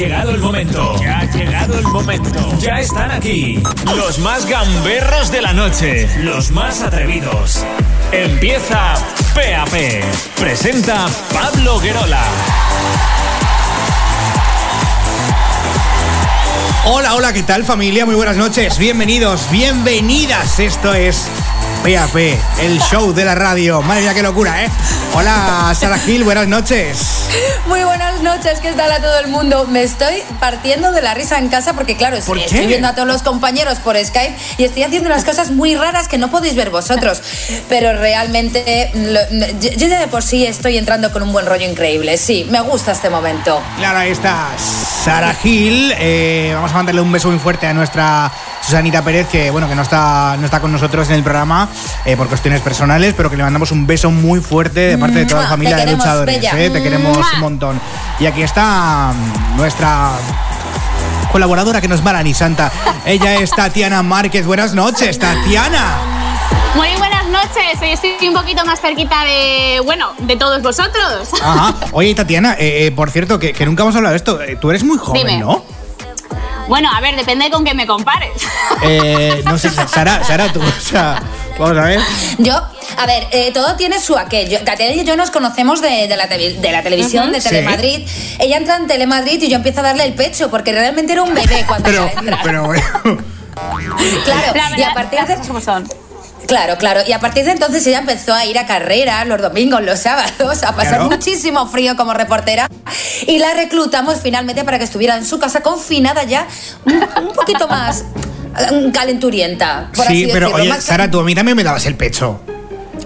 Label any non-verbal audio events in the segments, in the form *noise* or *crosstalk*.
llegado el momento. Ya ha llegado el momento. Ya están aquí. Los más gamberros de la noche. Los más atrevidos. Empieza PAP. Presenta Pablo Guerola. Hola, hola, ¿qué tal familia? Muy buenas noches, bienvenidos, bienvenidas. Esto es PAP, el show de la radio. Madre mía, qué locura, ¿eh? Hola, Sara Gil, buenas noches. Muy buenas noches, ¿qué tal a todo el mundo? Me estoy partiendo de la risa en casa porque, claro, ¿Por estoy qué? viendo a todos los compañeros por Skype y estoy haciendo unas cosas muy raras que no podéis ver vosotros. Pero realmente, lo- yo yo ya de por sí estoy entrando con un buen rollo increíble. Sí, me gusta este momento. Claro, ahí está Sara Gil. Eh, vamos a mandarle un beso muy fuerte a nuestra Susanita Pérez, que bueno, que no está, no está con nosotros en el programa eh, por cuestiones personales, pero que le mandamos un beso muy fuerte de parte de toda la familia te de luchadores. bella. eh, Te queremos un montón. Y aquí está mm, nuestra colaboradora que nos va ni santa. Ella es Tatiana Márquez. Buenas noches, Tatiana. Muy buenas noches, hoy estoy un poquito más cerquita de, bueno, de todos vosotros. Ajá. Oye, Tatiana, eh, eh, por cierto, que, que nunca hemos hablado de esto. Eh, Tú eres muy joven, Dime. ¿no? Bueno, a ver, depende con qué me compares. *laughs* Eh, no sé, Sara, Sara, tú, o sea, vamos a ver. Yo, a ver, eh, todo tiene su aquel. Yo- y yo nos conocemos de, de la, de la televisión, de Sí. Telemadrid. Ella entra en Telemadrid y yo empiezo a darle el pecho porque realmente era un bebé cuando Pero, ella entra. pero bueno. claro, La y a partir de... como son. Claro, claro. Y a partir de entonces ella empezó a ir a carreras los domingos, los sábados, a pasar Claro. muchísimo frío como reportera. Y la reclutamos finalmente para que estuviera en su casa confinada ya un, un poquito más eh, calenturienta. Por Sí, así pero decirlo. oye, Más- Sara, tú a mí también me dabas el pecho.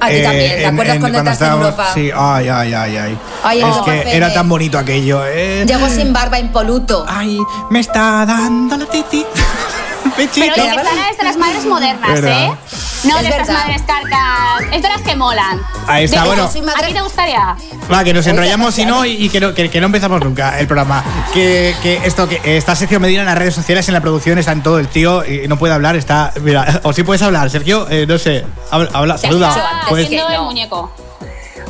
A ti Eh, también, ¿te en- acuerdas en- cuando entraste en Europa? Sí, ay, ay, ay, ay. Es que era tan bonito aquello, ¿eh? Llegó sin barba impoluto. Ay, me está dando la titi. Pechito. Pero Sara es de las madres modernas, Verdad. ¿eh? No Es de estas madres carcas, es de las que molan. Ahí está, bueno. ¿A ti te gustaría? Va, que nos enrollamos y no, y, que, no, que, que no empezamos nunca el programa. Que, que esto, que está Sergio Medina en las redes sociales, en la producción, está en todo el tío y no puede hablar, está. Mira, o sí puedes hablar, Sergio, eh, no sé. Habla, saluda. el muñeco.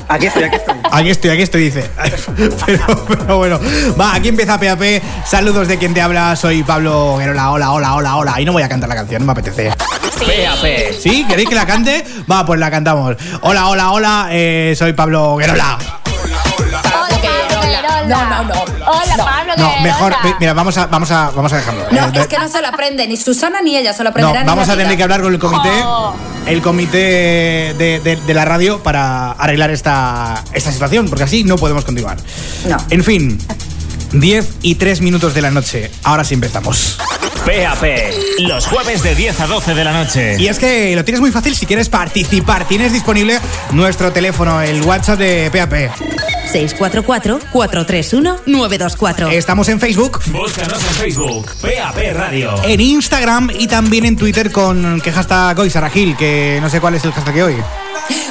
Aquí estoy, aquí estoy. Aquí estoy, aquí estoy, dice. *laughs* Pero, pero bueno, va, aquí empieza PAP. Saludos de quien te habla, soy Pablo Guerola. Hola, hola, hola, hola. Y no voy a cantar la canción, no me apetece. PAP. ¿Sí? ¿Queréis que la cante? Va, pues la cantamos. Hola, hola, hola, eh, soy Pablo Guerola. Guerola. No, no, no. Hola, No. Pablo No, mejor, mi- mira, vamos a, vamos a, vamos a dejarlo. No, Eh, es que no se lo aprende, ni Susana ni ella se lo No, aprenderán. en vamos a tener que hablar con el comité, Oh. el comité de, de- de la radio para arreglar esta, esta situación, porque así no podemos continuar. No. En fin, 10 y 3 minutos de la noche. Ahora sí empezamos. PAP. Los jueves de 10 a 12 de la noche. Y es que lo tienes muy fácil si quieres participar. Tienes disponible nuestro teléfono, el WhatsApp de PAP. 644-431-924. Estamos en Facebook, Búscanos en Facebook. PAP Radio. en Instagram y también en Twitter con qué hashtag hoy, Sara Gil, que no sé cuál es el hashtag de hoy.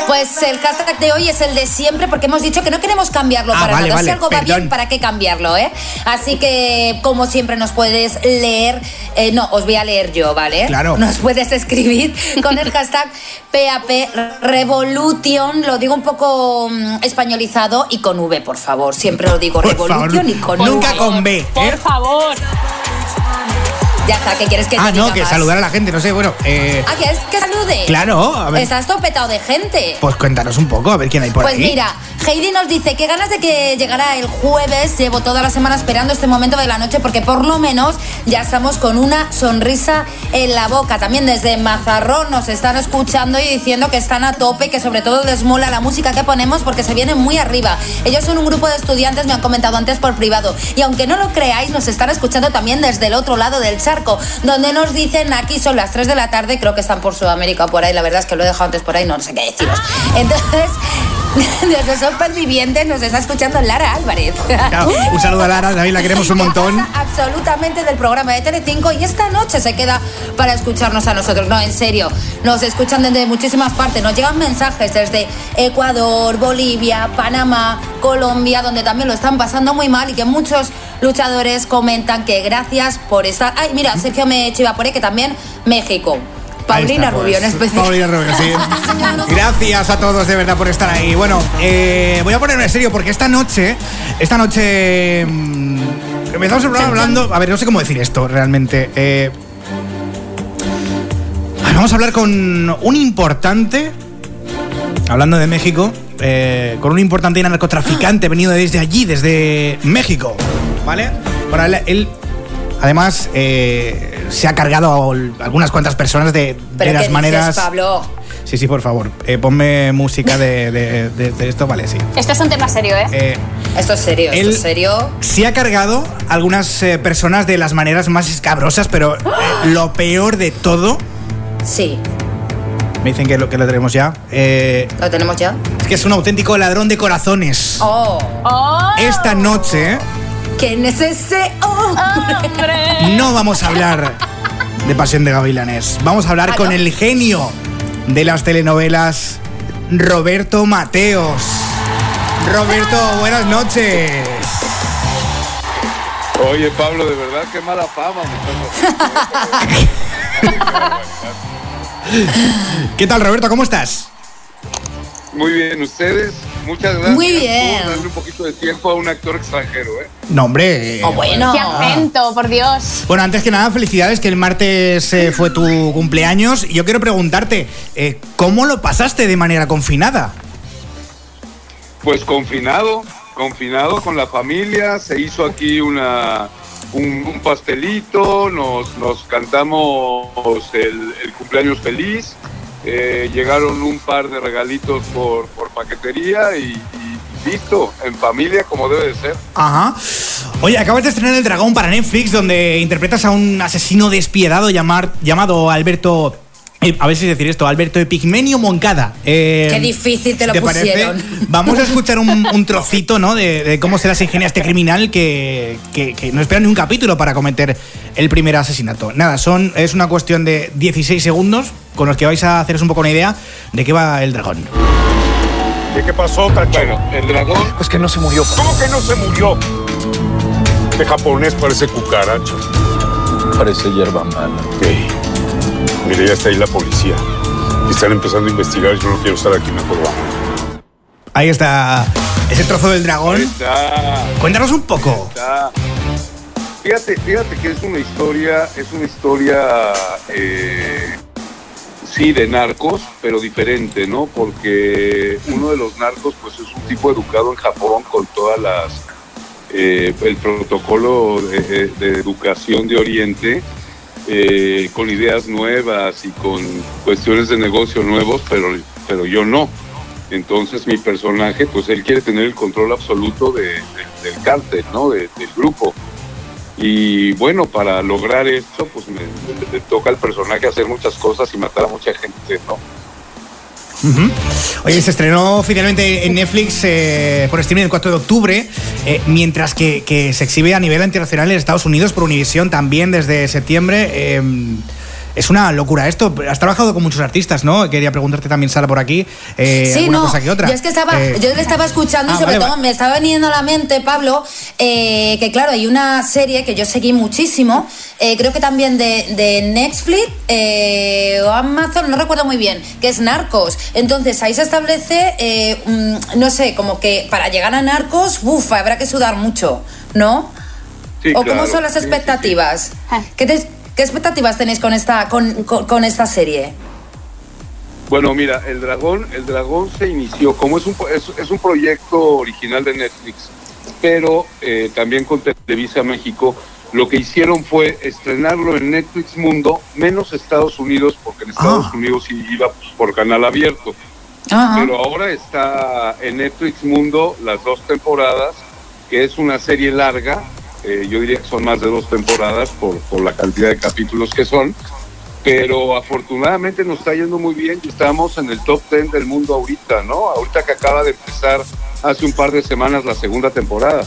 Pues el hashtag de hoy es el de siempre porque hemos dicho que no queremos cambiarlo Ah, para vale, nada. vale, si algo va bien, ¿para qué cambiarlo, eh? Así que, como siempre, nos puedes leer. eh, no, os voy a leer yo, ¿vale? Claro. Nos puedes escribir *laughs* con el hashtag PAP Revolution. Lo digo un poco mm, españolizado y con V, por favor. Siempre lo digo Por Revolution favor, y con nunca V. con B. Por ¿eh? favor. Ya está, ¿qué quieres que te Ah, no, diga que más? saludar a la gente, no sé, bueno. Eh, Ah, ¿quieres que salude? Claro, a ver. Estás todo petado de gente. Pues cuéntanos un poco, a ver quién hay por Pues ahí. mira, Heidi nos dice que ganas de que llegara el jueves. Llevo toda la semana esperando este momento de la noche porque por lo menos ya estamos con una sonrisa en la boca. También desde Mazarrón nos están escuchando y diciendo que están a tope que sobre todo les mola la música que ponemos porque se vienen muy arriba. Ellos son un grupo de estudiantes, me han comentado antes por privado. Y aunque no lo creáis, nos están escuchando también desde el otro lado del donde nos dicen aquí son las 3 de la tarde, creo que están por Sudamérica o por ahí, la verdad es que lo he dejado antes por ahí, no sé qué deciros. Entonces, *laughs* desde Supervivientes nos está escuchando Lara Álvarez. Claro, un saludo a Lara, David, la queremos un *laughs* montón. absolutamente del programa de Telecinco y esta noche se queda para escucharnos a nosotros. No, en serio, nos escuchan desde muchísimas partes. Nos llegan mensajes desde Ecuador, Bolivia, Panamá, Colombia, donde también lo están pasando muy mal y que muchos luchadores comentan que gracias por estar. Ay, mira, Sergio me chiva por ahí que también México. Paulina está, pues. Rubio en especial. Paulina Rubio, sí. *laughs* Gracias a todos de verdad por estar ahí. Bueno, eh, voy a ponerme en serio porque esta noche, esta noche mm, empezamos el programa hablando. A ver, no sé cómo decir esto realmente. Eh, vamos a hablar con un importante. Hablando de México, eh, con un importante narcotraficante venido desde allí, desde México. ¿Vale? Bueno, él, él, además eh, se ha cargado a algunas cuantas personas de, de Pero las ¿qué maneras. dices, Pablo? Sí, sí, por favor. Eh, ponme música de, de- de- de esto, vale, sí. Esto es un tema serio, ¿eh? Eh, Esto es serio, esto es serio. se ha cargado a algunas eh, personas de las maneras más escabrosas, pero eh, lo peor de todo, Sí, me dicen que lo, que lo tenemos ya, eh, lo tenemos ya. es que es un auténtico ladrón de corazones. Oh, ¡Oh! Esta noche ¿quién es ese hombre? No vamos a hablar de Pasión de Gavilanes, vamos a hablar Ah, con el genio de las telenovelas, Roberto Mateos. Roberto, buenas noches. Oye, Pablo, de verdad, qué mala fama me estás haciendo. *laughs* ¿Qué tal, Roberto? ¿Cómo estás? Muy bien, ustedes, muchas gracias Muy bien. por darle un poquito de tiempo a un actor extranjero, ¿eh? No, hombre. Oh, bueno. ¡Qué acento, por Dios! Bueno, antes que nada, felicidades que el martes eh, fue tu cumpleaños. Y Yo quiero preguntarte, eh, ¿cómo lo pasaste de manera confinada? Pues confinado, confinado con la familia, se hizo aquí una un, un pastelito, nos, nos cantamos el, el cumpleaños feliz, eh, llegaron un par de regalitos por, por paquetería y, listo, en familia como debe de ser. Ajá. Oye, acabas de estrenar El Dragón para Netflix, donde interpretas a un asesino despiadado llamado Alberto. Eh, a ver si decir esto, Alberto Epigmenio Moncada. Eh, Qué difícil te lo ¿te parece? pusieron. Vamos a escuchar un, *laughs* un trocito, ¿no? De, de cómo se las ingenia este criminal que, que- que no espera ni un capítulo para cometer el primer asesinato. Nada, son, es una cuestión de 16 segundos con los que vais a haceros un poco una idea de qué va el dragón. ¿Y qué pasó, Tacho? Bueno, el dragón Pues que no se murió. ¿Cómo que no se murió? De japonés parece cucaracha. Parece hierba mala. Ey, Mire, ya está ahí la policía. Y están empezando a investigar. Yo no quiero estar aquí, mejor vamos. Ahí está ese trozo del dragón. está... Cuéntanos un poco. Está- Fíjate, fíjate que es una historia, es una historia, eh, sí, de narcos, pero diferente, ¿no? Porque uno de los narcos, pues es un tipo educado en Japón con todas las, eh, el protocolo de educación de Oriente, eh, con ideas nuevas y con cuestiones de negocio nuevos, pero, pero yo no. Entonces mi personaje, pues él quiere tener el control absoluto de- de- del cártel, ¿no? De- del grupo. Y bueno, para lograr esto, pues me- me toca al personaje hacer muchas cosas y matar a mucha gente, ¿no? Oye, se estrenó oficialmente en Netflix eh, por streaming el 4 de octubre, eh, mientras que, que se exhibe a nivel internacional en Estados Unidos por Univision también desde septiembre. eh, es una locura esto. Has trabajado con muchos artistas, ¿no? Quería preguntarte también, Sara, por aquí. eh, Sí, alguna no. cosa que otra. Yo es que estaba, Eh, yo le estaba escuchando y ah, sobre vale, todo va- me estaba viniendo a la mente, Pablo, eh, que claro, hay una serie que yo seguí muchísimo, eh, creo que también de, de Netflix eh, o Amazon, no recuerdo muy bien, que es Narcos. Entonces ahí se establece, no sé, como que para llegar a Narcos, uff, habrá que sudar mucho, ¿no? Sí, ¿O cómo son las Sí, sí, sí. expectativas? Ah. ¿Qué, te- qué expectativas tenéis con esta, con, con- con esta serie? Bueno, mira, el dragón, el dragón se inició como es un es, es un proyecto original de Netflix, pero eh, también con Televisa México. Lo que hicieron fue estrenarlo en Netflix Mundo, menos Estados Unidos, porque en Estados Ah. Unidos iba pues, por canal abierto. Ajá. Pero ahora está en Netflix Mundo las dos temporadas, que es una serie larga, eh, yo diría que son más de dos temporadas por, por la cantidad de capítulos que son, pero afortunadamente nos está yendo muy bien y estamos en el top 10 del mundo ahorita, ¿no? Ahorita que acaba de empezar hace un par de semanas la segunda temporada.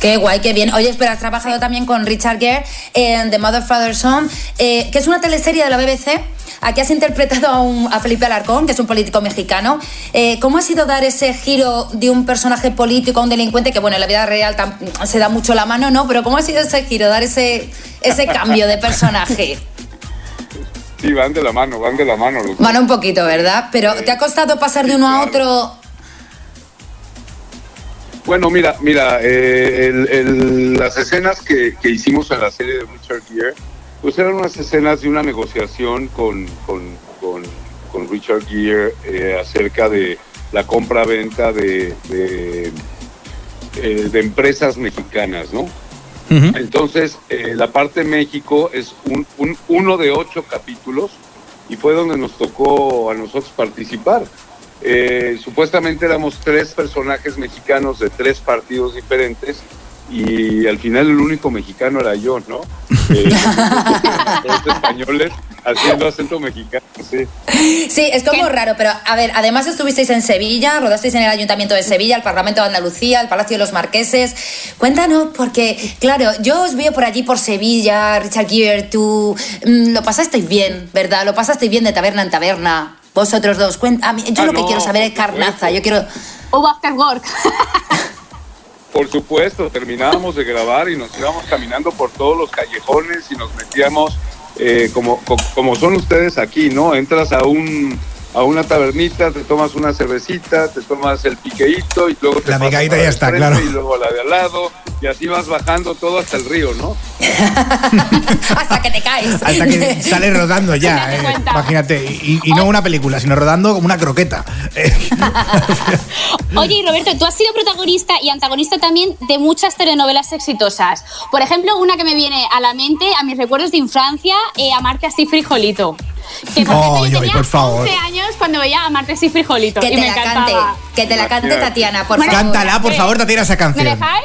Qué guay, qué bien. Oye, espera, has trabajado también con Richard Gere en The Mother, Father, Son, eh, que es una teleserie de la BBC. Aquí has interpretado a, un- a Felipe Alarcón, que es un político mexicano. Eh, ¿Cómo ha sido dar ese giro de un personaje político a un delincuente que, bueno, en la vida real tam- se da mucho la mano, ¿no? Pero ¿cómo ha sido ese giro, dar ese, ese cambio de personaje? Sí, van de la mano, van de la mano. Bueno, un poquito, ¿verdad? Pero ¿te ha costado pasar de uno a otro? Bueno, mira, mira, eh, el- el- las escenas que, que hicimos en la serie de Richard Gere, pues eran unas escenas de una negociación con, con, con, con Richard Gere eh, acerca de la compra-venta de, de, eh, de empresas mexicanas, ¿no? Entonces, eh, la parte México es un, un- uno de ocho capítulos y fue donde nos tocó a nosotros participar. Eh, supuestamente éramos tres personajes mexicanos de tres partidos diferentes y al final el único mexicano era yo, ¿no? *laughs* Eh, los españoles haciendo acento mexicano, sí. Sí, es como raro, pero a ver, además estuvisteis en Sevilla, rodasteis en el Ayuntamiento de Sevilla, el Parlamento de Andalucía, el Palacio de los Marqueses. Cuéntanos, porque, claro, yo os veo por allí, por Sevilla, Richard Gere, tú mm, lo pasasteis bien, ¿verdad? Lo pasasteis bien de taberna en taberna. Vosotros dos, cuenta, a mí- yo Ah, lo que no, quiero saber es carnaza, yo quiero... Hubo after work. *laughs* Por supuesto, terminábamos de grabar y nos íbamos caminando por todos los callejones y nos metíamos, eh, como, co- como son ustedes aquí, ¿no? Entras a un a una tabernita, te tomas una cervecita, te tomas el piqueíto y luego te La pasas ya está, claro. Y luego a la de al lado y así vas bajando todo hasta el río, ¿no? *laughs* Hasta que te caes. Hasta que sale rodando ya. Eh, imagínate. Y, y no una película, sino rodando como una croqueta. *laughs* Oye, y Roberto, tú has sido protagonista y antagonista también de muchas telenovelas exitosas. Por ejemplo, una que me viene a la mente, a mis recuerdos de infancia, eh, Amarte así frijolito. Que por Ay, yo tenía por favor. 11 años cuando veía Amarte así frijolito. Que y te me la encantaba. cante, que te la cante. Tatiana, por favor. Cántala, por favor, Tatiana, esa ¿Me canción. dejáis?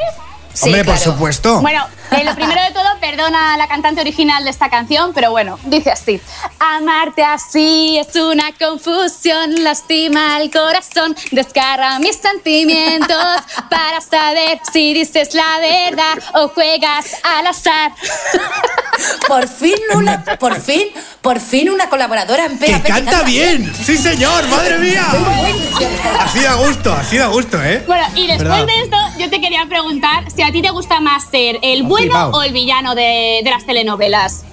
Sí, Hombre, por claro. supuesto. Bueno, eh, lo primero de todo, perdona a la cantante original de esta canción, pero bueno, dice así. Amarte así es una confusión, lastima el corazón, descarga mis sentimientos para saber si dices la verdad o juegas al azar. Por fin una, por fin, por fin una colaboradora en ¡Que PAP. canta bien! ¡Sí, señor! ¡Madre mía! Así da gusto, así da gusto, ¿eh? Bueno, y después ¿Verdad? de esto, yo te quería preguntar si a ti te gusta más ser el bueno flipado. o el villano de, de las telenovelas.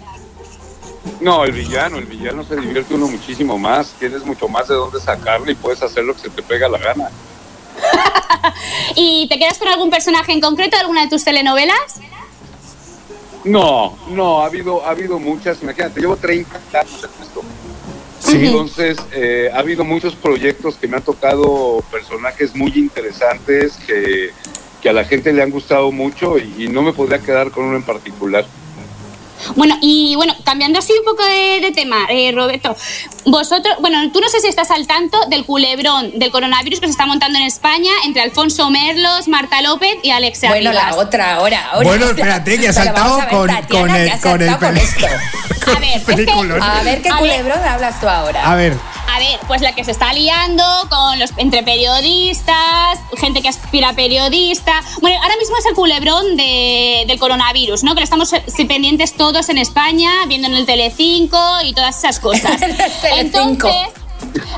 No, el villano, el villano se divierte uno muchísimo más, tienes mucho más de dónde sacarle y puedes hacer lo que se te pega la gana. *laughs* ¿Y te quedas con algún personaje en concreto de alguna de tus telenovelas? No, no, ha habido, ha habido muchas, imagínate, llevo 30 años en esto. Sí. Entonces, eh, ha habido muchos proyectos que me han tocado personajes muy interesantes que, que a la gente le han gustado mucho y, y no me podría quedar con uno en particular. Bueno, y bueno, cambiando así un poco de, de tema, eh, Roberto, vosotros, bueno, tú no sé si estás al tanto del culebrón del coronavirus que se está montando en España entre Alfonso Merlos, Marta López y Alexia Bueno, Rivas. la otra, ahora, ahora. Bueno, *laughs* espérate, que ha saltado ver, con, Tatiana, con que el, con el con esto. *laughs* A ver, es que- peliculón. A ver qué A ver. culebrón hablas tú ahora. A ver, A ver, pues la que se está liando con los entre periodistas, gente que aspira a periodista. Bueno, ahora mismo es el culebrón de- del coronavirus, ¿no? Que lo estamos pendientes todos en España, viendo en el Telecinco y todas esas cosas. *laughs* Entonces,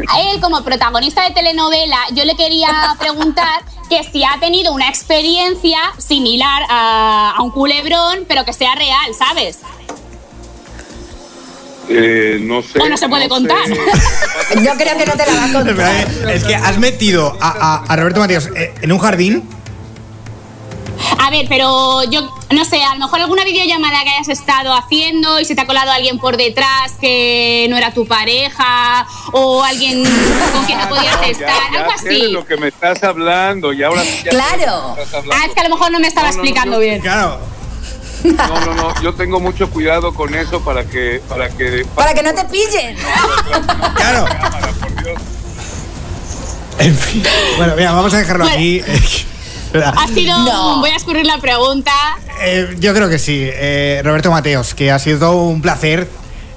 a él como protagonista de telenovela, yo le quería preguntar que si ha tenido una experiencia similar a, a un culebrón, pero que sea real, ¿sabes? Eh, no sé. O no se puede contar. *laughs* Yo creo que no te la va a contar. espera, es que has metido a, a- a Roberto Matías eh, en un jardín. A ver, pero yo no sé, a lo mejor alguna videollamada que hayas estado haciendo y se te ha colado alguien por detrás que no era tu pareja o alguien con quien no podías *laughs* estar, ya algo sé de así. lo que me estás hablando y ahora ya Claro. hablando. Ah, es que a lo mejor no me estaba No, no, no, explicando yo- bien. Claro. No, no, no, yo tengo mucho cuidado con eso para que para que Para que no te pillen. Claro. En fin. Bueno, mira, vamos a dejarlo Bueno. aquí. Ha sido. No. Voy a escurrir la pregunta. Eh, yo creo que sí. Eh, Roberto Mateos, que ha sido un placer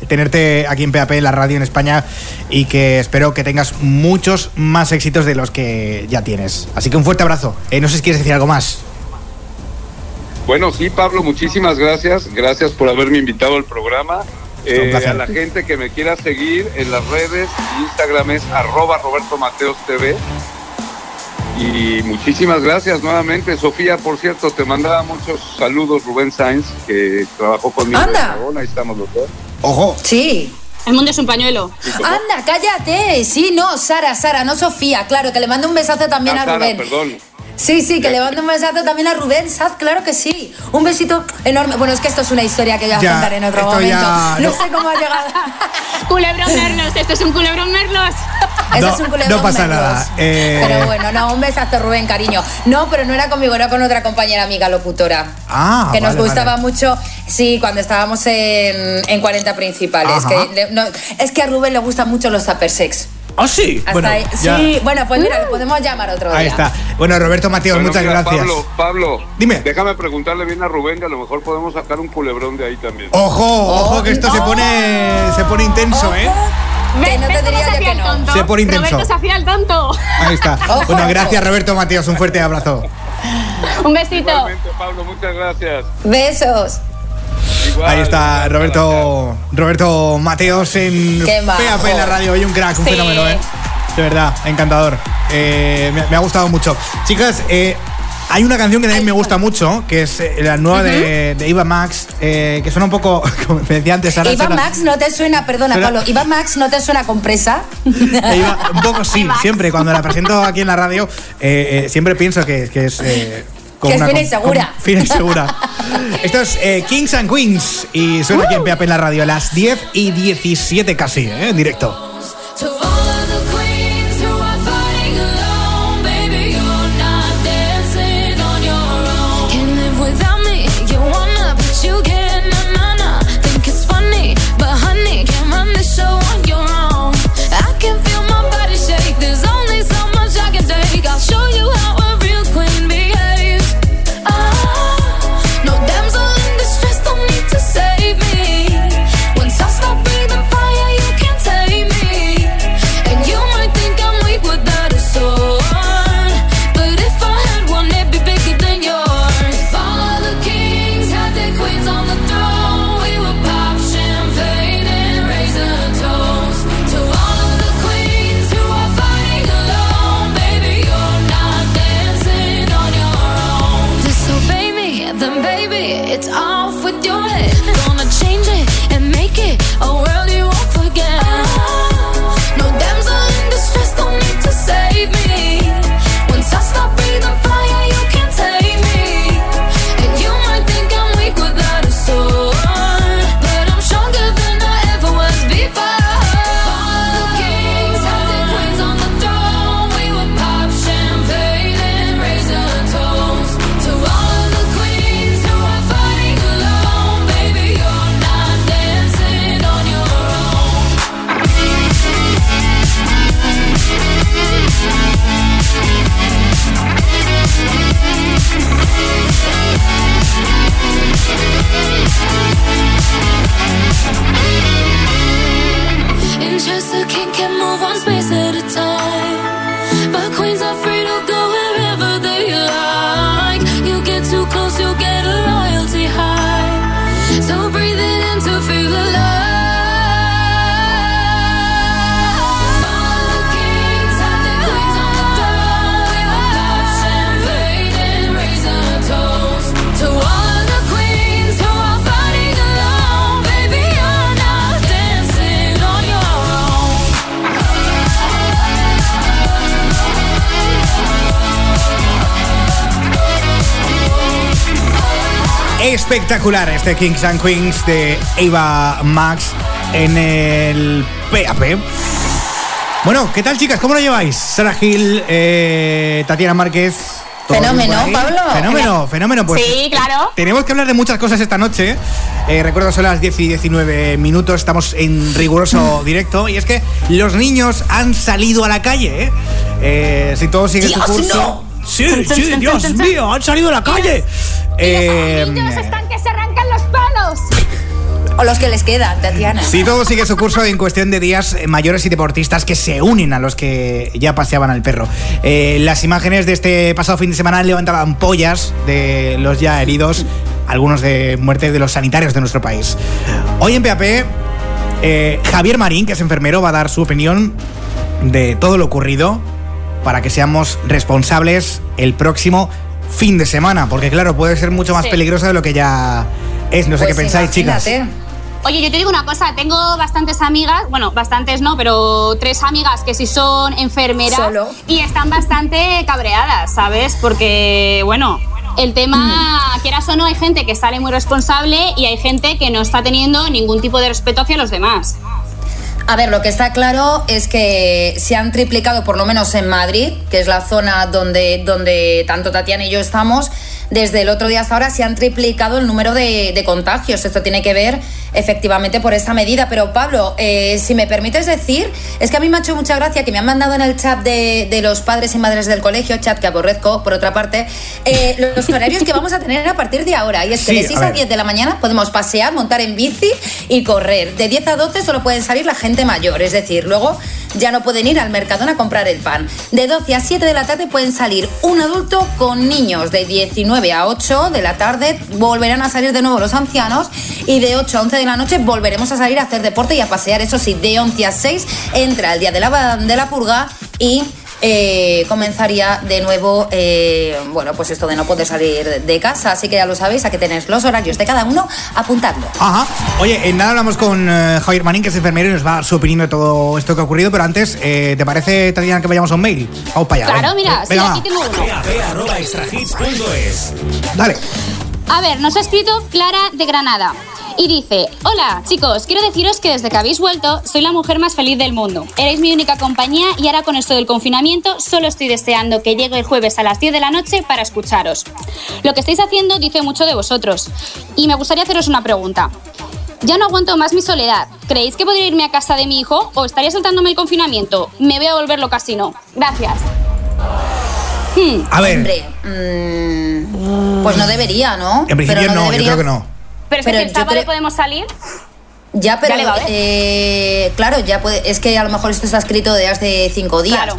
tenerte aquí en PAP, en la radio en España, y que espero que tengas muchos más éxitos de los que ya tienes. Así que un fuerte abrazo. Eh, no sé si quieres decir algo más. Bueno, sí, Pablo, muchísimas gracias. Gracias por haberme invitado al programa. Eh, a la gente que me quiera seguir en las redes, Instagram es arroba Roberto Mateos TV. Y muchísimas gracias nuevamente. Sofía, por cierto, te mandaba muchos saludos Rubén Sainz, que trabajó conmigo en Anda. Aragón, ahí estamos los dos. Ojo. Sí. El mundo es un pañuelo. Anda, cállate. Sí, no, Sara, Sara, no Sofía. Claro, que le mando un besazo también Ah, a Sara, Rubén. perdón. Sí, sí, que le mando un besazo también a Rubén Saz, claro que sí. Un besito enorme. Bueno, es que esto es una historia que voy a Ya, contar en otro momento. ya- no. no. sé cómo ha llegado. *laughs* Culebrón Merlos, esto es un culebrón Merlos. Eso No, es un culebrón no pasa Merlos. nada, eh. Pero bueno, no, un besazo, Rubén, cariño. No, pero no era conmigo, era con otra compañera amiga locutora. Ah, que nos vale, gustaba vale. mucho, sí, cuando estábamos en, en 40 principales. Que le- no, es que a Rubén le gustan mucho los tupper sex. ¿Ah, sí? Hasta Bueno, ahí. ya. Sí, bueno, pues mira, lo podemos llamar otro día. Ahí está. Bueno, Roberto Mateos, Bueno, muchas mira, gracias. Pablo, Pablo, Dime. déjame preguntarle bien a Rubén que a lo mejor podemos sacar un culebrón de ahí también. Ojo, ojo, que esto se Oh. pone, se pone intenso, ¿eh? Que no te ¿Ves cómo diría se yo que no. tonto? Se pone intenso. Roberto se hacía el tonto. Ahí está. *laughs* Ojo, Bueno, ojo. gracias Roberto Mateos, un fuerte abrazo. Un besito. Igualmente, Pablo, muchas gracias. Besos. Igual, Ahí está Roberto Roberto Mateos en. PAP en la radio. Hoy un crack, un Sí. fenómeno, ¿eh? De verdad, encantador. Eh, me, me ha gustado mucho. Chicas, eh, hay una canción que también me gusta mucho, que es eh, la nueva de, de Iva Max, eh, que suena un poco, *laughs* como me decía antes, Sara, Iván suena- Max no te suena, perdona Suena- Pablo, Iván Max no te suena compresa. Eh, *laughs* Iva- un poco sí, siempre. Cuando la presento aquí en la radio, eh, eh, siempre pienso que, que es. Eh, Que es fina y com- segura. *laughs* fina y segura. *laughs* Esto es eh, Kings and Queens y suena aquí en PAP en la radio a las 10 y 17 casi, eh, en directo. Espectacular este Kings and Queens de Eva Max en el PAP. Bueno, ¿qué tal chicas? ¿Cómo lo lleváis? Sara Gil, eh, Tatiana Márquez. ¿todo bien Fenómeno? Pablo. Fenómeno, fenómeno. Pues, Sí, claro. Tenemos que hablar de muchas cosas esta noche. Eh, recuerdo, son las 10 y 19 minutos, estamos en riguroso directo. Y es que los niños han salido a la calle. ¿eh? Eh, si todo sigue su curso. no. Sí, sí, Dios mío, han salido a la calle. Eh, Los niños están que se arrancan los palos. O los que les quedan, Tatiana. Si todo sigue su curso en cuestión de días, eh, mayores y deportistas que se unen a los que ya paseaban al perro. Eh, las imágenes de este pasado fin de semana levantaban pollas de los ya heridos, algunos de muerte de los sanitarios de nuestro país. Hoy en PAP, eh, Javier Marín, que es enfermero, va a dar su opinión de todo lo ocurrido para que seamos responsables el próximo fin de semana, porque claro, puede ser mucho más Sí. peligroso de lo que ya es. No sé Pues qué pensáis, chicas. imagínate. Oye, yo te digo una cosa, tengo bastantes amigas, bueno, bastantes no, pero tres amigas que sí son enfermeras Solo. y están bastante cabreadas, ¿sabes? Porque, bueno, el tema, quieras o no, hay gente que sale muy responsable y hay gente que no está teniendo ningún tipo de respeto hacia los demás. A ver, lo que está claro es que se han triplicado, por lo menos en Madrid, que es la zona donde, donde tanto Tatiana y yo estamos, desde el otro día hasta ahora se han triplicado el número de, de contagios. Esto tiene que ver efectivamente por esta medida. Pero Pablo, eh, si me permites decir, es que a mí me ha hecho mucha gracia que me han mandado en el chat de, de los padres y madres del colegio, chat que aborrezco, por otra parte, eh, los horarios que vamos a tener a partir de ahora. Y es que Sí, de a 6 a ver. 10 de la mañana podemos pasear, montar en bici y correr. De 10 a 12 solo pueden salir la gente mayor, es decir, luego ya no pueden ir al Mercadona a comprar el pan. De 12 a 7 de la tarde pueden salir un adulto con niños. De 19 a 8 de la tarde volverán a salir de nuevo los ancianos y de 8 a 11 de la noche volveremos a salir a hacer deporte y a pasear. Eso sí, de 11 a 6 entra el día de la, de la purga y eh, comenzaría de nuevo, eh, bueno, pues esto de no poder salir de casa. Así que ya lo sabéis, aquí tenéis los horarios de cada uno, apuntadlo. Ajá. Oye, en nada hablamos con eh, Javier Marín, que es enfermero, y nos va a dar su opinión de todo esto que ha ocurrido. Pero antes, eh, ¿te parece, Tatiana, que vayamos a un mail? Vamos para allá. Claro, mira, sí, Venga, aquí tengo uno. Dale. A ver, nos ha escrito Clara de Granada. Y dice, hola chicos, quiero deciros que desde que habéis vuelto soy la mujer más feliz del mundo. Erais mi única compañía y ahora con esto del confinamiento solo estoy deseando que llegue el jueves a las 10 de la noche para escucharos. Lo que estáis haciendo dice mucho de vosotros. Y me gustaría haceros una pregunta. Ya no aguanto más mi soledad. ¿Creéis que podría irme a casa de mi hijo o estaría saltándome el confinamiento? Me voy a volverlo casino. Gracias. Hmm. A ver, Hombre, mm, pues no debería, ¿no? en principio Pero no, yo debería. creo que no. Pero es que el sábado creo- podemos salir. Ya, pero Ya eh, claro, ya puede. Es que a lo mejor esto está escrito de hace cinco días. Claro.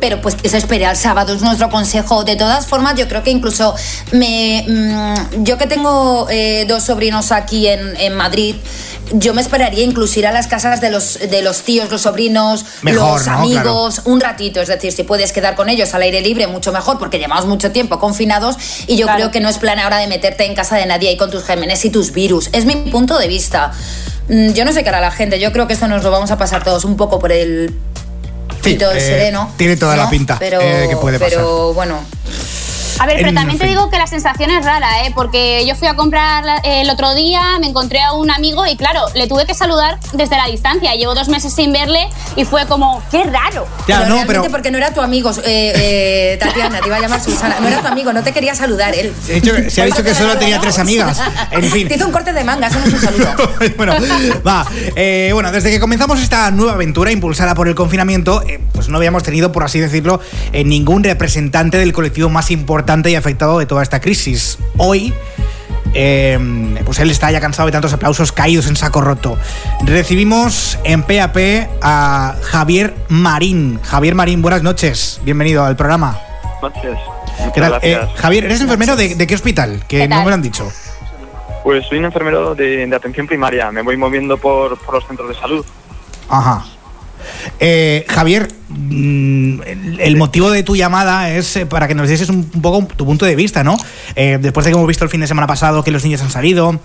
Pero pues que se espere al sábado, es nuestro consejo. De todas formas, yo creo que incluso me. mm, yo que tengo eh, dos sobrinos aquí en, en Madrid. Yo me esperaría incluso ir a las casas de los, de los tíos, los sobrinos, Mejor, los ¿no? amigos, un ratito. Es decir, si puedes quedar con ellos al aire libre, mucho mejor, porque llevamos mucho tiempo confinados. Y yo Claro. creo que no es plan ahora de meterte en casa de nadie y con tus gérmenes y tus virus. Es mi punto de vista. Mm, Yo no sé qué hará la gente. Yo creo que esto nos lo vamos a pasar todos un poco por el Sí, eh, sereno. tiene toda la pinta, Pero, eh, que puede pasar. pero bueno, A ver, pero En también te digo que la sensación es rara, ¿eh? Porque yo fui a comprar el otro día, me encontré a un amigo y claro, le tuve que saludar desde la distancia. Llevo dos meses sin verle y fue como, qué raro. Ya, pero no, realmente pero. porque no era tu amigo, eh, eh, Tatiana, te iba a llamar Susana. No era tu amigo, no te quería saludar él. Se ha dicho que- se ha dicho que solo tenía tres amigas. En fin. *laughs* Te hizo un corte de manga, eso no es un saludo. *laughs* bueno, va. Eh, bueno, desde que comenzamos esta nueva aventura impulsada por el confinamiento, eh, pues no habíamos tenido, por así decirlo, eh, ningún representante del colectivo más importante y afectado de toda esta crisis. Hoy. eh, pues él está ya cansado de tantos aplausos caídos en saco roto. Recibimos en PAP a Javier Marín. Javier Marín, buenas noches. Bienvenido al programa. Noches. ¿Qué tal? Eh, gracias. Javier, ¿eres enfermero de, de qué hospital? Que ¿Qué no me lo han dicho. Pues soy un enfermero de, de atención primaria. Me voy moviendo por, por los centros de salud. Ajá. Eh, Javier, mm, el, motivo de tu llamada es eh, para que nos dieses un, poco tu punto de vista, ¿no? Eh, después de que hemos visto el fin de semana pasado que los niños han salido.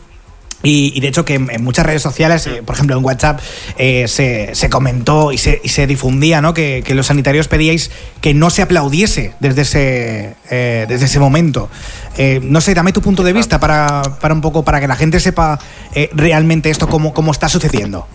Y, de hecho que en, muchas redes sociales, por ejemplo en WhatsApp, se, comentó y se, difundía ¿no? que, los sanitarios pedíais que no se aplaudiese desde ese, desde ese momento. No sé, dame tu punto de vista para, para un poco, para que la gente sepa realmente esto, cómo, cómo está sucediendo.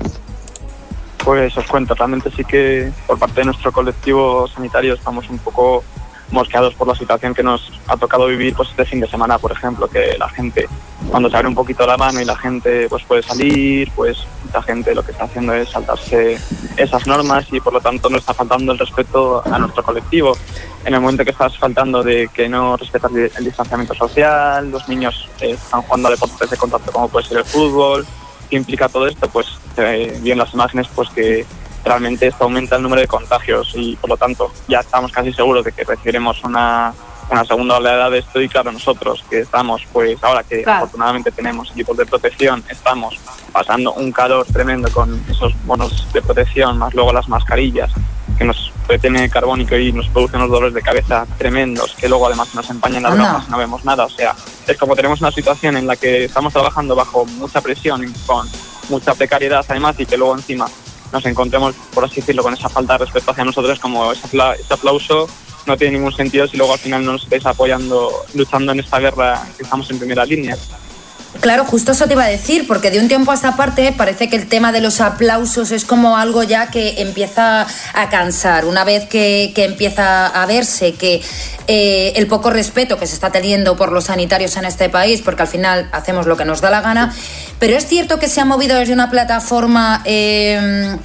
Pues os cuento, realmente sí que por parte de nuestro colectivo sanitario estamos un poco mosqueados por la situación que nos ha tocado vivir pues este fin de semana, por ejemplo, que la gente, cuando se abre un poquito la mano y la gente pues puede salir, pues mucha gente lo que está haciendo es saltarse esas normas y por lo tanto no está faltando el respeto a nuestro colectivo. En el momento que estás faltando de que no respetas el distanciamiento social, los niños eh, están jugando a deportes de contacto como puede ser el fútbol, ¿qué implica todo esto? Pues eh, vi en las imágenes pues que realmente esto aumenta el número de contagios y por lo tanto ya estamos casi seguros de que recibiremos una, una segunda oleada de esto y claro nosotros que estamos pues ahora que Claro. afortunadamente tenemos equipos de protección estamos pasando un calor tremendo con esos bonos de protección más luego las mascarillas que nos retiene carbónico y nos producen unos dolores de cabeza tremendos que luego además nos empañan las Anda. gafas y no vemos nada o sea es como tenemos una situación en la que estamos trabajando bajo mucha presión y con mucha precariedad además y que luego encima nos encontremos, por así decirlo, con esa falta de respeto hacia nosotros, como ese aplauso no tiene ningún sentido si luego al final no nos estáis apoyando, luchando en esta guerra que estamos en primera línea. Claro, justo eso te iba a decir, porque de un tiempo a esta parte parece que el tema de los aplausos es como algo ya que empieza a cansar. Una vez que, que empieza a verse que eh, el poco respeto que se está teniendo por los sanitarios en este país, porque al final hacemos lo que nos da la gana, pero es cierto que se ha movido desde una plataforma eh,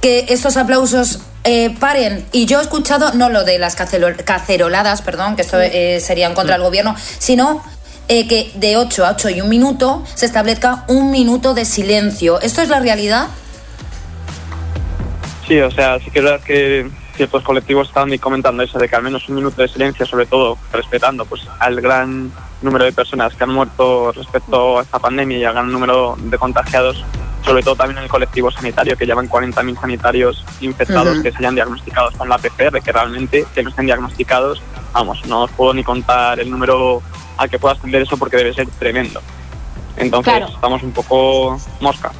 que estos aplausos eh, paren. Y yo he escuchado, no lo de las caceroladas, perdón, que esto eh, sería en contra del gobierno, sino eh, que de 8 a 8 y un minuto se establezca un minuto de silencio. ¿Esto es la realidad? Sí, o sea, sí que es verdad que ciertos colectivos están comentando eso de que al menos un minuto de silencio, sobre todo respetando pues al gran número de personas que han muerto respecto a esta pandemia y al gran número de contagiados, sobre todo también en el colectivo sanitario, que llevan 40.000 sanitarios infectados Ujú. que se hayan diagnosticados con la PCR, que realmente que no estén diagnosticados, vamos, no os puedo ni contar el número al que pueda ascender eso porque debe ser tremendo. Entonces Claro. estamos un poco mosca.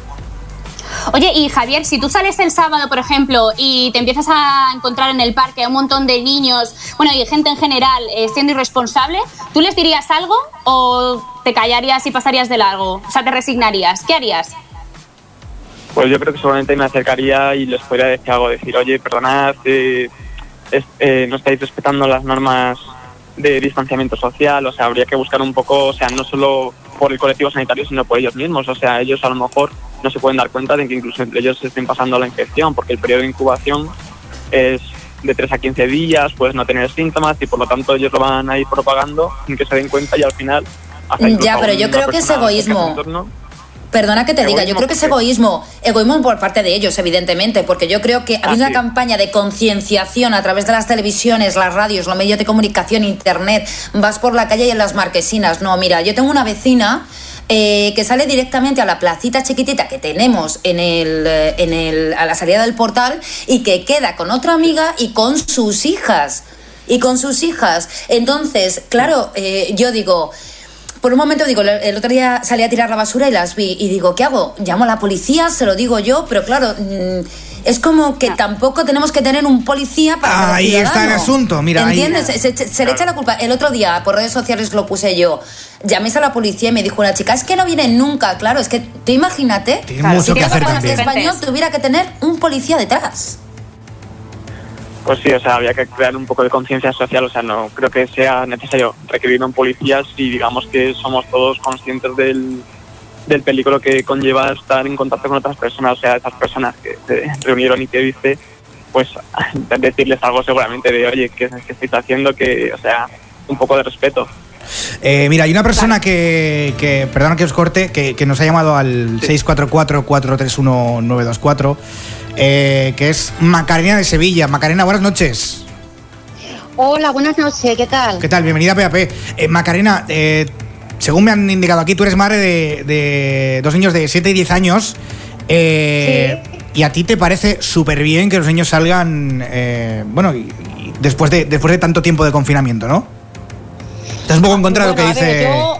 Oye, y Javier, si tú sales el sábado, por ejemplo, y te empiezas a encontrar en el parque a un montón de niños, bueno, y gente en general eh, siendo irresponsable, ¿tú les dirías algo o te callarías y pasarías de largo? O sea, te resignarías. ¿Qué harías? Pues yo creo que seguramente me acercaría y les podría decir algo, decir, oye, perdonad, eh, es- eh, no estáis respetando las normas de distanciamiento social, o sea, habría que buscar un poco, o sea, no solo por el colectivo sanitario, sino por ellos mismos, o sea, ellos a lo mejor no se pueden dar cuenta de que incluso entre ellos se estén pasando la infección, porque el periodo de incubación es de 3 a 15 días, puedes no tener síntomas y por lo tanto ellos lo van a ir propagando sin que se den cuenta y al final... hasta incluso Ya, pero yo creo que es egoísmo. Perdona que te diga, yo creo que es egoísmo. Egoísmo por parte de ellos, evidentemente, porque yo creo que ha habido Ah, una campaña de concienciación a través de las televisiones, las radios, los medios de comunicación, internet. Vas por la calle y en las marquesinas. No, mira, yo tengo una vecina eh, que sale directamente a la placita chiquitita que tenemos en el, eh, en el, a la salida del portal y que queda con otra amiga y con sus hijas. Y con sus hijas. Entonces, claro, eh, yo digo, por un momento digo, el- otro día salí a tirar la basura y las vi y digo, ¿qué hago? ¿Llamo a la policía? ¿Se lo digo yo? Pero claro, mm, es como que tampoco tenemos que tener un policía para cada Ahí está el asunto, mira, ahí- ¿Entiendes? Se, se- se le echa la culpa. El otro día por redes sociales lo puse yo. Llaméis a la policía y me dijo una chica, es que no vienen nunca. Claro, es que tú imagínate Tiene Claro, mucho si que hacer también. español tuviera que tener un policía detrás. Pues sí, o sea, había que crear un poco de conciencia social, o sea, no creo que sea necesario requerir un policía si digamos que somos todos conscientes del, del peligro que conlleva estar en contacto con otras personas, o sea, esas personas que se reunieron y que dice, pues *laughs* decirles algo seguramente de, oye, ¿qué, qué estáis haciendo? Que, o sea, un poco de respeto. Eh, mira, hay una persona que, que perdona que os corte, que, que nos ha llamado al 644-431-924, eh, que es Macarena de Sevilla. Macarena, buenas noches. Hola, buenas noches, ¿qué tal? ¿Qué tal? Bienvenida a PAP. Eh, Macarena, eh, según me han indicado aquí, tú eres madre de, de dos niños de 7 y 10 años. eh, Y a ti te parece súper bien que los niños salgan, eh, bueno, y- y después, de, después de tanto tiempo de confinamiento, ¿no? Estás un poco en contra de lo que ver, dice yo-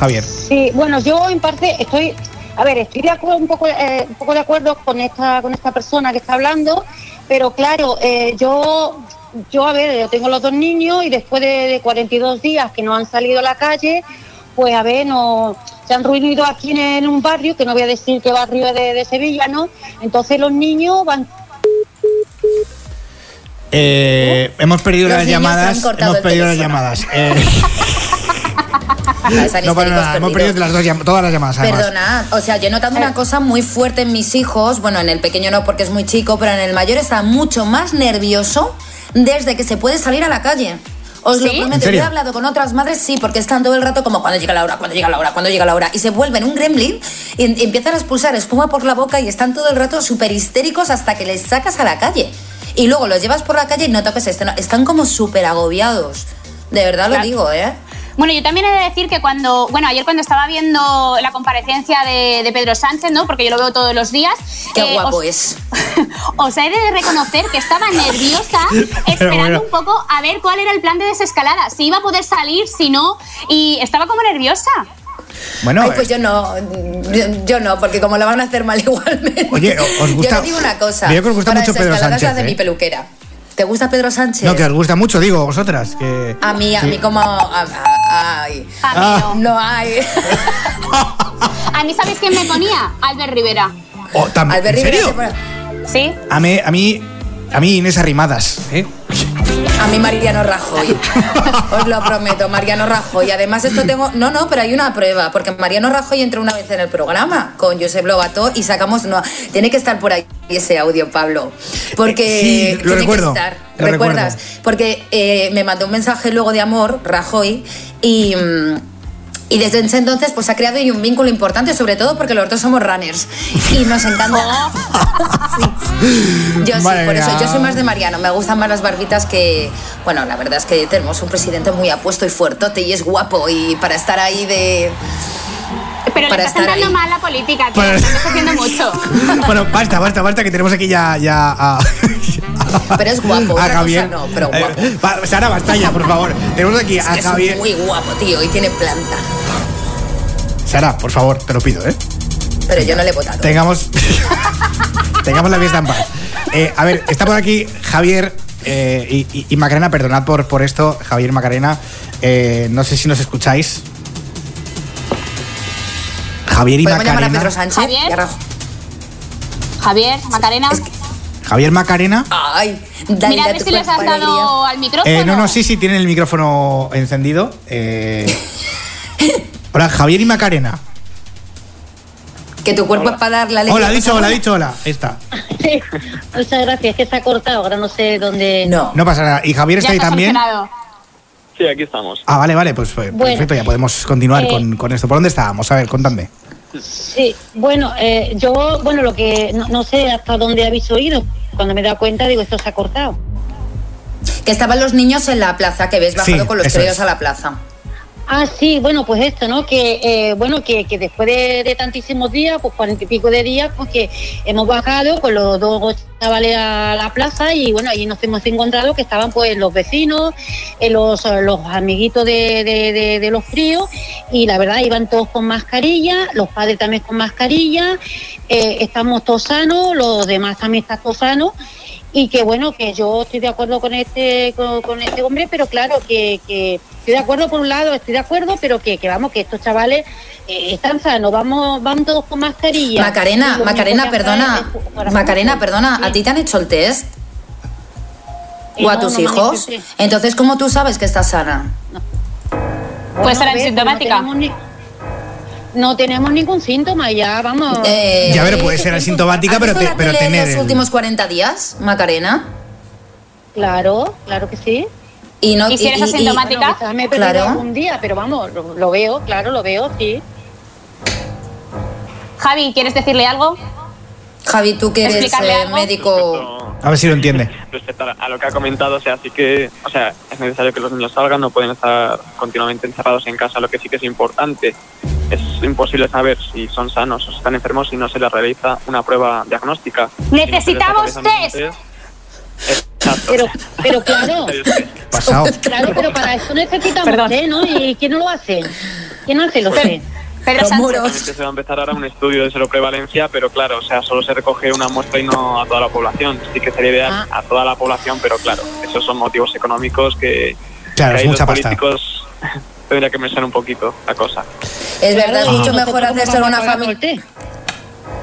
Javier. Sí, bueno, yo en parte estoy, a ver, estoy de acuerdo, un poco, eh, un poco de acuerdo con esta, con esta persona que está hablando, pero claro, eh, yo, yo a ver, yo tengo los dos niños y después de, de 42 días que no han salido a la calle, pues a ver, no, se han reunido aquí en, en un barrio, que no voy a decir qué barrio es de, de Sevilla, ¿no? Entonces los niños van Eh, hemos perdido Los las llamadas. Hemos perdido las llamadas. Eh, *laughs* no nada, hemos perdido las dos llam- todas las llamadas. además. Perdona, o sea, yo he notado una cosa muy fuerte en mis hijos, bueno, en el pequeño no porque es muy chico, pero en el mayor está mucho más nervioso desde que se puede salir a la calle. Os lo ¿Sí? prometo, ¿En yo he hablado con otras madres, sí, porque están todo el rato como cuando llega la hora, cuando llega la hora, cuando llega la hora, y se vuelven un gremlin y, y empiezan a expulsar espuma por la boca y están todo el rato súper histéricos hasta que les sacas a la calle. Y luego los llevas por la calle y noto que se están, como súper agobiados. De verdad lo digo, ¿eh? Bueno, yo también he de decir que cuando, bueno, ayer cuando estaba viendo la comparecencia de, de Pedro Sánchez, ¿no? Porque yo lo veo todos los días. Qué eh, guapo os- es. *laughs* Os he de reconocer que estaba nerviosa *laughs* esperando bueno. un poco a ver cuál era el plan de desescalada, si iba a poder salir, si no, y estaba como nerviosa. Bueno, Ay, eh. pues yo no, yo, yo no, porque como lo van a hacer mal *laughs* igualmente. Oye, ¿os gusta- Yo te digo una cosa. Veo que os gusta para mucho Pedro Sánchez, las de ¿eh? mi peluquera. ¿Te gusta Pedro Sánchez? No, que os gusta mucho, digo, vosotras. Que... A mí, a mí como... a- a- ay. Ah. No hay. *laughs* A mí, ¿sabéis quién me ponía? Albert Rivera. Oh, Albert ¿En Rivera serio? pone- ¿Sí? A mí, a mí, a mí Inés Arrimadas, ¿eh? A mí Mariano Rajoy. *laughs* Os lo prometo, Mariano Rajoy. Además, esto tengo. No, no, pero hay una prueba. Porque Mariano Rajoy entró una vez en el programa con Josep Lobato y sacamos. No, tiene que estar por ahí ese audio, Pablo. Porque. Sí, lo tiene recuerdo, Que estar. lo ¿Recuerdas? recuerdo. Porque eh, me mandó un mensaje luego de amor, Rajoy, y. mm, y desde ese entonces pues ha creado ahí un vínculo importante, sobre todo porque los dos somos runners y nos encanta. Sí. *laughs* Yo sí, por eso yo soy más de Mariano, me gustan más las barbitas que, bueno, la verdad es que tenemos un presidente muy apuesto y fuertote y es guapo y para estar ahí de... Pero Para le estás ahí. mal la política, tío. Para- Estás haciendo mucho. *laughs* bueno, basta, basta, basta, que tenemos aquí ya, ya a, *laughs* Pero es *laughs* guapo, a otra cosa Javier. no, pero guapo. Eh, va, Sara, basta ya, por favor. Tenemos aquí a que es Javier. muy guapo, tío, y tiene planta. Sara, por favor, te lo pido, ¿eh? Pero yo no le he votado. Tengamos, tengamos la fiesta en paz. Eh, a ver, está por aquí Javier eh, y, y- y Macarena, perdonad por, por esto, Javier y Macarena. Eh, no sé si nos escucháis. Javier y Podemos llamar a Macarena. Pedro Sánchez Javier. Javier, Macarena. Javier Macarena. Ay, dale Mira a ver si les has dado al micrófono. Eh, no, no, sí, sí, tienen el micrófono encendido. Eh, hola, Javier y Macarena. Que tu cuerpo es para dar la alegría. Hola, ha dicho hola, ha dicho hola. Ahí está. Sí, muchas gracias. Es que se ha cortado, ahora no sé dónde. No. No pasa nada. ¿Y Javier Ya está ahí también? solucionado. Sí, aquí estamos. Ah, vale, vale, pues Bueno, perfecto, ya podemos continuar eh, con, con esto. ¿Por dónde estábamos? A ver, contadme. Sí, bueno, eh, yo, bueno, lo que no, no sé hasta dónde habéis oído. Cuando me he dado cuenta, digo, esto se ha cortado. Que estaban los niños en la plaza, que ves bajado Sí, con los críos a la plaza. Ah, sí, bueno, pues esto, ¿no? Que, eh, bueno, que, después de, tantísimos días, pues cuarenta y pico de días, pues que hemos bajado con los dos chavales a la plaza y bueno, ahí nos hemos encontrado que estaban pues los vecinos, eh, los, los amiguitos de los fríos y la verdad iban todos con mascarilla, los padres también con mascarilla, eh, estamos todos sanos, los demás también están todos sanos y que bueno que yo estoy de acuerdo con este con, con este hombre pero claro que, que estoy de acuerdo por un lado estoy de acuerdo pero que, que vamos que estos chavales eh, están sanos vamos van todos con mascarilla Macarena, Macarena, perdona. es Macarena, perdona, Sí. ¿a ti te han hecho el test? Eh, ¿O a no, tus no han hijos? Entonces, ¿cómo tú sabes que estás sana? Puede ser a ver, asintomática. No tenemos, ningún síntoma ya vamos Eh, Ya, pero puede ser asintomática, ¿has pero, te- pero tener. los el- últimos 40 días, Macarena? claro claro que sí Y no ¿Y si eres y- y- asintomática? Bueno, me he perdido Claro. algún día pero vamos lo, lo veo claro lo veo sí Javi, ¿quieres decirle algo? Javi, tú que eres ¿Explicarle eh, algo? médico. A ver si lo entiende. *laughs* Respecto a lo que ha comentado, o sea, sí que, o sea, es necesario que los niños salgan, no pueden estar continuamente encerrados en casa. Lo que sí que es importante, es imposible saber si son sanos o si están enfermos si no se les realiza una prueba diagnóstica. Si no Necesitamos un test. *laughs* Exacto. pero pero claro *laughs* Pasado. Claro, pero para eso necesitamos test, ¿no? ¿Y quién no lo hace? ¿Quién hace los Pues- test? Pedro Los Sánchez. se va a empezar ahora un estudio de seroprevalencia, pero claro, o sea, solo se recoge una muestra y no a toda la población. Sí que sería ideal Ah. a toda la población, pero claro, esos son motivos económicos que, Claro, que es ahí mucha los pasta. políticos *laughs* tendría que pensar un poquito la cosa. Es verdad, es mucho ¿y mejor hacerse una familia.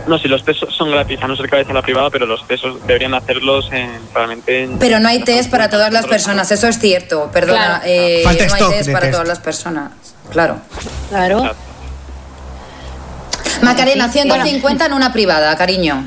No, si los test son gratis, a no ser que vayas a la privada, pero los test deberían hacerlos en, realmente en... Pero no hay test para todas las personas, eso es cierto. Perdona, Claro. eh, Falta no hay test para test. todas las personas. Claro. Claro. Claro. Macarena, Sí, 150 en una privada, cariño.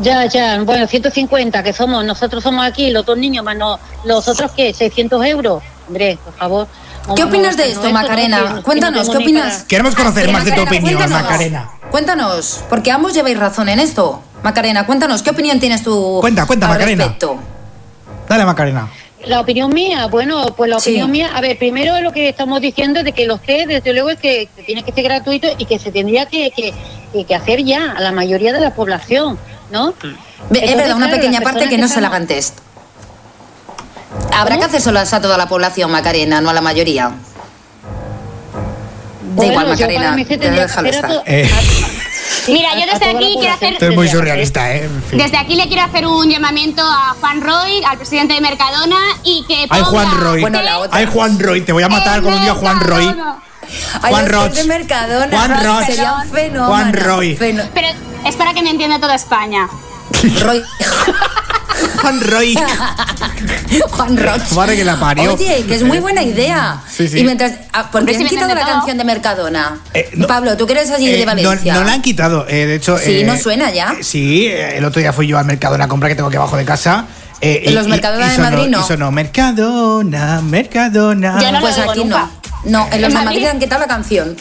Ya, ya. Bueno, 150 que somos. Nosotros somos aquí, los dos niños, más no, los otros, ¿qué? 600 euros. Hombre, por favor. ¿Qué opinas de esto, Macarena? Cuéntanos, ¿qué opinas? Queremos conocer Ah, más de tu opinión, cuéntanos. Macarena. Cuéntanos, porque ambos lleváis razón en esto. Macarena, cuéntanos, ¿qué opinión tienes tú Cuenta, cuenta, al Macarena. respecto? Dale, Macarena. La opinión mía, bueno, pues la Sí. opinión mía, a ver, primero lo que estamos diciendo de que los test, desde luego, es que, tiene que ser gratuito y que se tendría que, que, que- que hacer ya a la mayoría de la población, ¿no? Ve- es verdad, una claro, pequeña parte que no se la hagan test. Habrá ¿Cómo? que hacérselas a toda la población, Macarena, no a la mayoría. Da igual, Bueno, Macarena, para mí se ya tendría que déjalo hacer a estar. to- Eh, Mira, yo desde aquí quiero hacer. esto es muy surrealista, ¿eh? En fin. Desde aquí le quiero hacer un llamamiento a Juan Roy, al presidente de Mercadona, y que Ay, ponga Juan Roy. Bueno, la otra. Ay, Juan Roy. Te voy a matar en con un día Juan Roy. Ay, Juan Roch. de Mercadona. Juan Roch. Sería un fenómeno. Juan Roy. Pero es para que me entienda toda España. Roy. *laughs* Juan Roy. *laughs* Juan Roch. Madre que la parió. Oye, que es muy buena idea. Sí, sí. Y mientras. ah, ¿Por Hombre, qué si han quitado de la todo. canción de Mercadona? Eh, no. Pablo, tú que eres allí Eh, de no, Valencia. no la han quitado. eh, de hecho. Sí, eh, ¿no suena ya? eh, Sí, eh, el otro día fui yo al Mercadona a comprar que tengo aquí abajo de casa. eh, ¿En los Mercadona de sonó- Madrid no? Y sonó Mercadona, Mercadona. Yo no Pues aquí nunca. no. No, en los ¿En de Madrid? Han quitado la canción.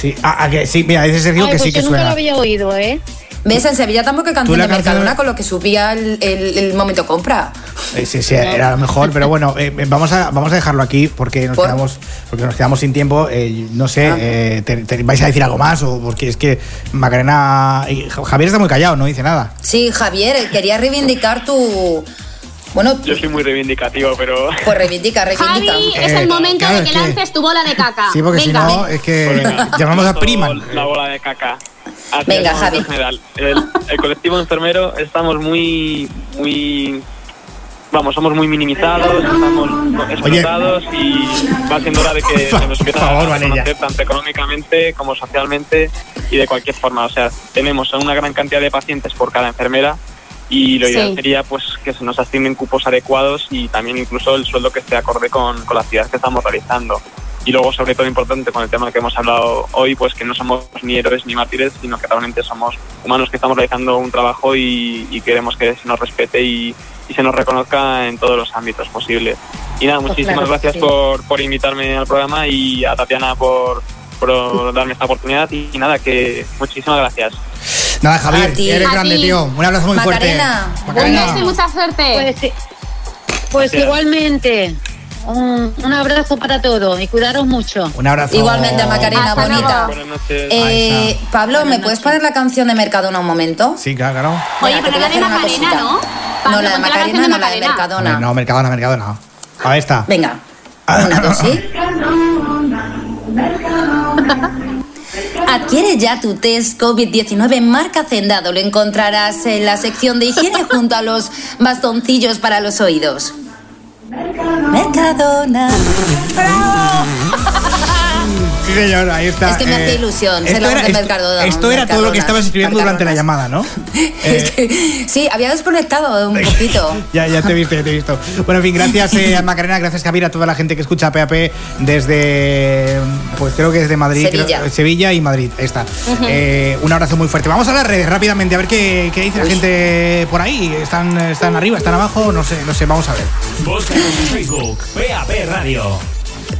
Sí, ah, ah, que sí, mira, dice Sergio Ay, que pues sí que yo nunca suena. lo había oído, ¿eh? ¿Ves? En Sevilla tampoco hay canción de Mercadona de- con lo que subía el, el- el momento compra. Eh, Sí, sí, era lo mejor, pero bueno, eh, eh, vamos, a, vamos a dejarlo aquí porque nos, ¿Por? quedamos, porque nos quedamos sin tiempo. eh, no sé, Ah. eh, te- te- ¿vais a decir algo más? o Porque es que Macarena. y Javier está muy callado, no dice nada. Sí, Javier, quería reivindicar tu. Bueno, Yo soy muy reivindicativo, pero pues reivindica, reivindica. Javi, es Eh, el momento claro, de que es que- lances tu bola de caca. Sí, porque si Venga. no, es que Pues venga, llamamos a todo Priman. La bola de caca. Hacia Venga, Javi. general. El, el colectivo enfermero estamos muy, muy, vamos, somos muy minimizados, estamos explotados y va siendo hora de que se nos empiece a reconocer tanto económicamente como socialmente y de cualquier forma. O sea, tenemos una gran cantidad de pacientes por cada enfermera y lo ideal Sí. sería pues que se nos asignen cupos adecuados y también incluso el sueldo que esté acorde con, con la actividad que estamos realizando. Y luego, sobre todo importante con el tema que hemos hablado hoy, pues que no somos ni héroes ni mártires, sino que realmente somos humanos que estamos realizando un trabajo y, y queremos que se nos respete y, y se nos reconozca en todos los ámbitos posibles. Y nada, Pues muchísimas claro, gracias sí. por, por invitarme al programa y a Tatiana por, por darme esta oportunidad y, y nada, que muchísimas gracias. Nada, Javier, ti. eres grande, ti. tío. Un abrazo muy Macarena, fuerte. Beso y mucha suerte. Pues, pues igualmente. Un, un abrazo para todos y cuidaros mucho. Un abrazo. Igualmente, Macarena, Hasta bonita. Buenas noches. Eh, Pablo, ¿me puedes poner la canción de Mercadona un momento? Sí, claro, claro. Oye, pero la de Macarena. ¿no? No, la de la Macarena, no, la de. Mercadona. No, Mercadona, Mercadona. Ahí está. Venga, una, dos, ¿sí? *laughs* Adquiere ya tu test COVID-19 marca Hacendado. Lo encontrarás en la sección de higiene junto a los bastoncillos para los oídos. Mercadona. Sí, señor, ahí está. Es que me hace ilusión ser esto era, esto- Mercadona, Esto era todo lo que estabas escribiendo durante la llamada, ¿no? *laughs* Es que, sí, había desconectado un poquito. *laughs* Ya, ya te he visto, ya te he visto. Bueno, en fin, gracias eh, a Macarena, gracias Javier, a toda la gente que escucha PAP desde, pues creo que desde Madrid, Sevilla. creo- Sevilla y Madrid. Ahí está. Eh, un abrazo muy fuerte. Vamos a las redes rápidamente a ver qué, qué dice la gente por ahí. ¿Están, ¿Están arriba, están abajo? No sé, no sé, vamos a ver. Búscanos en Facebook, PAP Radio.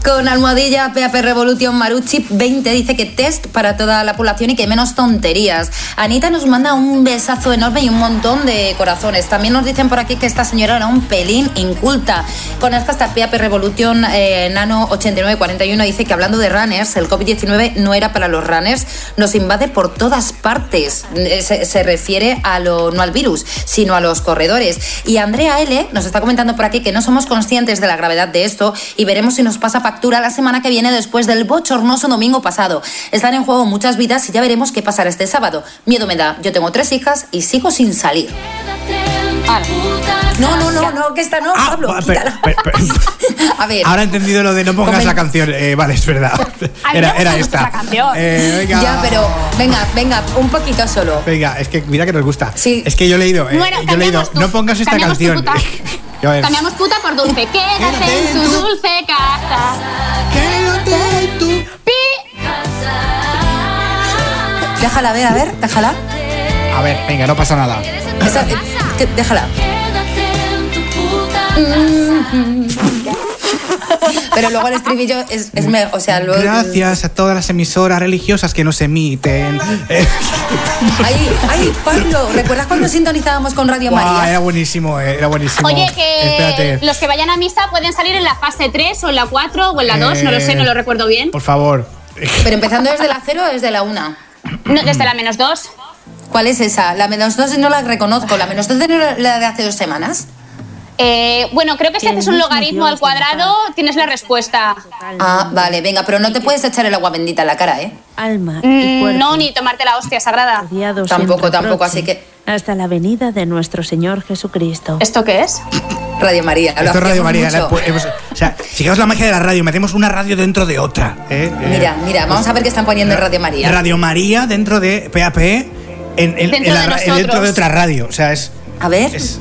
Con almohadilla PAP Revolution Maruchip 20 dice que test para toda la población y que menos tonterías. Anita nos manda un besazo enorme y un montón de corazones. También nos dicen por aquí que esta señora era un pelín inculta. Con el hashtag PAP Revolution eh, Nano 8941 dice que hablando de runners, el COVID-19 no era para los runners, nos invade por todas partes. Eh, Se, se refiere a lo, no al virus, sino a los corredores. Y Andrea L nos está comentando por aquí que no somos conscientes de la gravedad de esto y veremos si nos pasa factura la semana que viene después del bochornoso domingo pasado. Están en juego muchas vidas y ya veremos qué pasará este sábado. Miedo me da. Yo tengo tres hijas y sigo sin salir. No, no, no, no, que esta no, Ah, Pablo. *laughs* A ver. Ahora he entendido lo de no pongas Comen- la canción. Eh, vale, es verdad. *laughs* Era, era esta. la canción. Eh, venga. Ya, pero venga, venga, un poquito solo. Venga, es que mira que nos gusta. Sí. Es que yo he leído, eh, Bueno, yo he leído, tu- no pongas esta tu canción. puta. *laughs* Cambiamos puta por dulce. Quédate en tu dulce casa. Quédate tú. Pi. Déjala ver, a ver, déjala. A ver, venga, no pasa nada. Esa- eh, que- déjala. *laughs* Pero luego el estribillo es, es me- o sea, luego Gracias a todas las emisoras religiosas que nos emiten. Eh, Ay, ay, Pablo, ¿recuerdas cuando sintonizábamos con Radio guau, era María? buenísimo, eh, era buenísimo. Oye, que Espérate, los que vayan a misa pueden salir en la fase 3 o en la 4 o en la 2, no lo sé, no lo recuerdo bien. por favor. Pero empezando desde la cero o desde la una. No, desde la menos 2. ¿Cuál es esa? La menos dos no la reconozco. La menos dos no era la de hace dos semanas. Eh, bueno, creo que si haces un logaritmo al cuadrado, tienes la respuesta. Ah, vale, venga, pero no te puedes echar el agua bendita en la cara, ¿eh? Alma y Mm, cuerpo. no, ni tomarte la hostia sagrada. Tampoco, tampoco, así que- Hasta la venida de nuestro Señor Jesucristo. ¿Esto qué es? Radio María. lo Esto es Radio María. la- pues, o sea, fijaos la magia de la radio. Metemos una radio dentro de otra. ¿eh? Eh, Mira, mira, vamos a ver qué están poniendo en Radio María. Radio María dentro de PAP en, en- en Dentro la de dentro otra radio. O sea, es, A ver. es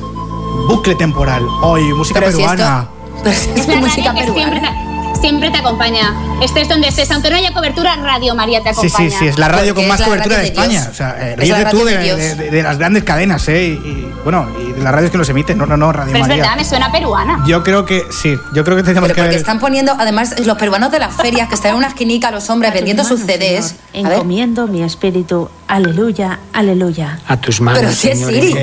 bucle temporal. Hoy, música Pero si peruana. esto- pero si Es es la música radio que siempre peruana. Siempre te acompaña. Estés donde estés, aunque no haya cobertura, Radio María te Sí, acompaña. sí, sí, es la radio Porque con es más cobertura de España. O sea, eh, Es ríete tú de, de de- las grandes cadenas, ¿eh? Y, y, bueno, y de las radios que nos emiten. No, no, no, Radio Pero es María. verdad, me suena peruana. Yo creo que sí, yo creo que tenemos Pero que porque ver. están poniendo, además, los peruanos de las ferias que están en una esquinica los hombres vendiendo sus CDs. A ver, Encomiendo mi espíritu. Aleluya, aleluya. A tus manos, Pero si es Señor, Siri.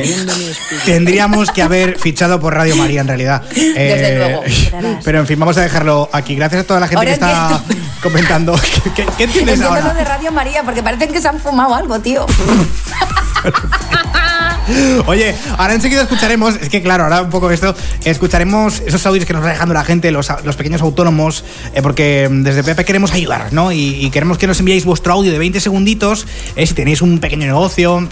Tendríamos que haber fichado por Radio María en realidad. *laughs* Desde luego. *laughs* Pero en fin, vamos a dejarlo aquí. Gracias a toda la gente Ahora que está *laughs* comentando. *laughs* ¿Qué, qué- qué entiendes entiendo lo ahora? de Radio María, porque parecen que se han fumado algo, tío. *laughs* Oye, ahora enseguida escucharemos, es que claro, ahora un poco esto, escucharemos esos audios que nos va dejando la gente, los, los pequeños autónomos, eh, porque desde Pepe queremos ayudar, ¿no? Y, y queremos que nos enviéis vuestro audio de 20 segunditos, eh, si tenéis un pequeño negocio,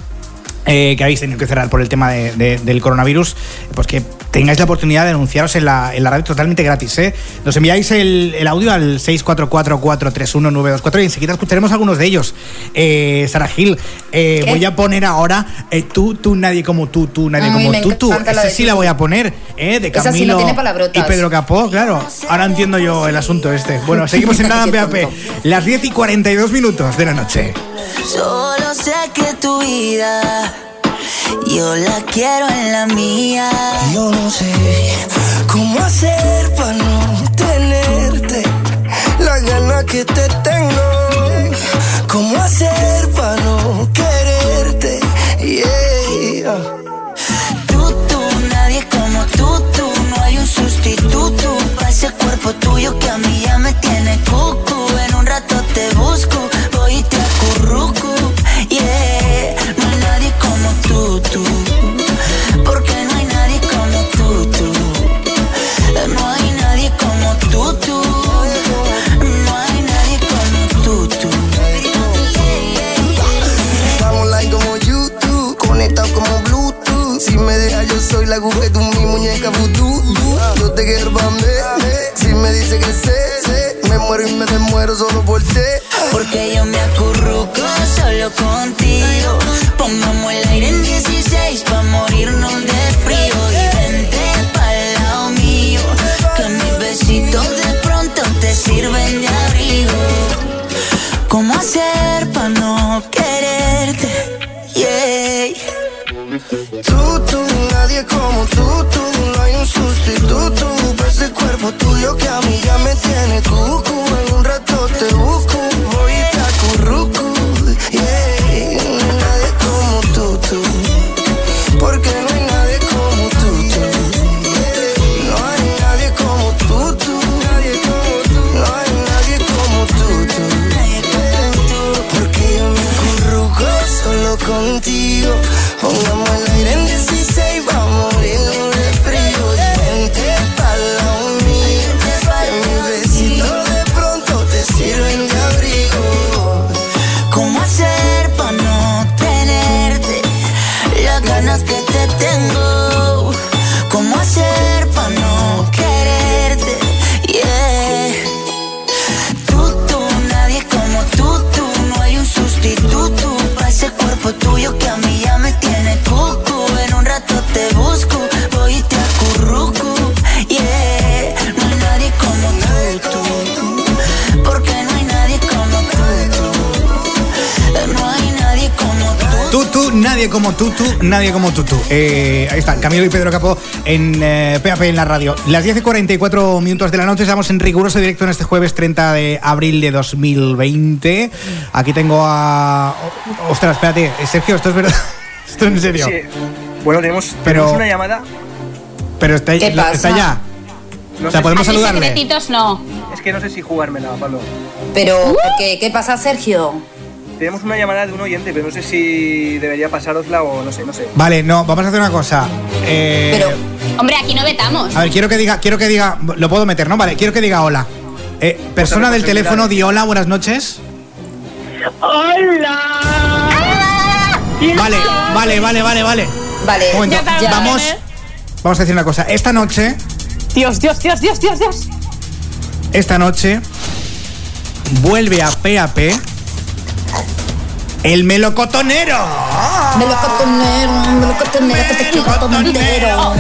eh, que habéis tenido que cerrar por el tema de- de- del coronavirus, pues que tengáis la oportunidad de anunciaros en la, en la radio totalmente gratis. ¿eh? Nos enviáis el, el audio al 644-431-924 y enseguida escucharemos algunos de ellos. Eh, Sara Gil, eh, voy a poner ahora eh, tú, tú, nadie como tú, tú, nadie Ay, como tú, tú. Esa sí la voy a poner, ¿eh? de Esa sí, Camilo no tiene palabrotas. y Pedro Capó, claro. Ahora entiendo yo el asunto este. Bueno, seguimos en *laughs* nada en PAP. Las 10 y 42 minutos de la noche. Solo sé que tu vida yo la quiero en la mía. Yo no sé cómo hacer para no tenerte la gana que te tengo. Cómo hacer para no quererte. Yeah. Tú, tú, nadie como tú, tú. No hay un sustituto para ese cuerpo tuyo que a mí ya me tiene cucu. En un rato te busco, Bambe. Si me dice que sé, sé, me muero y me desmuero solo por ti. Porque yo me acurruco solo contigo. Pongamos el aire en 16 pa' morirnos de frío. Y vente pa'l lado mío. Que mis besitos de pronto te sirven de abrigo. ¿Cómo hacer pa' no quererte? Yeah. Tú, tú, nadie como tú, tú. Tiene nadie como tú, tú, nadie como tú, tú. Eh, ahí están, Camilo y Pedro Capó en eh, PAP en la radio. Las 10 y 44 minutos de la noche, estamos en riguroso directo en este jueves 30 de abril de 2020. Aquí tengo a. ostras, espérate, Sergio, esto es verdad. *laughs* Esto es en serio. Sí. Bueno, tenemos, Pero- tenemos una llamada. Pero está, ¿Qué la- pasa? está ya. No O sea, podemos si- saludarle. secretitos no. Es que no sé si jugármela, Pablo. Pero, ¿por qué? ¿Qué pasa, Sergio? Tenemos una llamada de un oyente, pero no sé si debería pasárosla o no sé, no sé. Vale, no, vamos a hacer una cosa. Eh, Hombre, aquí no vetamos. A ver, quiero que diga, quiero que diga, lo puedo meter, ¿no? Vale, quiero que diga hola. Eh, persona del teléfono, di hola, buenas noches. ¡Hola! Vale, vale, vale, vale, vale. Vale, Un momento, ya está, vamos, ¿eh? vamos a decir una cosa. Esta noche, Dios, Dios, Dios, Dios, Dios, Dios. esta noche, vuelve a PAP el melocotonero. Melocotonero, melocotonero, que te quiero tontero.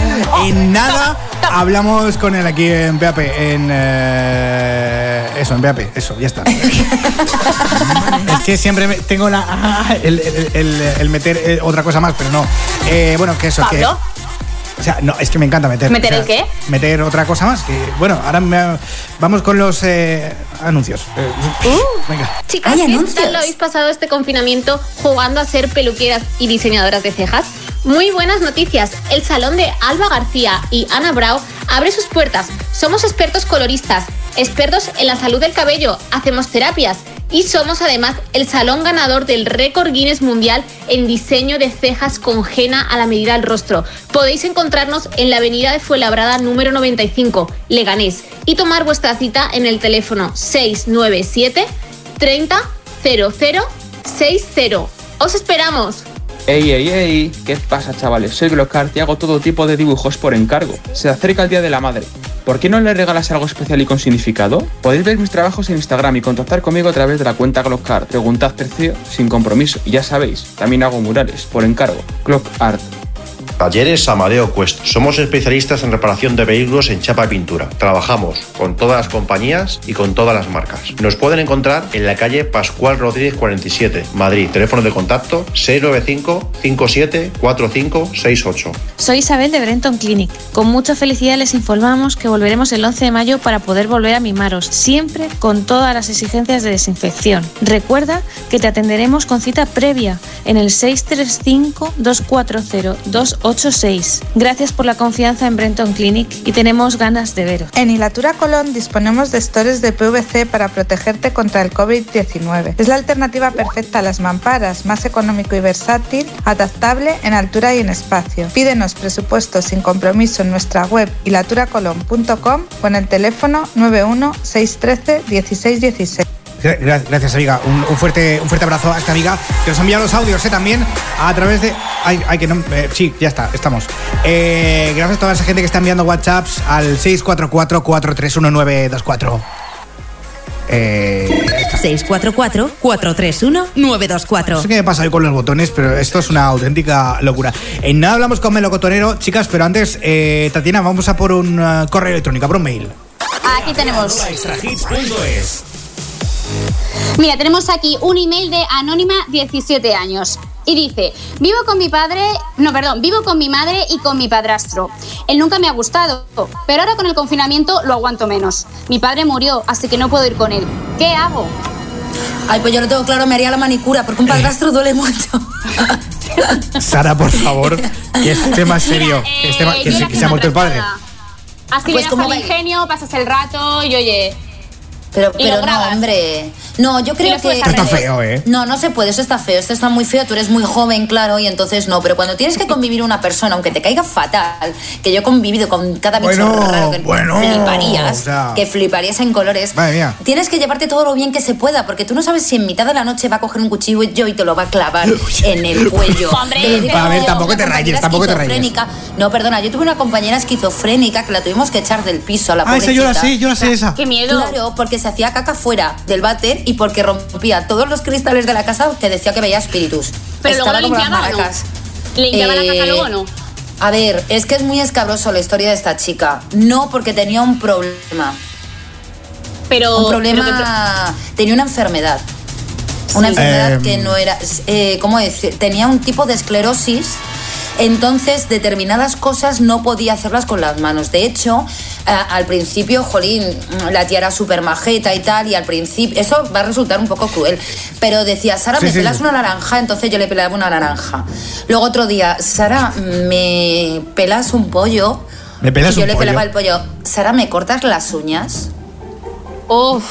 En nada hablamos con él aquí en PAP, en eh, eso, en PAP, eso, ya está. *laughs* es que siempre me- tengo la ah, el, el- el- el meter eh, otra cosa más, pero no. Eh, bueno, que eso, que ¿Pablo? O sea, no, es que me encanta meter. ¿Meter o sea, el qué? Meter otra cosa más. Que, bueno, ahora me- vamos con los eh, anuncios. Eh, Venga. Chicas, Hay ¿qué anuncios. tal lo habéis pasado este confinamiento jugando a ser peluqueras y diseñadoras de cejas? Muy buenas noticias. El salón de Alba García y Ana Brau abre sus puertas. Somos expertos coloristas, expertos en la salud del cabello, hacemos terapias y somos además el salón ganador del récord Guinness Mundial en diseño de cejas con a la medida del rostro. Podéis encontrarnos en la avenida de Fuenlabrada número 95, Leganés, y tomar vuestra cita en el teléfono 697 30 00 60. ¡Os esperamos! Ey, ey, ey, ¿qué pasa chavales? Soy Glocart y hago todo tipo de dibujos por encargo. Se acerca el Día de la Madre. ¿Por qué no le regalas algo especial y con significado? Podéis ver mis trabajos en Instagram y contactar conmigo a través de la cuenta Glocart. Preguntad precio sin compromiso. Y ya sabéis, también hago murales por encargo. Glocart. Talleres Amadeo Cuest. Somos especialistas en reparación de vehículos en chapa y pintura. Trabajamos con todas las compañías y con todas las marcas. Nos pueden encontrar en la calle Pascual Rodríguez 47, Madrid. Teléfono de contacto 695 57 45 68. Soy Isabel de Brenton Clinic. Con mucha felicidad les informamos que volveremos el 11 de mayo para poder volver a mimaros, siempre con todas las exigencias de desinfección. Recuerda que te atenderemos con cita previa en el 635-240-286. Gracias por la confianza en Brenton Clinic y tenemos ganas de veros. En Ilatura Colón disponemos de stores de PVC para protegerte contra el COVID-19. Es la alternativa perfecta a las mamparas, más económico y versátil, adaptable en altura y en espacio. Pídenos presupuestos sin compromiso en nuestra web ilaturacolón.com o en el teléfono 91 613 1616. Gra- Gracias, amiga. Un, un fuerte, un fuerte abrazo a esta amiga que nos ha enviado los audios ¿eh? también a través de. Ay, ay, que no. eh, sí, ya está, estamos. Eh, gracias a toda esa gente que está enviando WhatsApps al 644-431-924. Eh, 644-431-924. no sé qué me pasa hoy con los botones, pero esto es una auténtica locura. En nada hablamos con Melocotonero, chicas, pero antes, eh, Tatiana, vamos a por un eh, correo electrónico, por un mail. Aquí tenemos. Mira, tenemos aquí un email de Anónima 17 años. Y dice, vivo con mi padre, no, perdón, vivo con mi madre y con mi padrastro. Él nunca me ha gustado, pero ahora con el confinamiento lo aguanto menos. Mi padre murió, así que no puedo ir con él. ¿Qué hago? Ay, pues yo lo tengo claro, me haría la manicura, porque un padrastro duele mucho. *laughs* Sara, por favor, que este más serio, que, este ma- que se, que se ha muerto el padre. Así Pues le das como al ingenio, pasas el rato y oye. Pero, Y pero no, hombre. No, yo Y creo que. a Esto está feo, ¿eh? No, no se puede, eso está feo, esto está muy feo, tú eres muy joven, claro, y entonces no, pero cuando tienes que convivir una persona, aunque te caiga fatal, que yo he convivido con cada bicho Bueno, raro que bueno, fliparías, o sea. que fliparías en colores, Madre mía. tienes que llevarte todo lo bien que se pueda, porque tú no sabes si en mitad de la noche va a coger un cuchillo y te lo va a clavar *laughs* en el cuello. Hombre, a ver, yo, tampoco te rayes, tampoco te rayes. No, perdona, yo tuve una compañera esquizofrénica que la tuvimos que echar del piso a la Ah, esa yo la sé, yo la sé esa. ¡Qué miedo! Claro, porque se hacía caca fuera del váter y porque rompía todos los cristales de la casa que decía que veía espíritus. Pero luego Estaba lo como las limpiaba o no. maracas. ¿Limpiaba la caca Eh, luego o no? A ver, es que es muy escabroso la historia de esta chica. No porque tenía un problema. Pero. un problema. Tenía una enfermedad. Una Sí. enfermedad Em. que no era. eh, ¿Cómo decir? Tenía un tipo de esclerosis. Entonces, determinadas cosas no podía hacerlas con las manos. De hecho, a- al principio, jolín, la tía era súper majeta y tal, y al principio, eso va a resultar un poco cruel. Pero decía, Sara, Sí, ¿me sí. pelas una naranja? Entonces yo le pelaba una naranja. Luego otro día, Sara, ¿me pelas un pollo? ¿Me pelas y yo un le pollo? pelaba el pollo. Sara, ¿me cortas las uñas? Uf.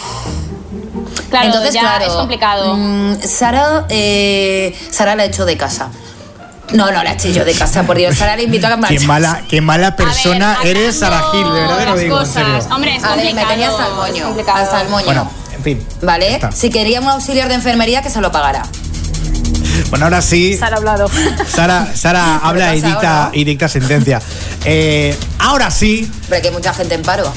Claro, Entonces, ya claro, es complicado. mm, Sara, eh, Sara la echó de casa. No, no la eché yo de casa, por Dios. Sara le invitó a que Qué mala, qué mala persona eres, Sara Gil, de verdad te lo digo, en cosas. serio. Hombre, es A ver, me tenía hasta el moño. Hasta el moño. Bueno, en fin. ¿Vale? está. Si quería un auxiliar de enfermería, que se lo pagara. Bueno, ahora sí. Sara ha hablado. Sara, Sara *laughs* habla y pasa dicta, ahora? y dicta sentencia. Eh, ahora sí, Pero que hay mucha gente en paro.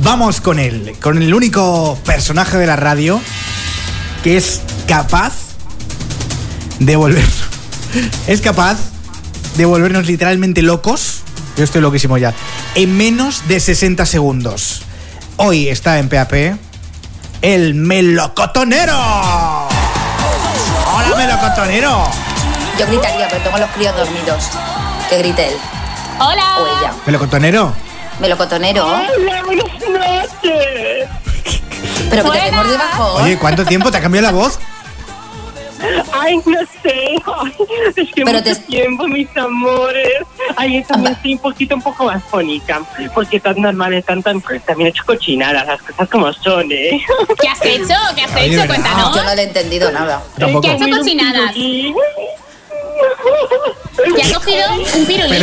vamos con él, con el único personaje de la radio que es capaz de volver. Es capaz de volvernos literalmente locos. Yo estoy loquísimo ya. En menos de 60 segundos. Hoy está en PAP el melocotonero. ¡Hola, melocotonero! Yo gritaría, pero tengo los críos dormidos. Que grite él. Hola. O ella. ¿Melocotonero? Melocotonero. Hola, buenas noches. Pero que te tenemos debajo. Oye, ¿cuánto tiempo te ha cambiado la voz? Ay, no sé. Ay, es que Pero mucho te- tiempo, mis amores. Ay, también estoy un poquito, un poco más bonita. Porque tan normales, tan, tan, también he hecho cochinadas, las cosas como son, ¿eh? ¿Qué has hecho? ¿Qué has hecho? ¿verdad? Cuéntanos. Yo no le he entendido nada. Tampoco. ¿Qué has hecho cocinadas? ¿Te has cogido un pirulí?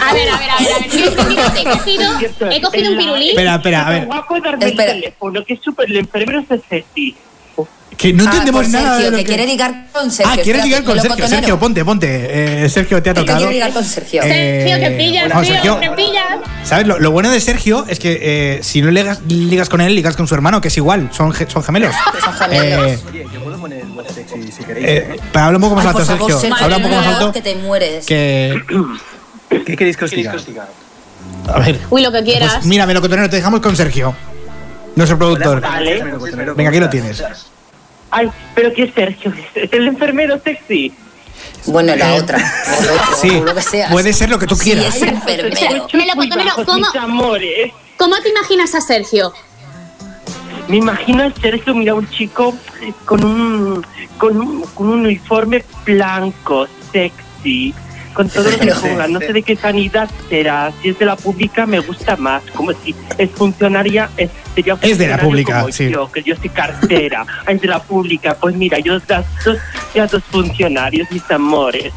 A ver, a ver, a ver, a ver. Yo he cogido, he cogido, he cogido un pirulí. Espera, espera, a ver. guapo darme Espera. el teléfono, que es súper, el enfermero es sexy. Que no Ah, entendemos por nada Sergio, de lo que, quiere ligar con Sergio. Ah, ¿quieres Espérate, ligar con Sergio? Sergio, ponte, ponte. Eh, Sergio, te ha Que tocado. quiere ligar con Sergio. Eh, Sergio, que pillas, no, Sergio, que pillas. ¿Sabes? Lo, lo bueno de Sergio es que eh, si no ligas, ligas con él, ligas con su hermano, que es igual, son, ge- son gemelos. *laughs* Son gemelos. Eh, Oye, yo puedo poner sexy si queréis. eh, pero habla un poco más Ay, alto, favor, Sergio. Sergio, Habla un poco más alto. que te mueres. Que. *coughs* ¿Qué queréis que os diga? A ver. Uy, lo que quieras. Pues mira, melocotonero, te dejamos con Sergio, nuestro productor. Vale. Venga, aquí lo tienes. Ay, pero ¿qué es Sergio? ¿Es el enfermero sexy? Bueno, la Eh, otra. *laughs* Sí, o lo que sea. puede ser lo que tú Sí, quieras. es enfermero. ¿cómo. ¿cómo te imaginas a Sergio? Me imagino a Sergio, mira, un chico con un, con un, con un uniforme blanco, sexy, con todo lo que ponga. No sé de qué sanidad será. Si es de la pública, me gusta más. Como si es funcionaria, es, sería Es de la pública, como sí. Yo, que yo soy cartera. Es de la pública. Pues mira, yo das dos, ya dos funcionarios, mis amores.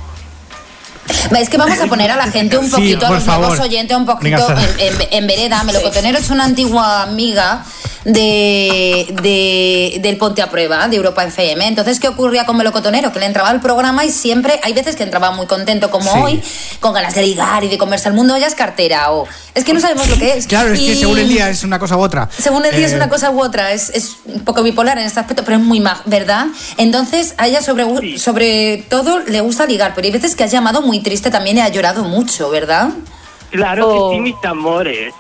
Es que vamos a poner a la gente un *laughs* Sí, poquito, a por los nuevos favor. oyentes, un poquito en, en- en vereda. Melocotonero es una antigua amiga de, de- del Ponte a Prueba, de Europa FM. Entonces, ¿qué ocurría con Melocotonero? Que le entraba al programa y siempre, hay veces que entraba muy contento como Sí. hoy, con ganas de ligar y de comerse al mundo, ella es cartera o... Es que no sabemos lo que es. Claro, es que Y- según el día es una cosa u otra. según el día es Eh, una cosa u otra, es, es un poco bipolar en este aspecto, pero es muy mag, ¿verdad? Entonces, a ella sobre, sobre todo le gusta ligar, pero hay veces que has llamado muy triste también y ha llorado mucho, ¿verdad? Claro Oh. que sí, mis amores.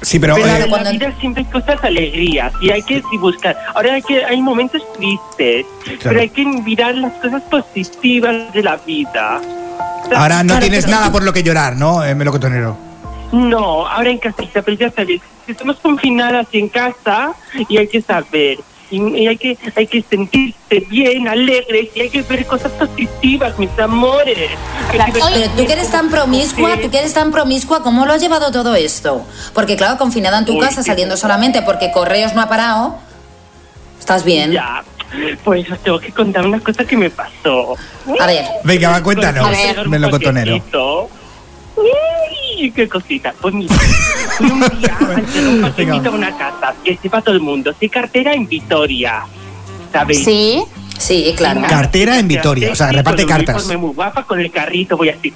Sí, pero. Pero eh, en la vida siempre hay cosas alegrías y hay que sí, buscar. Ahora hay que hay momentos tristes, pero hay que mirar las cosas positivas de la vida. ahora no Claro, tienes pero- nada por lo que llorar, ¿no, eh, melocotonero? No, ahora en casita, pero ya sabes, estamos confinadas en casa y hay que saber. Y, y hay que hay que sentirse bien, alegres y hay que ver cosas positivas, mis amores. Ver- Pero tú que eres tan promiscua, tú que eres tan promiscua, ¿cómo lo has llevado todo esto? Porque claro, confinada en tu Uy, casa, saliendo solamente porque Correos no ha parado, ¿estás bien? Ya, pues os tengo que contar una cosa que me pasó. A ver. Venga, va, cuéntanos, A ver. melocotonero. paquetito. Uy, qué cosita. Pues mira, fui un día *laughs* paquetito a una casa, que sepa todo el mundo. Soy cartera en Vitoria, ¿sabéis? Sí. Sí, claro. Cartera en Vitoria, o sea, Sí, reparte cartas. uniforme muy guapa, con el carrito voy así,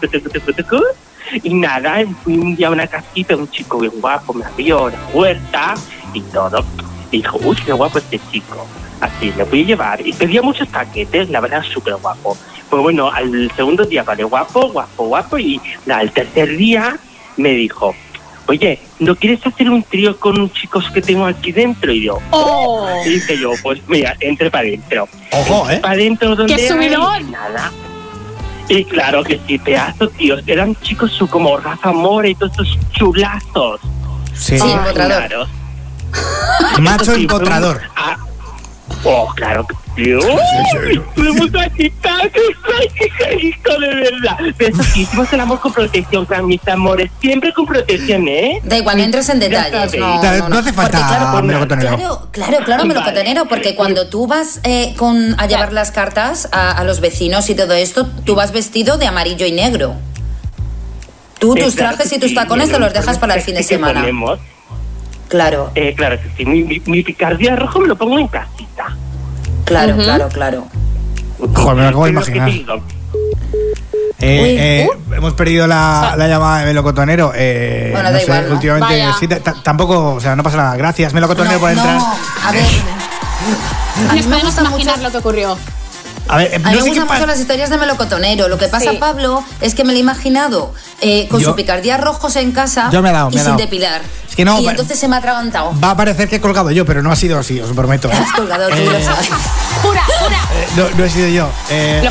y nada, fui un día a una casita, un chico bien guapo, me abrió la puerta y todo. Dijo, uy, qué guapo este chico. Así, le voy a llevar. Y pedía muchos paquetes, la verdad, súper guapo. Pues bueno, al segundo día, vale, guapo, guapo, guapo, y nada, al tercer día me dijo, oye, ¿no quieres hacer un trío con chicos que tengo aquí dentro? Y yo, Oh. y dije yo, pues mira, entre para adentro. Ojo, ¿eh? Para adentro donde ¡Qué subidón! nada. Y claro que sí, pedazo, tíos. Eran chicos su, como Rafa Mora y todos esos chulazos. Sí. Sí. Macho Sí, fue un- ah, Oh, claro que sí. Que *laughs* soy hijo de verdad. Pero eso sí, hicimos el amor con protección, con mis amores. Siempre con protección, ¿eh? Da igual, no entres en detalles. No, no, no no. hace falta Porque, claro, melocotonero. Claro, claro, claro, melocotonero, porque cuando tú vas eh, con, a llevar las cartas a, a los vecinos y todo esto, tú vas vestido de amarillo y negro. Tú tus trajes y tus tacones te los dejas para el fin de semana. Claro. Eh, claro que sí. Mi, mi, mi picardía rojo me lo pongo en casita. Claro, claro, claro. Joder, me lo acabo de imaginar. Eh, eh, hemos perdido la, la llamada de Melocotonero. Eh, Bueno, no da sé, igual, ¿no? últimamente Vaya. sí, ta- ta- tampoco, o sea, no pasa nada. Gracias, Melocotonero, por entrar. No, a ver. *laughs* A mí Nos me podemos gusta mucho imaginar lo que ocurrió. A ver, eh, A mí no me gustan mucho las historias de melocotonero. Lo que pasa, Sí. Pablo, es que me lo he imaginado eh, con Yo- su picardía rojos en casa Yo me he dado, y me he sin dado. depilar. Es que no, y entonces se me ha atragantado. Va a parecer que he colgado yo, pero no ha sido así, os lo prometo. ¿eh? *laughs* Has colgado tú, Eh, lo sabes. ¡Jura, jura! Eh, no, no he sido yo. Eh.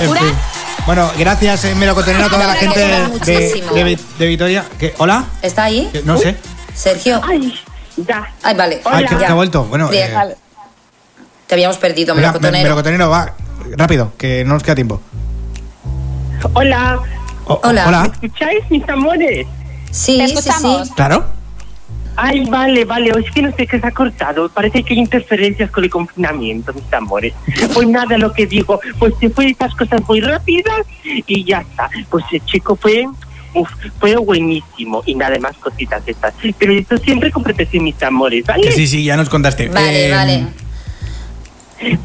Bueno, gracias, eh, Melocotonero, a toda la Te gente de, muchísimo. de, de Vitoria. ¿Qué? ¿Hola? ¿Está ahí? No sé. Sergio. Ay, ya. Ay, vale. Ay, que, que Ya. ha vuelto. Bueno, eh, Te habíamos perdido, melocotonero. Melocotonero, va. Rápido, que no nos queda tiempo. Hola. O- Hola. Hola. ¿Me escucháis, mis amores? Sí, Te sí, escuchamos. sí. ¿Claro? Ay, vale, vale. Es que no sé qué se ha cortado. Parece que hay interferencias con el confinamiento, mis amores. Pues nada, lo que digo. Pues se fue estas cosas muy rápidas y ya está. Pues el chico fue... Uf, fue buenísimo y nada más cositas estas. Pero esto siempre con protección, mis amores, ¿vale? Que sí, sí, ya nos contaste. Vale, Eh, vale.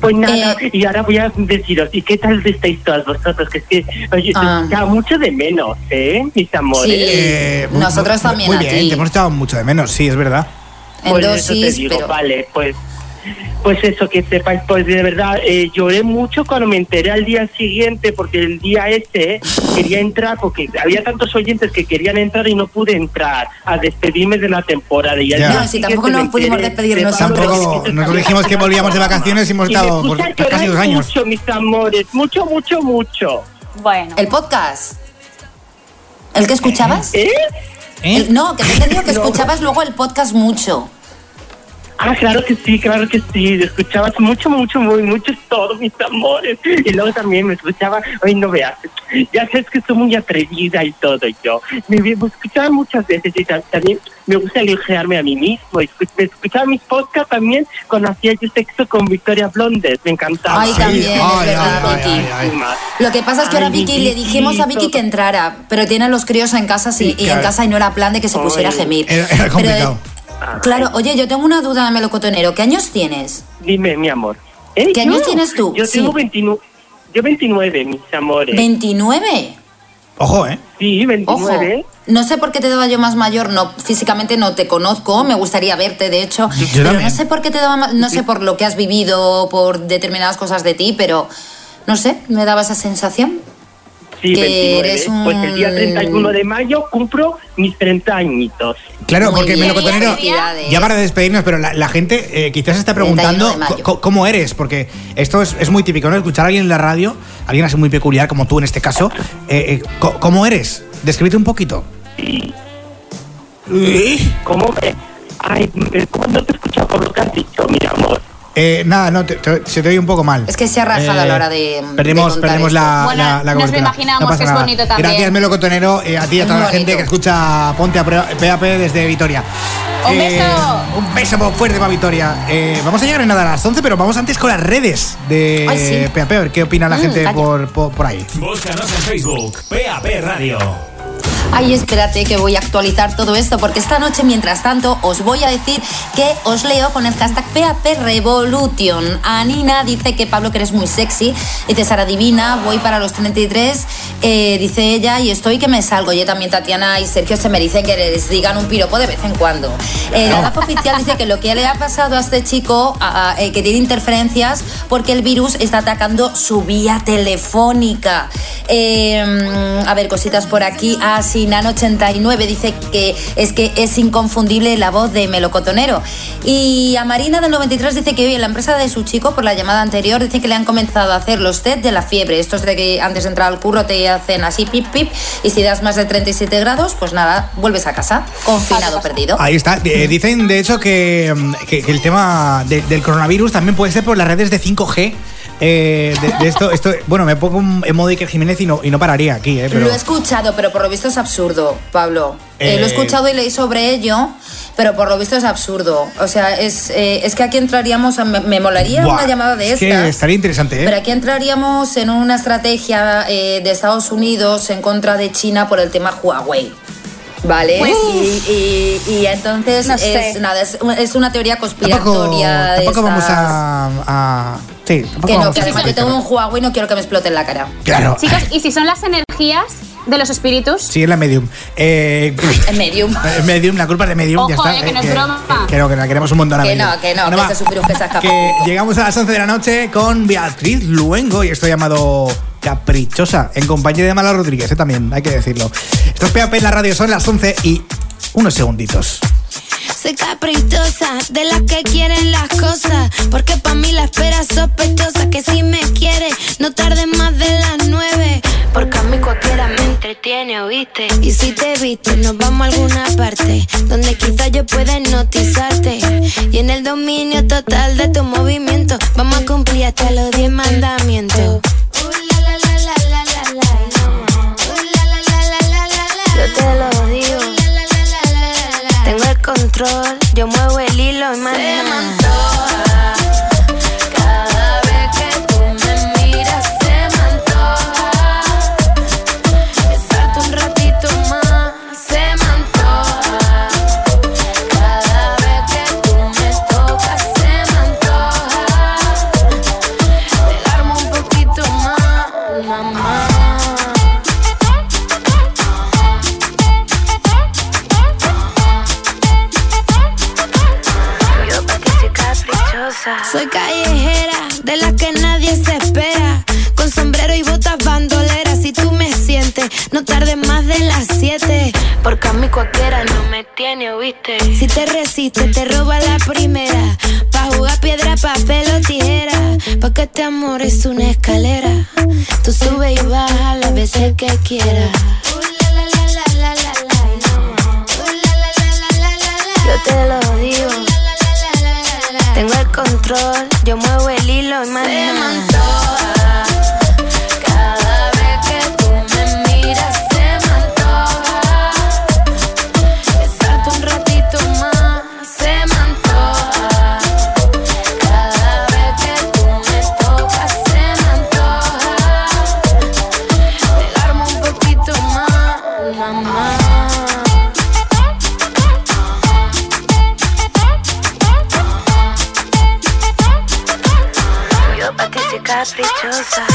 Pues nada, Eh, y ahora voy a deciros, ¿y qué tal estáis todas vosotros? Que es que oye, Ah. te mucho de menos, ¿eh? Mis amores. Sí. eh, muy- Nosotros muy- también Muy a bien, ti. te hemos echado mucho de menos, sí, es verdad. En Pues eso te digo, pero. vale, pues pues eso, que sepáis, pues de verdad, eh, lloré mucho cuando me enteré al día siguiente, porque el día ese eh, quería entrar, porque había tantos oyentes que querían entrar y no pude entrar a despedirme de la temporada. Y al Ya. día No, si siguiente tampoco me nos pudimos enteré despedir de nosotros. Pablo Tampoco, nosotros dijimos que volvíamos de vacaciones y hemos estado por casi dos años. Mucho, mis amores, mucho, mucho, mucho. Bueno. ¿El podcast? ¿El que escuchabas? ¿Eh? ¿Eh? El- no, que te he entendido que *laughs* No. escuchabas luego el podcast mucho. Ah, claro que sí, claro que sí. Escuchabas mucho, mucho, muy, mucho todo, mis amores. Y luego también me escuchaba, ay, no veas, ya sabes que soy muy atrevida y todo yo. Me, me escuchaba muchas veces y ta- también me gusta elogiarme a mí mismo. Me escuchaba mis podcasts también cuando hacía yo sexo con Victoria Blondes, me encantaba. Ay, también, es Ay, verdad, ay, Vicky. ay, ay, Lo que pasa es que ahora Vicky le dijimos a Vicky que entrara, pero tiene los críos en casa sí, y en claro. casa y no era plan de que se pusiera a gemir. Era, era Pero, complicado. Ah, claro, oye, yo tengo una duda, melocotonero. ¿Qué años tienes? Dime, mi amor. ¿Eh? ¿Qué años Yo- tienes tú? Yo Sí. tengo 29, yo 29, mis amores. ¿29? Ojo, ¿eh? Sí, Ojo. 29. No sé por qué te daba yo más mayor, no físicamente no te conozco, me gustaría verte de hecho, pero también. no sé por qué te daba más, no sé por lo que has vivido, por determinadas cosas de ti, pero no sé, me daba esa sensación. Sí, que 29. eres un- Pues el día 31 de mayo cumplo mis 30 añitos. Claro, Muy porque bien, Melocotonero, ya para despedirnos, pero la, la gente eh, quizás se está 31 preguntando cómo eres, porque esto es, es muy típico, ¿no? Escuchar a alguien en la radio, alguien así muy peculiar como tú en este caso, eh, eh, ¿cómo eres? Descríbete un poquito. ¿Cómo me.? Ay, me- ¿cómo no te he escuchado por lo que has dicho, mi amor? Eh, nada, no, te- te- se te oye un poco mal. Es que se ha rajado a la hora de- Perdimos, de contar perdimos esto. la, Bueno, la, la nos lo cobertura. imaginamos No pasa que es nada. bonito también. Gracias, Melo Cotonero, eh, a ti y a toda la gente que escucha Ponte a PAP desde Vitoria. ¡Un beso! Un beso fuerte para Vitoria. Eh, vamos a llegar en nada a las 11, pero vamos antes con las redes de Ay, sí. PAP. A ver qué opina la Mm, gente por, por, por ahí. Búscanos en Facebook, PAP Radio. Ay, espérate que voy a actualizar todo esto porque esta noche, mientras tanto, os voy a decir que os leo con el hashtag PAP Revolution. Anina dice que Pablo que eres muy sexy. Dice Sara Divina, voy para los 33. eh, dice ella, y estoy que me salgo. Yo también Tatiana y Sergio se me dicen que les digan un piropo de vez en cuando. Eh, la DAF oficial dice que lo que le ha pasado a este chico, a- a- eh, que tiene interferencias, porque el virus está atacando su vía telefónica. Eh, a ver, cositas por aquí. Ah, Sinan89 dice que es que es inconfundible la voz de Melocotonero. Y a Marina del 93 dice que hoy en la empresa de su chico, por la llamada anterior, dice que le han comenzado a hacer los test de la fiebre. Estos de que antes de entrar al curro te hacen así pip pip y si das más de 37 grados, pues nada, vuelves a casa, confinado, perdido. Ahí está. Eh, dicen, de hecho, que, mm, que- que el tema de- del coronavirus también puede ser por las redes de 5G. Eh, de, de esto, esto, bueno, me pongo emoji de Iker Jiménez y no, y no pararía aquí, eh, pero Lo he escuchado, pero por lo visto es absurdo, Pablo. Eh, Eh, lo he escuchado y leí sobre ello, pero por lo visto es absurdo. O sea, es, eh, es que aquí entraríamos, a- me, me molaría Buah, una llamada de es que estaría interesante, ¿eh? Pero aquí entraríamos en una estrategia eh, de Estados Unidos en contra de China por el tema Huawei. ¿Vale? Pues- y, y- y entonces No sé. es, nada, es, es una teoría tampoco, conspiratoria. de tampoco vamos a- Sí, Que no, que yo tengo un Huawei y no quiero que me explote en la cara. Claro. Chicos, ¿y si son las energías de los espíritus? Sí, es la Medium. Eh, *laughs* En Medium. *laughs* eh, medium, la culpa es de Medium. ya Ojo, está. eh, que no es broma. Que, no, que la queremos un montón a Que Medium. no, que no, Bueno, que que se escapado. que llegamos a las 11 de la noche con Beatriz Luengo y esto llamado Caprichosa, en compañía de Mala Rodríguez, eh, también, hay que decirlo. Esto es PAP en la radio, son las 11 y unos segunditos. Soy caprichosa, de las que quieren las cosas. Porque pa' mí la espera es sospechosa. Que si me quiere, no tarde más de las nueve. Porque a mí cualquiera me entretiene, ¿oíste? Y si te viste, nos vamos a alguna parte. Donde quizás yo pueda hipnotizarte. Y en el dominio total de tu movimiento, vamos a cumplir hasta los diez mandamientos. Control, yo muevo el hilo y más no tardes más de las siete. Porque a mí cualquiera no me tiene, ¿oíste? Si te resistes, te roba la primera. Pa' jugar piedra, papel o tijera. Porque este amor es una escalera. Tú subes y bajas las veces que quieras. Yo te lo digo. Tengo el control, yo muevo el hilo y más soy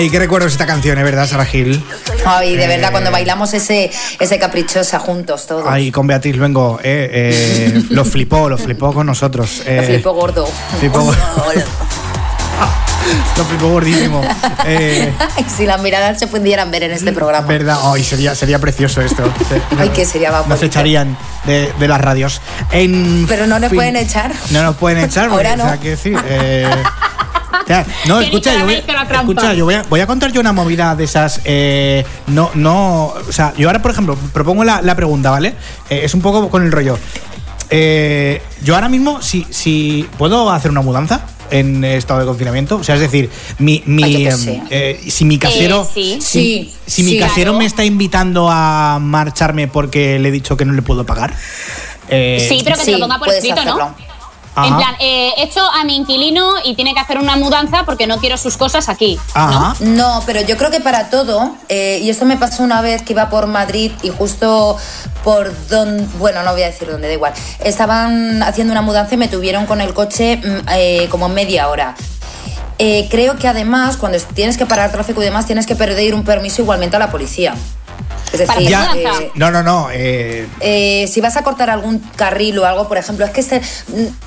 Ay, qué recuerdos esta canción, ¿eh? ¿Verdad, Sara Gil? Ay, de verdad, Eh, cuando bailamos ese, ese caprichosa juntos todos. Ay, con Beatriz Luengo, eh, eh, *laughs* lo flipó, lo flipó con nosotros. Lo flipo gordo. flipó- *laughs* Lo flipo gordísimo. Eh, *laughs* si las miradas se pudieran ver en este programa. verdad, ay, sería, sería precioso esto. Ay, que sería más Nos echarían de, de las radios. En Pero no nos fin, pueden echar. No nos pueden echar, porque, Ahora no. o sea, decir. eh, no, escucha, yo voy, escucha, yo voy a, voy a contar yo una movida de esas. eh, no, no. O sea, yo ahora, por ejemplo, propongo la, la pregunta, ¿vale? Eh, es un poco con el rollo. Eh, yo ahora mismo, si, si puedo hacer una mudanza en estado de confinamiento, o sea, es decir, mi, mi, qué em, eh, si mi casero, Eh, sí. si, Sí, si mi sí. casero Claro. me está invitando a marcharme porque le he dicho que no le puedo pagar. eh, Sí, pero que te lo ponga por escrito, ¿no? En plan, eh, echo a mi inquilino y tiene que hacer una mudanza porque no quiero sus cosas aquí. Ajá. No, pero yo creo que para todo, eh, y esto me pasó una vez que iba por Madrid y justo por donde, bueno, no voy a decir dónde, da igual, estaban haciendo una mudanza y me tuvieron con el coche mm, eh, como media hora. Eh, creo que además, cuando tienes que parar tráfico y demás, tienes que pedir un permiso igualmente a la policía. Es decir, Ya, eh, no, no, no. eh, eh, si vas a cortar algún carril o algo, por ejemplo, es que este-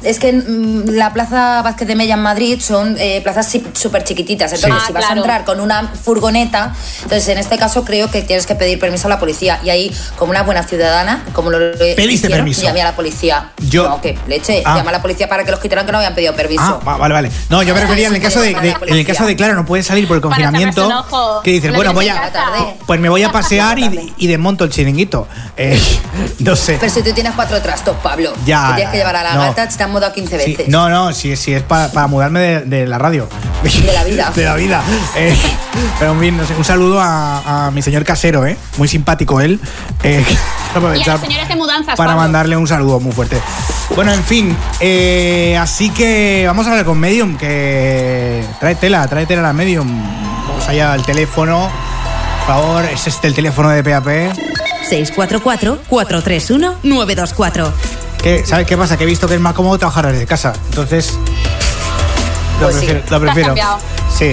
es que mm, la Plaza Vázquez de Mella en Madrid son eh, plazas si- súper chiquititas. Entonces, Sí. si Ah, vas claro. a entrar con una furgoneta, entonces en este caso creo que tienes que pedir permiso a la policía. Y ahí, como una buena ciudadana, como lo Pediste permiso. llamé a la policía. Yo- No, que leche, Ah. llama a la policía para que los quitaran que no habían pedido permiso. Ah, va- vale, vale. No, yo me refería en el caso de, de- en el caso de claro, no puedes salir por el confinamiento. Que dices, bueno, voy a, pues me voy a *laughs* pasear y, y desmonto el chiringuito. Eh, *laughs* no sé. Pero si tú tienes cuatro trastos, Pablo, Ya, que tienes que llevar a la no. gata, te han mudado 15 Sí, veces. no, no, si, si es pa- para mudarme de, de la radio. De la vida. *laughs* de la vida. Eh, pero en fin, no sé, un saludo a, a mi señor casero, ¿eh? Muy simpático él. Eh, *laughs* Y a señores de mudanzas, para Pablo. mandarle un saludo muy fuerte. Bueno, en fin, eh, así que vamos a hablar con Medium, que trae tela, trae tela a la Medium. Vamos allá al teléfono. Por favor, es este el teléfono de PAP. 644-431-924. Que, ¿Sabes qué pasa? Que he visto que es más cómodo trabajar desde casa. Entonces. Lo Pues prefiero. lo. Sí.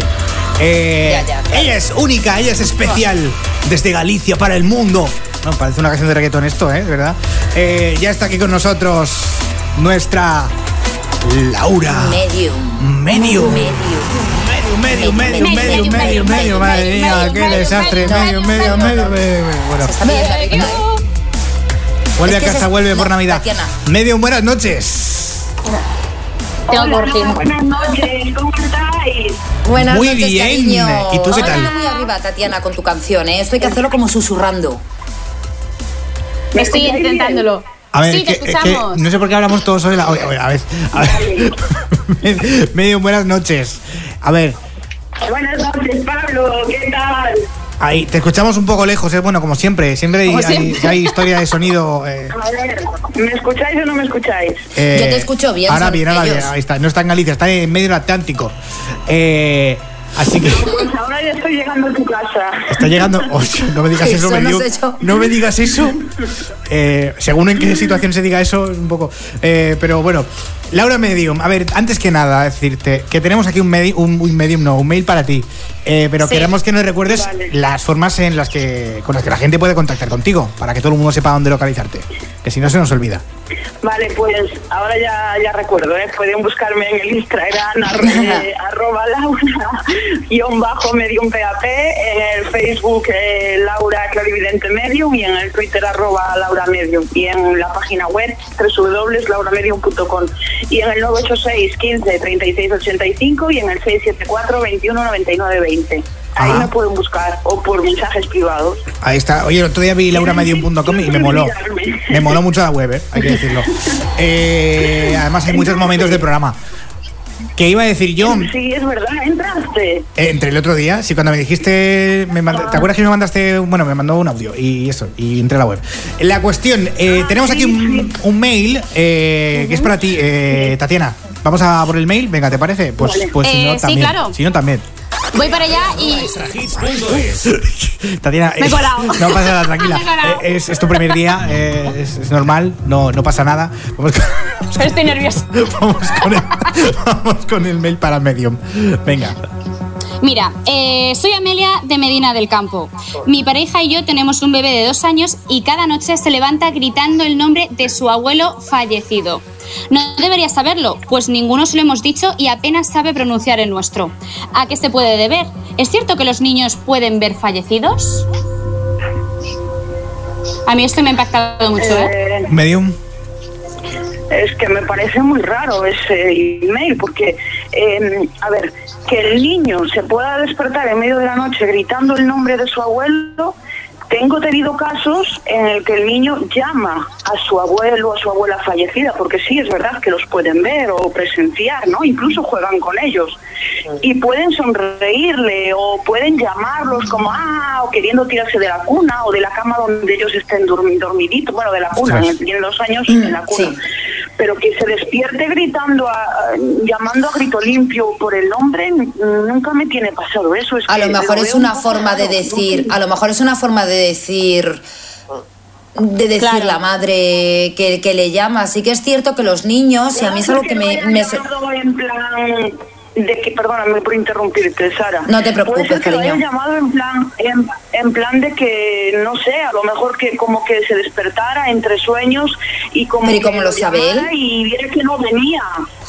Eh, Ya, ya, claro. Ella es única, ella es especial. Desde Galicia para el mundo. No, parece una canción de reggaetón esto, ¿eh? De verdad. Eh, ya está aquí con nosotros nuestra Laura. Medium. Medium. Medium. Medium, medium, medium, medium, medium, madre mía, qué desastre. Medium, medium, medium, medium. Bueno, vuelve a casa, vuelve por Navidad. Tatiana. Medium, buenas noches. Buenas noches, ¿cómo estáis? Buenas Muy noches, bien. cariño. ¿Y tú qué tal? muy arriba, Tatiana, con tu canción, ¿eh? Esto hay que hacerlo como susurrando. Estoy intentándolo. A ver, sí, te que- que escuchamos. no sé por qué hablamos todos hoy. la- a ver, a ver. Medium, buenas noches. A ver, Buenas noches, Pablo, ¿qué tal? ahí te escuchamos un poco lejos, ¿eh? bueno, como siempre. Siempre hay, historia de sonido. *laughs* eh, A ver, ¿me escucháis o no me escucháis? Eh, Yo te escucho bien, Ahora bien, ahora bien. Ahí está. No está en Galicia, está en medio del Atlántico. Eh, así que Pues ahora ya estoy llegando a tu casa. está llegando. *laughs* Oye, no me digas eso, Eso no me digas eso. Eh, según en qué situación se diga eso, es un poco. eh, pero bueno, Laura Medium, a ver, antes que nada, decirte que tenemos aquí un, medi- un, un Medium, no, un mail para ti. Eh, pero Sí. queremos que nos recuerdes las formas en las que con las que la gente puede contactar contigo, para que todo el mundo sepa dónde localizarte. Que si no se nos olvida. Vale, pues ahora ya, ya recuerdo, ¿eh? pueden buscarme en el Instagram ar- *laughs* arroba Laura guion bajo medium PAP, en el Facebook eh, Laura Clarividente Medium y en el Twitter arroba Laura Medium y en la página web www.lauramedium.com y en el 986 15 36 85 y en el 674 21 99 20. Ahí Ah. me pueden buscar o por mensajes privados. Ahí está. Oye, el otro día vi lauramedium.com y me moló. Me moló mucho la web, ¿eh? hay que decirlo. *laughs* Eh, además hay muchos momentos del programa. ¿Qué iba a decir yo? Sí, es verdad, entraste. Eh, entre el otro día, sí, cuando me dijiste, me manda- ¿te acuerdas que me mandaste, bueno, me mandó un audio y eso, y entré a la web. La cuestión, eh, tenemos aquí un, un mail eh, que es para ti, eh, Tatiana. Vamos a por el mail, venga, ¿te parece? Pues, Vale. pues si Eh, no, sí, también. claro. Si no, también. Voy para allá y. Tatiana, Me he colado. no pasa nada, tranquila. *laughs* Eh, es, es tu primer día, eh, es, es normal, no, no pasa nada. Vamos con, estoy nerviosa. *laughs* vamos con el, vamos con el mail para Medium. Venga. Mira, eh, soy Amelia de Medina del Campo. Mi pareja y yo tenemos un bebé de dos años y cada noche se levanta gritando el nombre de su abuelo fallecido. No debería saberlo, pues ninguno se lo hemos dicho y apenas sabe pronunciar el nuestro. ¿A qué se puede deber? ¿Es cierto que los niños pueden ver fallecidos? A mí esto me ha impactado mucho, ¿eh? Medium. Es que me parece muy raro ese email, porque, eh, a ver, que el niño se pueda despertar en medio de la noche gritando el nombre de su abuelo, tengo tenido casos en el que el niño llama a su abuelo o a su abuela fallecida, porque sí, es verdad que los pueden ver o presenciar, ¿no? Incluso juegan con ellos. Y pueden sonreírle o pueden llamarlos como, ah, o queriendo tirarse de la cuna o de la cama donde ellos estén dormi- dormiditos, bueno, de la cuna, tienen dos años en la cuna. Pero que se despierte gritando, a- a- llamando a grito limpio por el nombre, nunca me tiene pasado eso. Es A que lo mejor es un una forma de decir, a lo mejor es una forma de decir de decir la madre que, que le llama. Sí que es cierto que los niños, y a mí es algo que me... me en plan de que perdóname por interrumpirte Sara No te preocupes, Puede ser que lo cariño. hayan llamado en plan en, en plan de que no sé a lo mejor que como que se despertara entre sueños y como Pero ¿y que cómo lo sabe él? y viera que no venía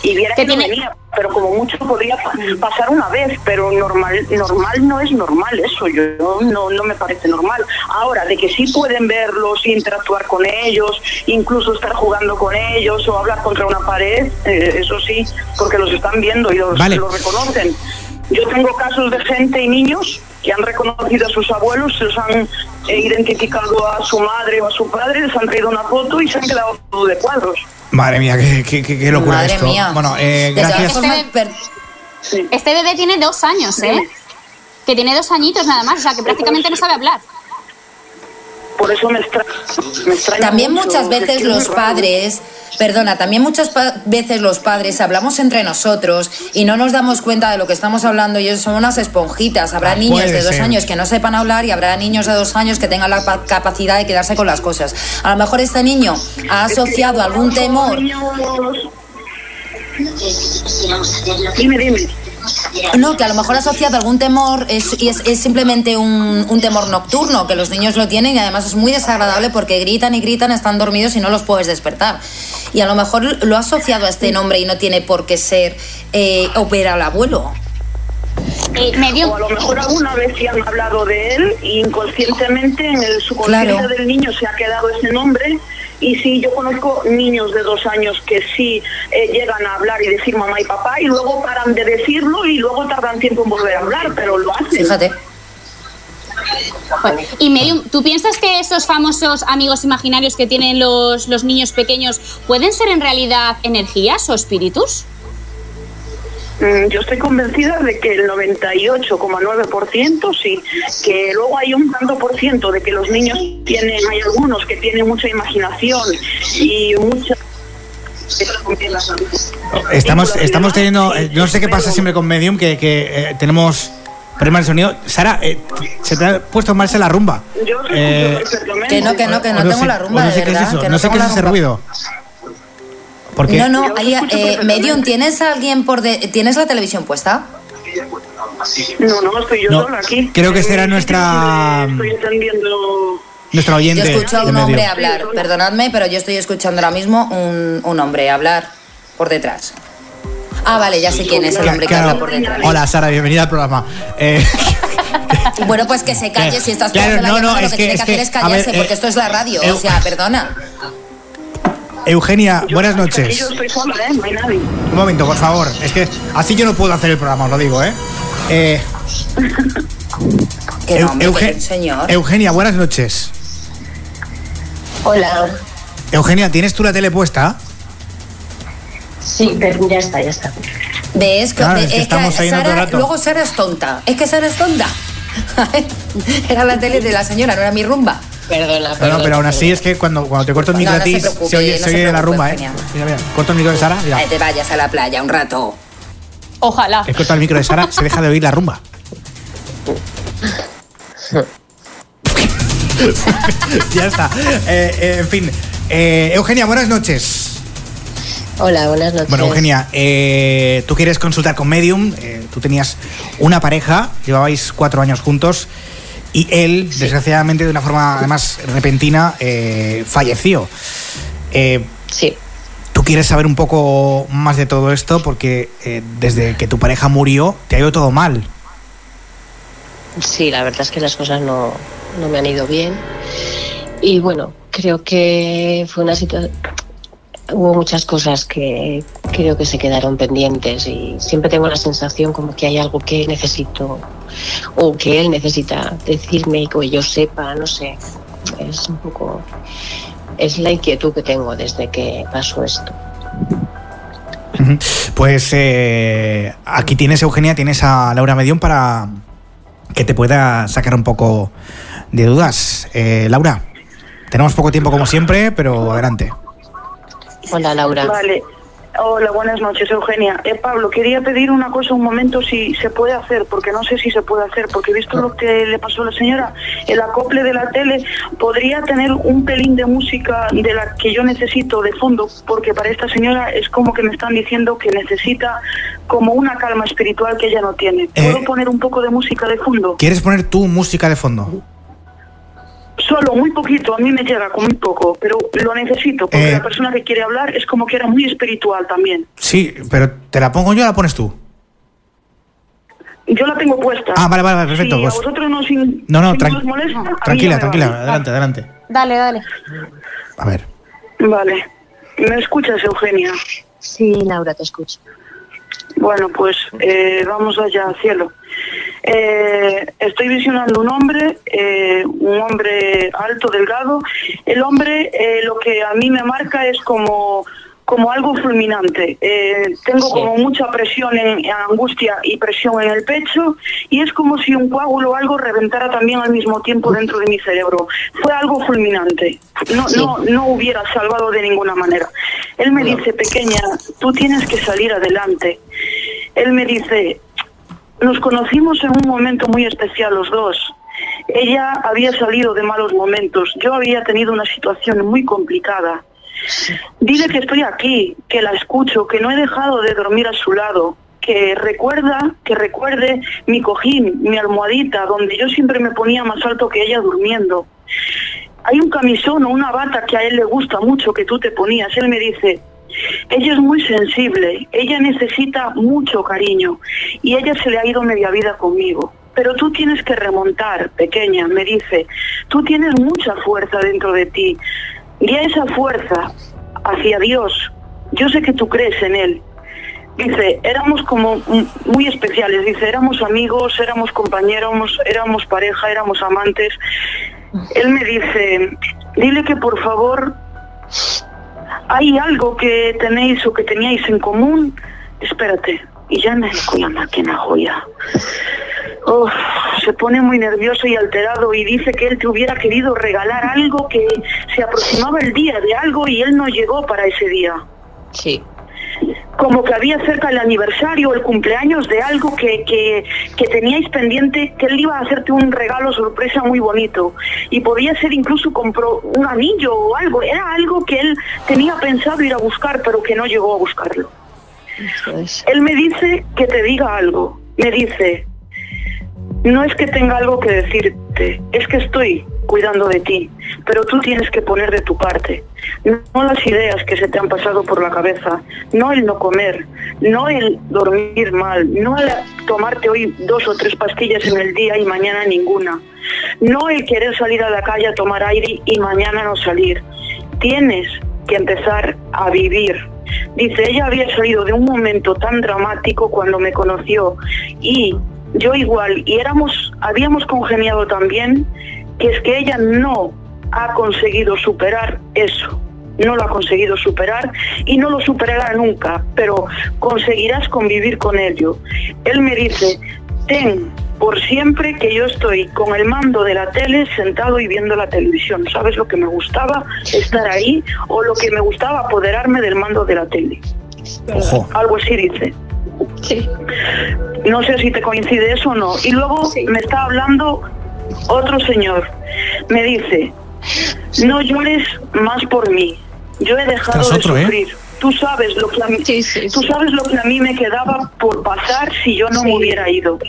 y viera que, no venía pero como mucho podría pa- pasar una vez pero normal normal no es normal eso yo no no me parece normal ahora de que sí pueden verlos interactuar con ellos incluso estar jugando con ellos o hablar contra una pared eh, eso sí porque los están viendo y los, Vale. los reconocen yo tengo casos de gente y niños que han reconocido a sus abuelos, se los han eh, identificado a su madre o a su padre, les han traído una foto y se han quedado todo de cuadros. Madre mía, qué, qué- qué- qué locura Madre esto. mía. Bueno, eh, gracias. Este, este bebé tiene dos años, ¿eh? Que tiene dos añitos nada más, o sea que prácticamente no sabe hablar. Por eso me extraña. Me extraña También mucho, muchas veces los raro. padres, perdona, también muchas pa- veces los padres hablamos entre nosotros y no nos damos cuenta de lo que estamos hablando y son unas esponjitas. Habrá Ah, niños de dos ser. años que no sepan hablar y habrá niños de dos años que tengan la pa- capacidad de quedarse con las cosas. A lo mejor este niño ha asociado algún temor. Dime, dime. No, que a lo mejor asociado algún temor es, y es, es simplemente un, un temor nocturno, que los niños lo tienen y además es muy desagradable porque gritan y gritan, están dormidos y no los puedes despertar. Y a lo mejor lo ha asociado a este nombre y no tiene por qué ser eh, opera al abuelo. O a lo mejor alguna vez sí han hablado de él y inconscientemente en el subconsciente Claro. del niño se ha quedado ese nombre. Y sí, yo conozco niños de dos años que sí eh, llegan a hablar y decir mamá y papá y luego paran de decirlo y luego tardan tiempo en volver a hablar, pero lo hacen. Fíjate. Y Medium, ¿tú piensas que esos famosos amigos imaginarios que tienen los, los niños pequeños pueden ser en realidad energías o espíritus? Mm, Yo estoy convencida de que el 98,9% sí, que luego hay un tanto por ciento de que los niños tienen, hay algunos que tienen mucha imaginación y mucha... Estamos, estamos teniendo. eh, no sé qué pasa siempre con Medium, que, que, eh, tenemos problemas de sonido. Sara, eh, se te ha puesto mal la rumba. Eh, Que no, que no, que no, tengo sé- la rumba, no de sé qué es verdad. eso, que no sé tengo qué es la ese rumba. ruido. Porque No, no, ahí, eh, Medium, ¿tienes a alguien por de- ¿Tienes la televisión puesta? No, no, estoy yo No, sola aquí. creo que esta era nuestra Estoy entendiendo... nuestra Yo oyente. escucho a de un hombre hablar, perdonadme, pero yo estoy escuchando ahora mismo un, un hombre hablar por detrás. Ah, vale, ya sé quién es el hombre que Claro. habla por detrás. Hola Sara, bienvenida al programa. Eh, *laughs* Bueno, pues que se calle si estás Claro, poniendo la no, no, lo que que- tiene que que, hacer es callarse, ver, eh, porque esto es la radio, o sea, perdona. Eugenia, buenas noches. yo estoy sola, ¿eh? No hay nadie. Un momento, por favor. Es que así yo no puedo hacer el programa, os lo digo, ¿eh? eh *laughs* Que Eu- no, hombre, Euge- que un señor. Eugenia, buenas noches. Hola. Eugenia, ¿tienes tú la tele puesta? Sí, pero ya está, ya está. ¿Ves? Claro, es que estamos Sara- rato. luego Sara es tonta. Es que Sara es tonta. *laughs* era la tele de la señora, no era mi rumba. Perdona, No, no, pero aún así es que cuando, cuando te corto el micro No, a ti, se oye, no se se oye la rumba, ¿eh? Mira, mira, corto el micro de Sara, mira. Que te vayas a la playa un rato. Ojalá. He cortado el micro de Sara, se deja de oír la rumba. *laughs* ya está. Eh, eh, en fin. Eh, Eugenia, buenas noches. Hola, buenas noches. Bueno, Eugenia, eh, tú quieres consultar con Medium. eh, tú tenías una pareja, llevabais cuatro años juntos y él, desgraciadamente, de una forma además repentina, eh, falleció. Eh, sí. ¿Tú tú quieres saber un poco más de todo esto porque eh, desde que tu pareja murió te ha ido todo mal. Sí, la verdad es que las cosas no, no me han ido bien. Y bueno, creo que fue una situación... Hubo muchas cosas que creo que se quedaron pendientes y siempre tengo la sensación como que hay algo que necesito o que él necesita decirme y que yo sepa, no sé. Es un poco... Es la inquietud que tengo desde que pasó esto. Pues eh, aquí tienes, Eugenia, tienes a Laura Medión para que te pueda sacar un poco de dudas. Eh, Laura, tenemos poco tiempo como siempre, pero adelante. Hola, Laura. Vale. Hola, buenas noches, Eugenia. Eh, Pablo, quería pedir una cosa un momento si se puede hacer, porque no sé si se puede hacer, porque he visto lo que le pasó a la señora, el acople de la tele podría tener un pelín de música de la que yo necesito de fondo, porque para esta señora es como que me están diciendo que necesita como una calma espiritual que ella no tiene. ¿Puedo Eh. poner un poco de música de fondo? ¿Quieres poner tu música de fondo? Solo, muy poquito, a mí me llega con muy poco, pero lo necesito, porque Eh. la persona que quiere hablar es como que era muy espiritual también. Sí, pero ¿te la pongo yo o la pones tú? Yo la tengo puesta. Ah, vale, vale, vale, perfecto, Si pues- a vosotros no, sin, No, no, si tran- os molesta, a mí Tranquila, tranquila, vale. adelante, adelante. Dale, dale. A ver. Vale. ¿Me escuchas, Eugenia? Sí, Laura, te escucho. Bueno, pues eh, vamos allá, cielo. Eh, estoy visionando un hombre, eh, un hombre alto, delgado. El hombre eh, lo que a mí me marca es como, como algo fulminante. Eh, tengo como mucha presión, en, angustia y presión en el pecho y es como si un coágulo o algo reventara también al mismo tiempo dentro de mi cerebro. Fue algo fulminante. No, no, no hubiera salvado de ninguna manera. Él me dice, pequeña, tú tienes que salir adelante. Él me dice, nos conocimos en un momento muy especial los dos. Ella había salido de malos momentos. Yo había tenido una situación muy complicada. Dile que estoy aquí, que la escucho, que no he dejado de dormir a su lado, que recuerda, que recuerde mi cojín, mi almohadita, donde yo siempre me ponía más alto que ella durmiendo. Hay un camisón o una bata que a él le gusta mucho que tú te ponías. Él me dice, ella es muy sensible, ella necesita mucho cariño y ella se le ha ido media vida conmigo. Pero tú tienes que remontar, pequeña, me dice, tú tienes mucha fuerza dentro de ti. Guía esa fuerza hacia Dios. Yo sé que tú crees en Él. Dice, éramos como muy especiales, dice, éramos amigos, éramos compañeros, éramos pareja, éramos amantes. Él me dice, dile que por favor hay algo que tenéis o que teníais en común. Espérate, y ya me con la máquina joya. Oh, se pone muy nervioso y alterado y dice que él te hubiera querido regalar algo que se aproximaba el día de algo y él no llegó para ese día. Sí. Como que había cerca el aniversario el cumpleaños de algo que, que, que teníais pendiente, que él iba a hacerte un regalo sorpresa muy bonito. Y podía ser incluso compró un anillo o algo. Era algo que él tenía pensado ir a buscar, pero que no llegó a buscarlo. Él me dice que te diga algo. Me dice, no es que tenga algo que decirte, es que estoy cuidando de ti, pero tú tienes que poner de tu parte. No las ideas que se te han pasado por la cabeza, no el no comer, no el dormir mal, no el tomarte hoy dos o tres pastillas en el día y mañana ninguna, no el querer salir a la calle a tomar aire y mañana no salir. Tienes que empezar a vivir. Dice, ella había salido de un momento tan dramático cuando me conoció y yo igual, y éramos, habíamos congeniado también, que es que ella no ha conseguido superar eso. No lo ha conseguido superar y no lo superará nunca, pero conseguirás convivir con ello. Él me dice, ten por siempre que yo estoy con el mando de la tele sentado y viendo la televisión. ¿Sabes lo que me gustaba? Estar ahí o lo que me gustaba apoderarme del mando de la tele. Ojo. Algo así dice. Sí. No sé si te coincide eso o no. Y luego me está hablando otro señor. Me dice, no llores más por mí. Yo he dejado de otro, ¿eh? Tú sabes lo que a mí, tú sabes lo que a mí me quedaba por pasar si yo no me hubiera ido.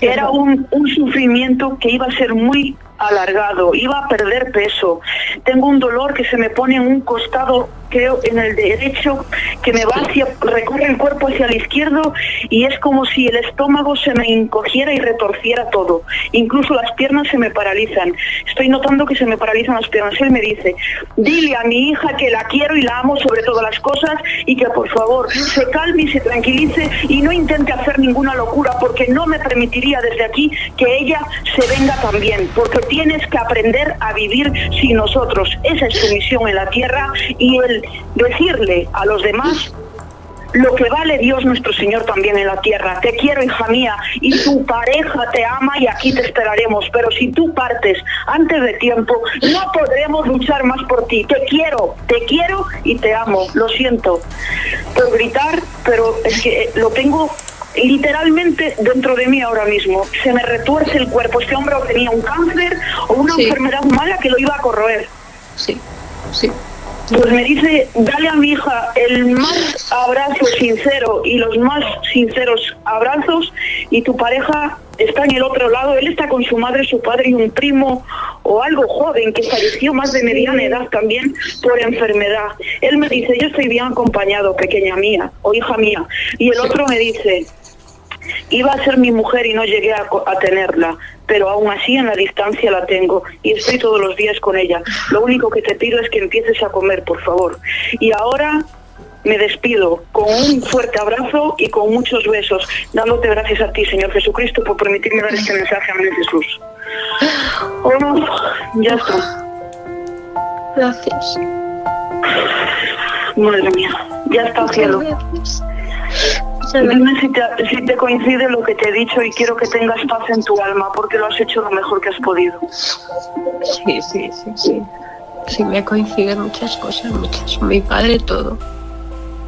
Era un, un sufrimiento que iba a ser muy alargado, iba a perder peso. Tengo un dolor que se me pone en un costado, creo, en el derecho, que me va hacia, recorre el cuerpo hacia el izquierdo y es como si el estómago se me encogiera y retorciera todo. Incluso las piernas se me paralizan. Estoy notando que se me paralizan las piernas. Él me dice, dile a mi hija que la quiero y la amo sobre todas las cosas y que por favor se calme y se tranquilice y no intente hacer ninguna locura porque no me permitiría desde aquí que ella se venga también, porque tienes que aprender a vivir sin nosotros. Esa es tu misión en la tierra y el decirle a los demás lo que vale Dios nuestro Señor también en la tierra. Te quiero, hija mía, y tu pareja te ama y aquí te esperaremos. Pero si tú partes antes de tiempo, no podremos luchar más por ti. Te quiero, te quiero y te amo. Lo siento por gritar, pero es que lo tengo literalmente dentro de mí ahora mismo. Se me retuerce el cuerpo. Este hombre o tenía un cáncer o una Sí. enfermedad mala que lo iba a corroer. Sí, sí. Pues me dice, dale a mi hija el más abrazo sincero y los más sinceros abrazos y tu pareja está en el otro lado, él está con su madre, su padre y un primo o algo joven que falleció más de mediana edad también por enfermedad. Él me dice, yo estoy bien acompañado, pequeña mía o hija mía. Y el otro me dice, iba a ser mi mujer y no llegué a, tenerla, pero aún así en la distancia la tengo y estoy todos los días con ella. Lo único que te pido es que empieces a comer, por favor. Y ahora me despido con un fuerte abrazo y con muchos besos, dándote gracias a ti, Señor Jesucristo, por permitirme dar este mensaje a mi Jesús. Oh, ya está. Gracias. Madre mía, ya está, cielo. Dime si te, si te coincide lo que te he dicho y quiero que tengas paz en tu alma porque lo has hecho lo mejor que has podido. Sí, sí, sí, sí. Sí, me coinciden muchas cosas, muchas. Mi padre, todo.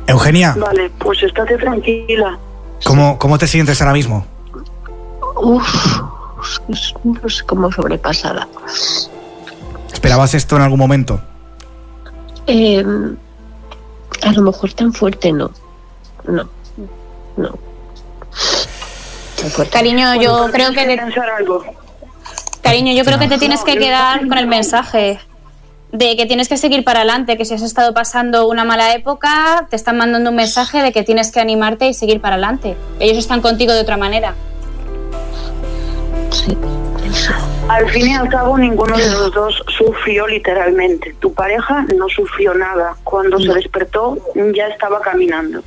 Eugenia, Vale, pues estate tranquila. ¿cómo, ¿cómo te sientes ahora mismo? Uf, es, es como sobrepasada. ¿Esperabas esto en algún momento? Eh, a lo mejor tan fuerte no. No, no. Cariño, yo creo que te- pensar algo. Cariño, yo creo que te No, tienes que quedar con el mensaje de que tienes que seguir para adelante, que si has estado pasando una mala época, te están mandando un mensaje de que tienes que animarte y seguir para adelante. Ellos están contigo de otra manera. Sí, Al fin y al cabo, ninguno de los dos sufrió literalmente. Tu pareja no sufrió nada. Cuando se despertó, ya estaba caminando.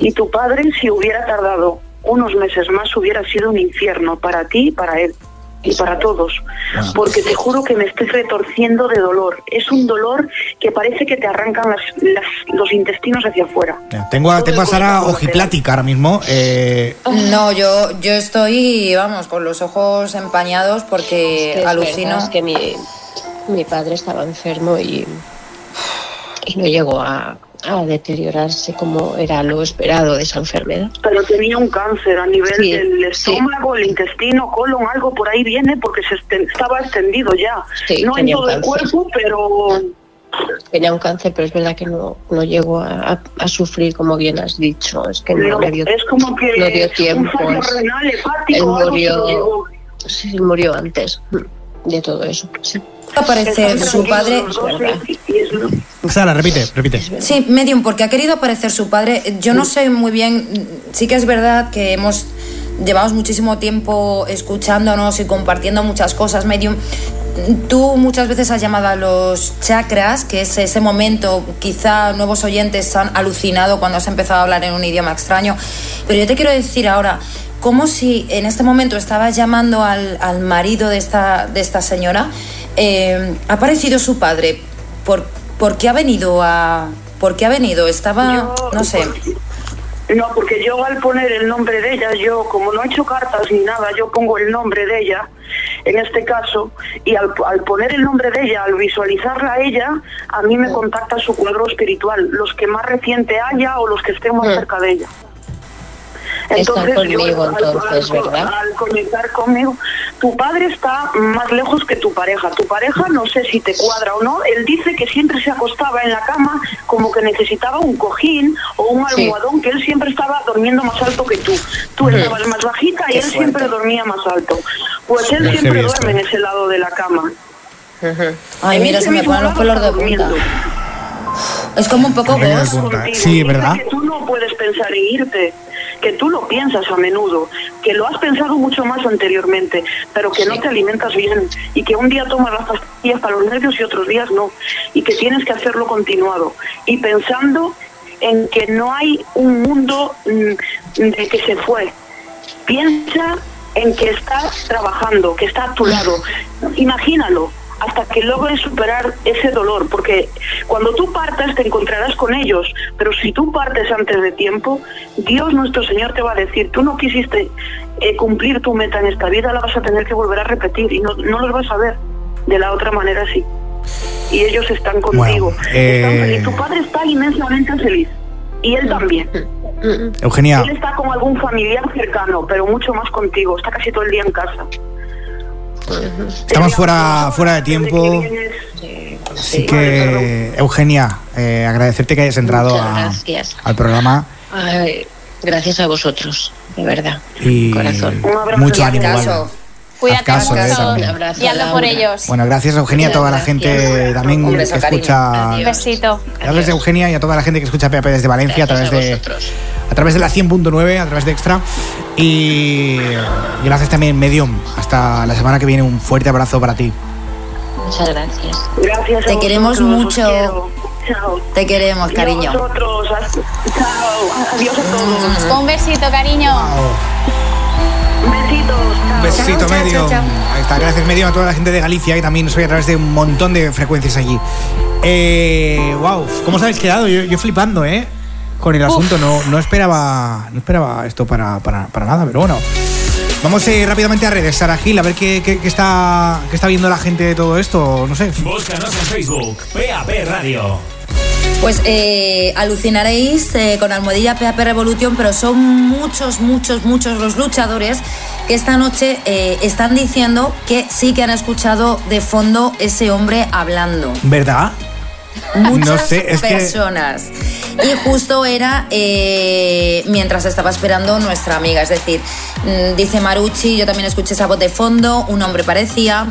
Y tu padre, si hubiera tardado unos meses más, hubiera sido un infierno para ti y para él. Y para todos. Porque te juro que me estoy retorciendo de dolor. Es un dolor que parece que te arrancan las- las- los intestinos hacia afuera. Tengo, a- tengo a Sara ojiplática ahora mismo. eh, No, yo, yo estoy, vamos, con los ojos empañados porque Es que es alucino. es que mi, mi padre estaba enfermo y, y no llegó a, a deteriorarse como era lo esperado de esa enfermedad. Pero tenía un cáncer a nivel Sí, del estómago, el intestino, colon, algo por ahí viene porque se estaba extendido ya. Sí, no en todo el cuerpo, pero Tenía un cáncer, pero es verdad que no, no llegó a, a- a sufrir como bien has dicho. Es que no, No, le dio, es como que no dio un tiempo. es- renal, él hepático, algo murió, sí, murió antes de todo eso. Sí. Aparecer su padre. Sara, repite, repite. Sí, medium, porque ha querido aparecer su padre. Yo no sé muy bien, sí que es verdad que hemos llevamos muchísimo tiempo escuchándonos y compartiendo muchas cosas, medium. Tú muchas veces has llamado a los chakras, que es ese momento, quizá nuevos oyentes han alucinado cuando has empezado a hablar en un idioma extraño, pero yo te quiero decir ahora, como si en este momento estabas llamando al, al marido de esta, de esta señora, eh, ha aparecido su padre, ¿por, por qué ha venido a...? ¿Por qué ha venido? Estaba, no sé. No, porque yo al poner el nombre de ella, yo como no he hecho cartas ni nada, yo pongo el nombre de ella, en este caso, y al, al poner el nombre de ella, al visualizarla a ella, a mí me contacta su cuadro espiritual, los que más reciente haya o los que estén más cerca de ella. Está yo, conmigo al- entonces, al- ¿verdad? Al conectar conmigo, tu padre está más lejos que tu pareja. Tu pareja no sé si te cuadra o no. Él dice que siempre se acostaba en la cama como que necesitaba un cojín o un Sí. almohadón, que él siempre estaba durmiendo más alto que tú. Tú estabas más bajita y Qué él siempre dormía más alto. Pues él siempre duerme en ese lado de la cama. Ay, En mira, ese se me ponen los pelos de punta. Es como un poco vos. Sí, ¿verdad? Que tú no puedes pensar en irte, que tú lo piensas a menudo, que lo has pensado mucho más anteriormente, pero que no te alimentas bien y que un día tomas las pastillas para los nervios y otros días no, y que tienes que hacerlo continuado y pensando en que no hay un mundo mm, de que se fue. Piensa en que estás trabajando, que está a tu lado. Imagínalo hasta que logres superar ese dolor, porque cuando tú partas te encontrarás con ellos, pero si tú partes antes de tiempo, Dios nuestro Señor te va a decir, tú no quisiste eh, cumplir tu meta en esta vida, la vas a tener que volver a repetir y no, no los vas a ver de la otra manera sí. Y ellos están contigo. Bueno, Están eh, felices. Tu padre está inmensamente feliz y él también. Eugenia, Él está con algún familiar cercano, pero mucho más contigo. Está casi todo el día en casa. Estamos fuera, fuera de tiempo. Así que, Eugenia, eh, agradecerte que hayas entrado a- al programa Ay, gracias a vosotros, de verdad. y Corazón. mucho ánimo. Cuídate caso, eh, mucho también. y hazlo por ellos. Bueno, gracias Eugenia, a toda la gente también Un que cariño. escucha. Un besito. Gracias Eugenia y a toda la gente que escucha PAP desde Valencia a través de a través de la 100.9, a través de Extra. Y gracias también Medium. Hasta la semana que viene un fuerte abrazo para ti. Muchas gracias. Gracias. Te a queremos mucho. Chao. Te queremos, Y a cariño. vosotros. Chao. Adiós a todos. Un besito, cariño. Besitos. Un besito Chao, chao. Ahí está, gracias Medium a toda la gente de Galicia y también soy a través de un montón de frecuencias allí. Eh, wow, ¿cómo os habéis quedado? Yo, yo flipando, ¿eh? Con el Uf. asunto, no, no esperaba no esperaba esto para, para, para nada, pero bueno. Vamos eh, rápidamente a redes, Sara Gil, a ver qué, qué- qué está, qué está viendo la gente de todo esto, no sé. Búscanos en Facebook, PAP Radio. Pues eh, alucinaréis eh, con Almohadilla PAP Revolution, pero son muchos, muchos, muchos los luchadores que esta noche eh, están diciendo que sí que han escuchado de fondo ese hombre hablando. ¿Verdad? Muchas No sé, es que- personas. Y justo era eh, mientras estaba esperando nuestra amiga. Es decir, mm, dice Marucci, yo también escuché esa voz de fondo, un hombre parecía.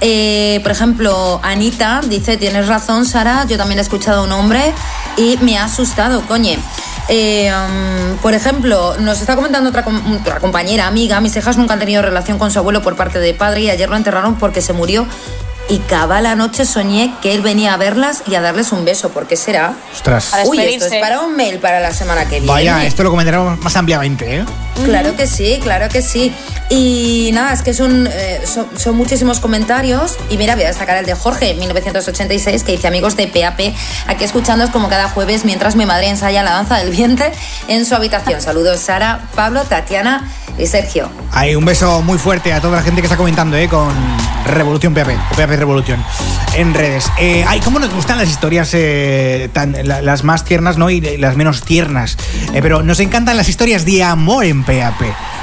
Eh, por ejemplo, Anita dice, tienes razón, Sara, yo también he escuchado un hombre y me ha asustado, coñe. Eh, mm, por ejemplo, nos está comentando otra, com- otra compañera, amiga, mis hijas nunca han tenido relación con su abuelo por parte de padre y ayer lo enterraron porque se murió y cada la noche soñé que él venía a verlas y a darles un beso. ¿Por qué será? Ostras. Uy, esto es para un mail para la semana que viene. Vaya, esto lo comentaremos más ampliamente, ¿eh? Claro que sí, claro que sí. Y nada, es que son, eh, son, son muchísimos comentarios. Y mira, voy a destacar el de Jorge, 1986, que dice amigos de PAP, aquí escuchándoos como cada jueves mientras mi madre ensaya la danza del vientre en su habitación. Saludos Sara, Pablo, Tatiana y Sergio. Hay un beso muy fuerte a toda la gente que está comentando, ¿eh? Con Revolución PAP, o PAP Revolución, en redes. Eh, ay, cómo nos gustan las historias eh, tan, la- las más tiernas, ¿no? Y las menos tiernas. Eh, pero nos encantan las historias de amor en PAP.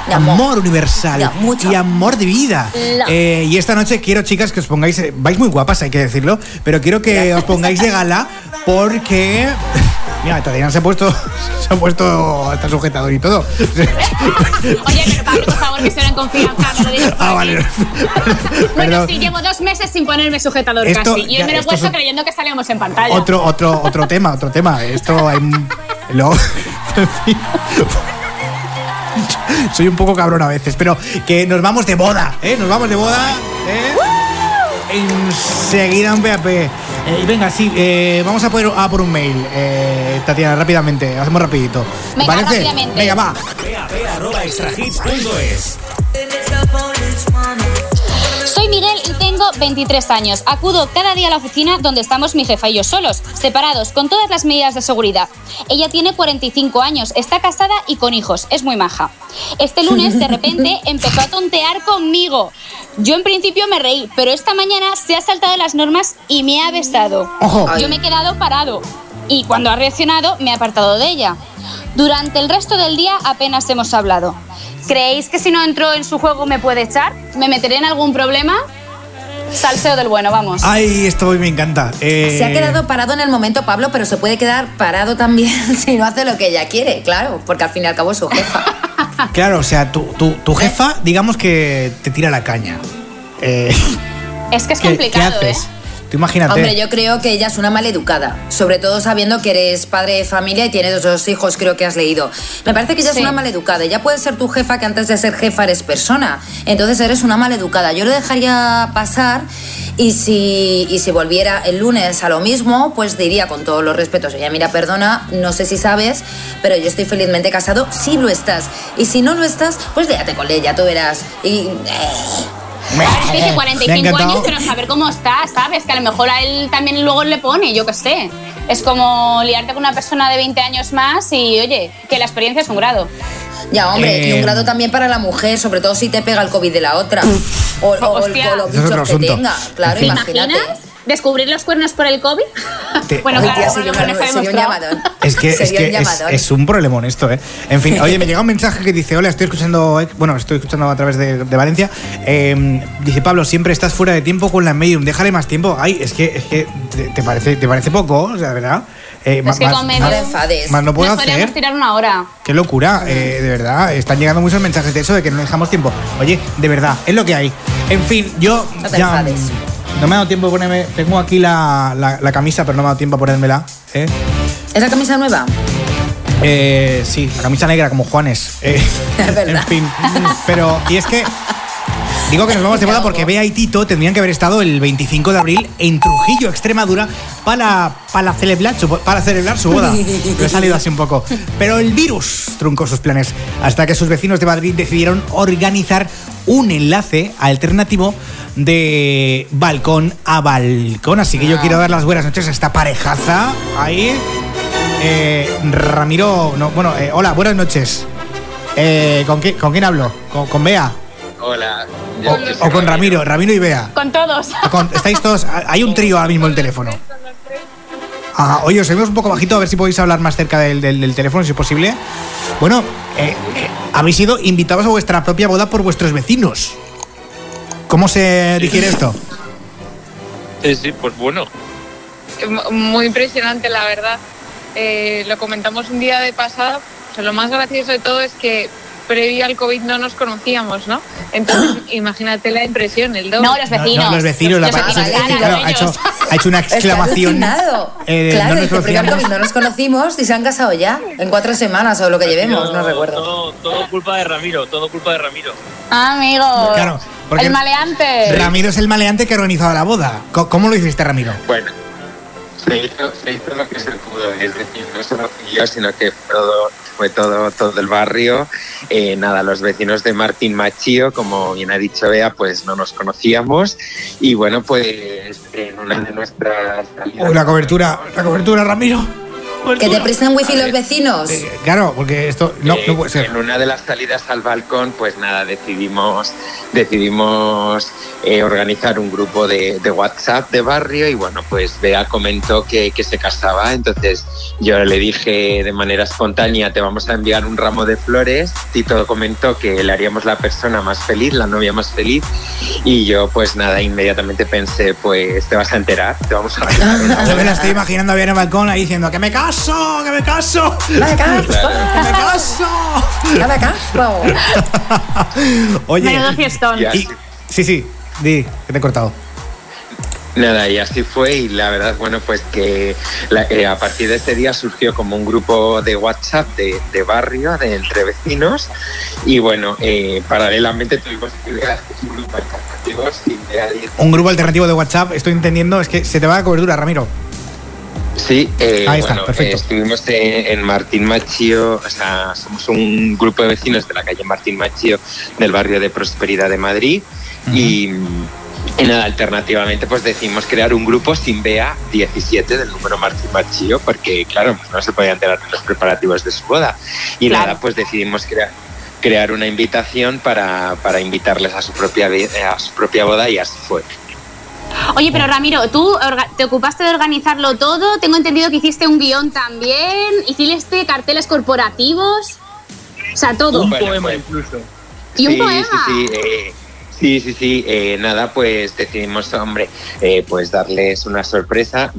De amor. amor. universal Ya, mucho. y amor de vida. Eh, y esta noche quiero, chicas, que os pongáis. vais muy guapas, hay que decirlo. Pero quiero que os pongáis de gala porque. *laughs* Mira, Tatiana se ha puesto. Se ha puesto hasta sujetador y todo. Oye, pero Pablo, por favor, que estén en confianza, no lo Ah, vale. Bueno, sí, llevo dos meses sin ponerme sujetador Esto- casi. Y hoy me lo he esto puesto es- creyendo que salíamos en pantalla. Otro, otro, otro tema, otro tema. Esto hay. Luego. en fin. Soy un poco cabrón a veces, pero que nos vamos de boda, ¿eh? Nos vamos de boda, ¿eh? Enseguida un PAP. Eh, y venga, sí, eh, vamos a, poder, a por un mail, eh, Tatiana, rápidamente. Hacemos rapidito. ¿Te Venga, parece? rápidamente. Venga, va. Soy Miguel y tengo 23 años. Acudo cada día a la oficina donde estamos mi jefa y yo solos, separados, con todas las medidas de seguridad. Ella tiene 45 años, está casada y con hijos, es muy maja. Este lunes, de repente, *laughs* empezó a tontear conmigo. Yo en principio me reí, pero esta mañana se ha saltado las normas y me ha besado. Yo me he quedado parado y cuando ha reaccionado me he apartado de ella. Durante el resto del día apenas hemos hablado. ¿Creéis que si no entro en su juego me puede echar? ¿Me meteré en algún problema? Salseo del bueno, vamos. Ay, esto hoy me encanta. Eh, Se ha quedado parado en el momento, Pablo, pero se puede quedar parado también *laughs* si no hace lo que ella quiere, claro, porque al fin y al cabo es su jefa. *laughs* Claro, o sea, tu, tu, tu jefa, digamos que te tira la caña. Eh, Es que es ¿qué, complicado, ¿Qué haces? ¿eh? Tú imagínate. Hombre, yo creo que ella es una maleducada, sobre todo sabiendo que eres padre de familia y tienes dos hijos, creo que has leído. Me parece que ella Sí. es una maleducada. Ya puede ser tu jefa que antes de ser jefa eres persona. Entonces eres una maleducada. Yo lo dejaría pasar y si, y si volviera el lunes a lo mismo, pues diría con todos los respetos, oye, mira, perdona, no sé si sabes, pero yo estoy felizmente casado si lo estás. Y si no lo estás, pues léate con ella, tú verás. Y... Tiene Me ha 45 encantado. años, pero saber cómo está, ¿sabes? Que a lo mejor a él también luego le pone, yo qué sé. Es como liarte con una persona de 20 años más y, oye, que la experiencia es un grado. Ya, hombre, y Eh, un grado también para la mujer, sobre todo si te pega el COVID de la otra. O, o o los bichos que tenga. Claro, ¿Te imagínate. imaginas descubrir los cuernos por el COVID? *laughs* Te- bueno, claro, Tía, sería, sería un llamadón. Es que, es, Sería que un es, llamadón. es un problemón esto, ¿eh? En fin, oye, me llega un mensaje que dice, hola, estoy escuchando, eh, bueno, estoy escuchando a través de, de Valencia. Eh, dice Pablo, siempre estás fuera de tiempo con la medium, déjale más tiempo. Ay, es que, es que te, te parece, te parece poco, o sea, ¿verdad? Eh, Es que con medium- más no puedo Nos podríamos hacer. tirar una hora. Qué locura, eh, de verdad. Están llegando muchos mensajes de eso, de que no dejamos tiempo. Oye, de verdad, es lo que hay. En fin, yo No te ya. enfades. No me ha dado tiempo de ponerme. Tengo aquí la, la- la camisa, pero no me ha dado tiempo a ponérmela. ¿eh? ¿Es la camisa nueva? Eh, sí, la camisa negra como Juanes. Eh, *laughs* Es verdad. En fin, pero. Y es que. Digo que nos vamos de boda porque Bea y Tito tendrían que haber estado el 25 de abril en Trujillo, Extremadura, para, para, celebrar, su, para celebrar su boda. *laughs* Pero ha salido así un poco. Pero el virus truncó sus planes hasta que sus vecinos de Madrid decidieron organizar un enlace alternativo de balcón a balcón. Así que yo quiero dar las buenas noches a esta parejaza ahí. Eh, Ramiro, no, bueno, eh, hola, buenas noches. Eh, ¿con, qué- ¿Con quién hablo? ¿Con, con Bea? Hola. O, o con Ramiro, Ramiro y Bea. Con todos. Con- estáis todos, hay un trío ahora mismo en el teléfono. Ah, oye, os oímos un poco bajito, a ver si podéis hablar más cerca del, del- del teléfono, si es posible. Bueno, eh, eh, habéis sido invitados a vuestra propia boda por vuestros vecinos. ¿Cómo se digiere esto? Sí, sí, pues bueno. Muy impresionante, la verdad. Eh, lo comentamos un día de pasada. O sea, lo más gracioso de todo es que previo al COVID no nos conocíamos, ¿no? Entonces, *gasps* imagínate la impresión, el doble. No, los vecinos. No, los vecinos, la Los vecinos, claro, claro, ha, hecho, ha hecho una exclamación. Eh, claro, no nos dice, "Pero conocíamos. no nos conocimos y se han casado ya, en cuatro semanas o lo que llevemos, no recuerdo. Todo, todo culpa de Ramiro, todo culpa de Ramiro. Amigo. Claro, porque el maleante. Ramiro es el maleante que ha organizado la boda. Co- ¿Cómo lo hiciste, Ramiro? Bueno, se hizo, se hizo lo que se pudo, es decir, no solo fui yo, sino que fue todo, fue todo, todo el barrio. Eh, nada, los vecinos de Martín Machío, como bien ha dicho Bea, pues no nos conocíamos. Y bueno, pues en una de nuestras la cobertura, la cobertura, Ramiro. ¿Que te prestan wifi los vecinos? Claro, porque esto no, Eh, no puede ser. En una de las salidas al balcón, pues nada, decidimos, decidimos eh, organizar un grupo de, de WhatsApp de barrio y bueno, pues Bea comentó que, que se casaba, entonces yo le dije de manera espontánea, te vamos a enviar un ramo de flores, Tito comentó que le haríamos la persona más feliz, la novia más feliz y yo pues nada, inmediatamente pensé, pues te vas a enterar, te vamos a Yo *laughs* me la estoy imaginando bien en el balcón ahí diciendo que me caso, que me caso. ¡Me caso! ¡Que me caso! *laughs* ¡Que me caso! *laughs* Oye. Menudo fiestón. y- sí, sí, di, que te he cortado. Nada, y así fue y la verdad, bueno, pues que la- eh, a partir de este día surgió como un grupo de WhatsApp de, de barrio, de entre vecinos, y bueno, eh, paralelamente tuvimos que crear un grupo alternativo. Un grupo alternativo de WhatsApp, estoy entendiendo, es que se te va la cobertura, Ramiro. Sí, eh, Ahí está, bueno, perfecto. eh, estuvimos en, en Martín Machío, o sea, somos un grupo de vecinos de la calle Martín Machío del barrio de Prosperidad de Madrid y, y nada, alternativamente pues decidimos crear un grupo sin BEA 17 del número Martín Machío porque claro, pues, no se podían enterar de los preparativos de su boda y Claro. nada, pues decidimos crear crear una invitación para, para invitarles a su propia a su propia boda y así fue. Oye, pero Ramiro, tú te ocupaste de organizarlo todo. Tengo entendido que hiciste un guion también. Hiciste carteles corporativos. O sea, todo. Un poema incluso. Y un sí, poema. Sí, sí, eh, Sí, sí, sí. eh, nada, pues decidimos, hombre, eh, pues darles una sorpresa.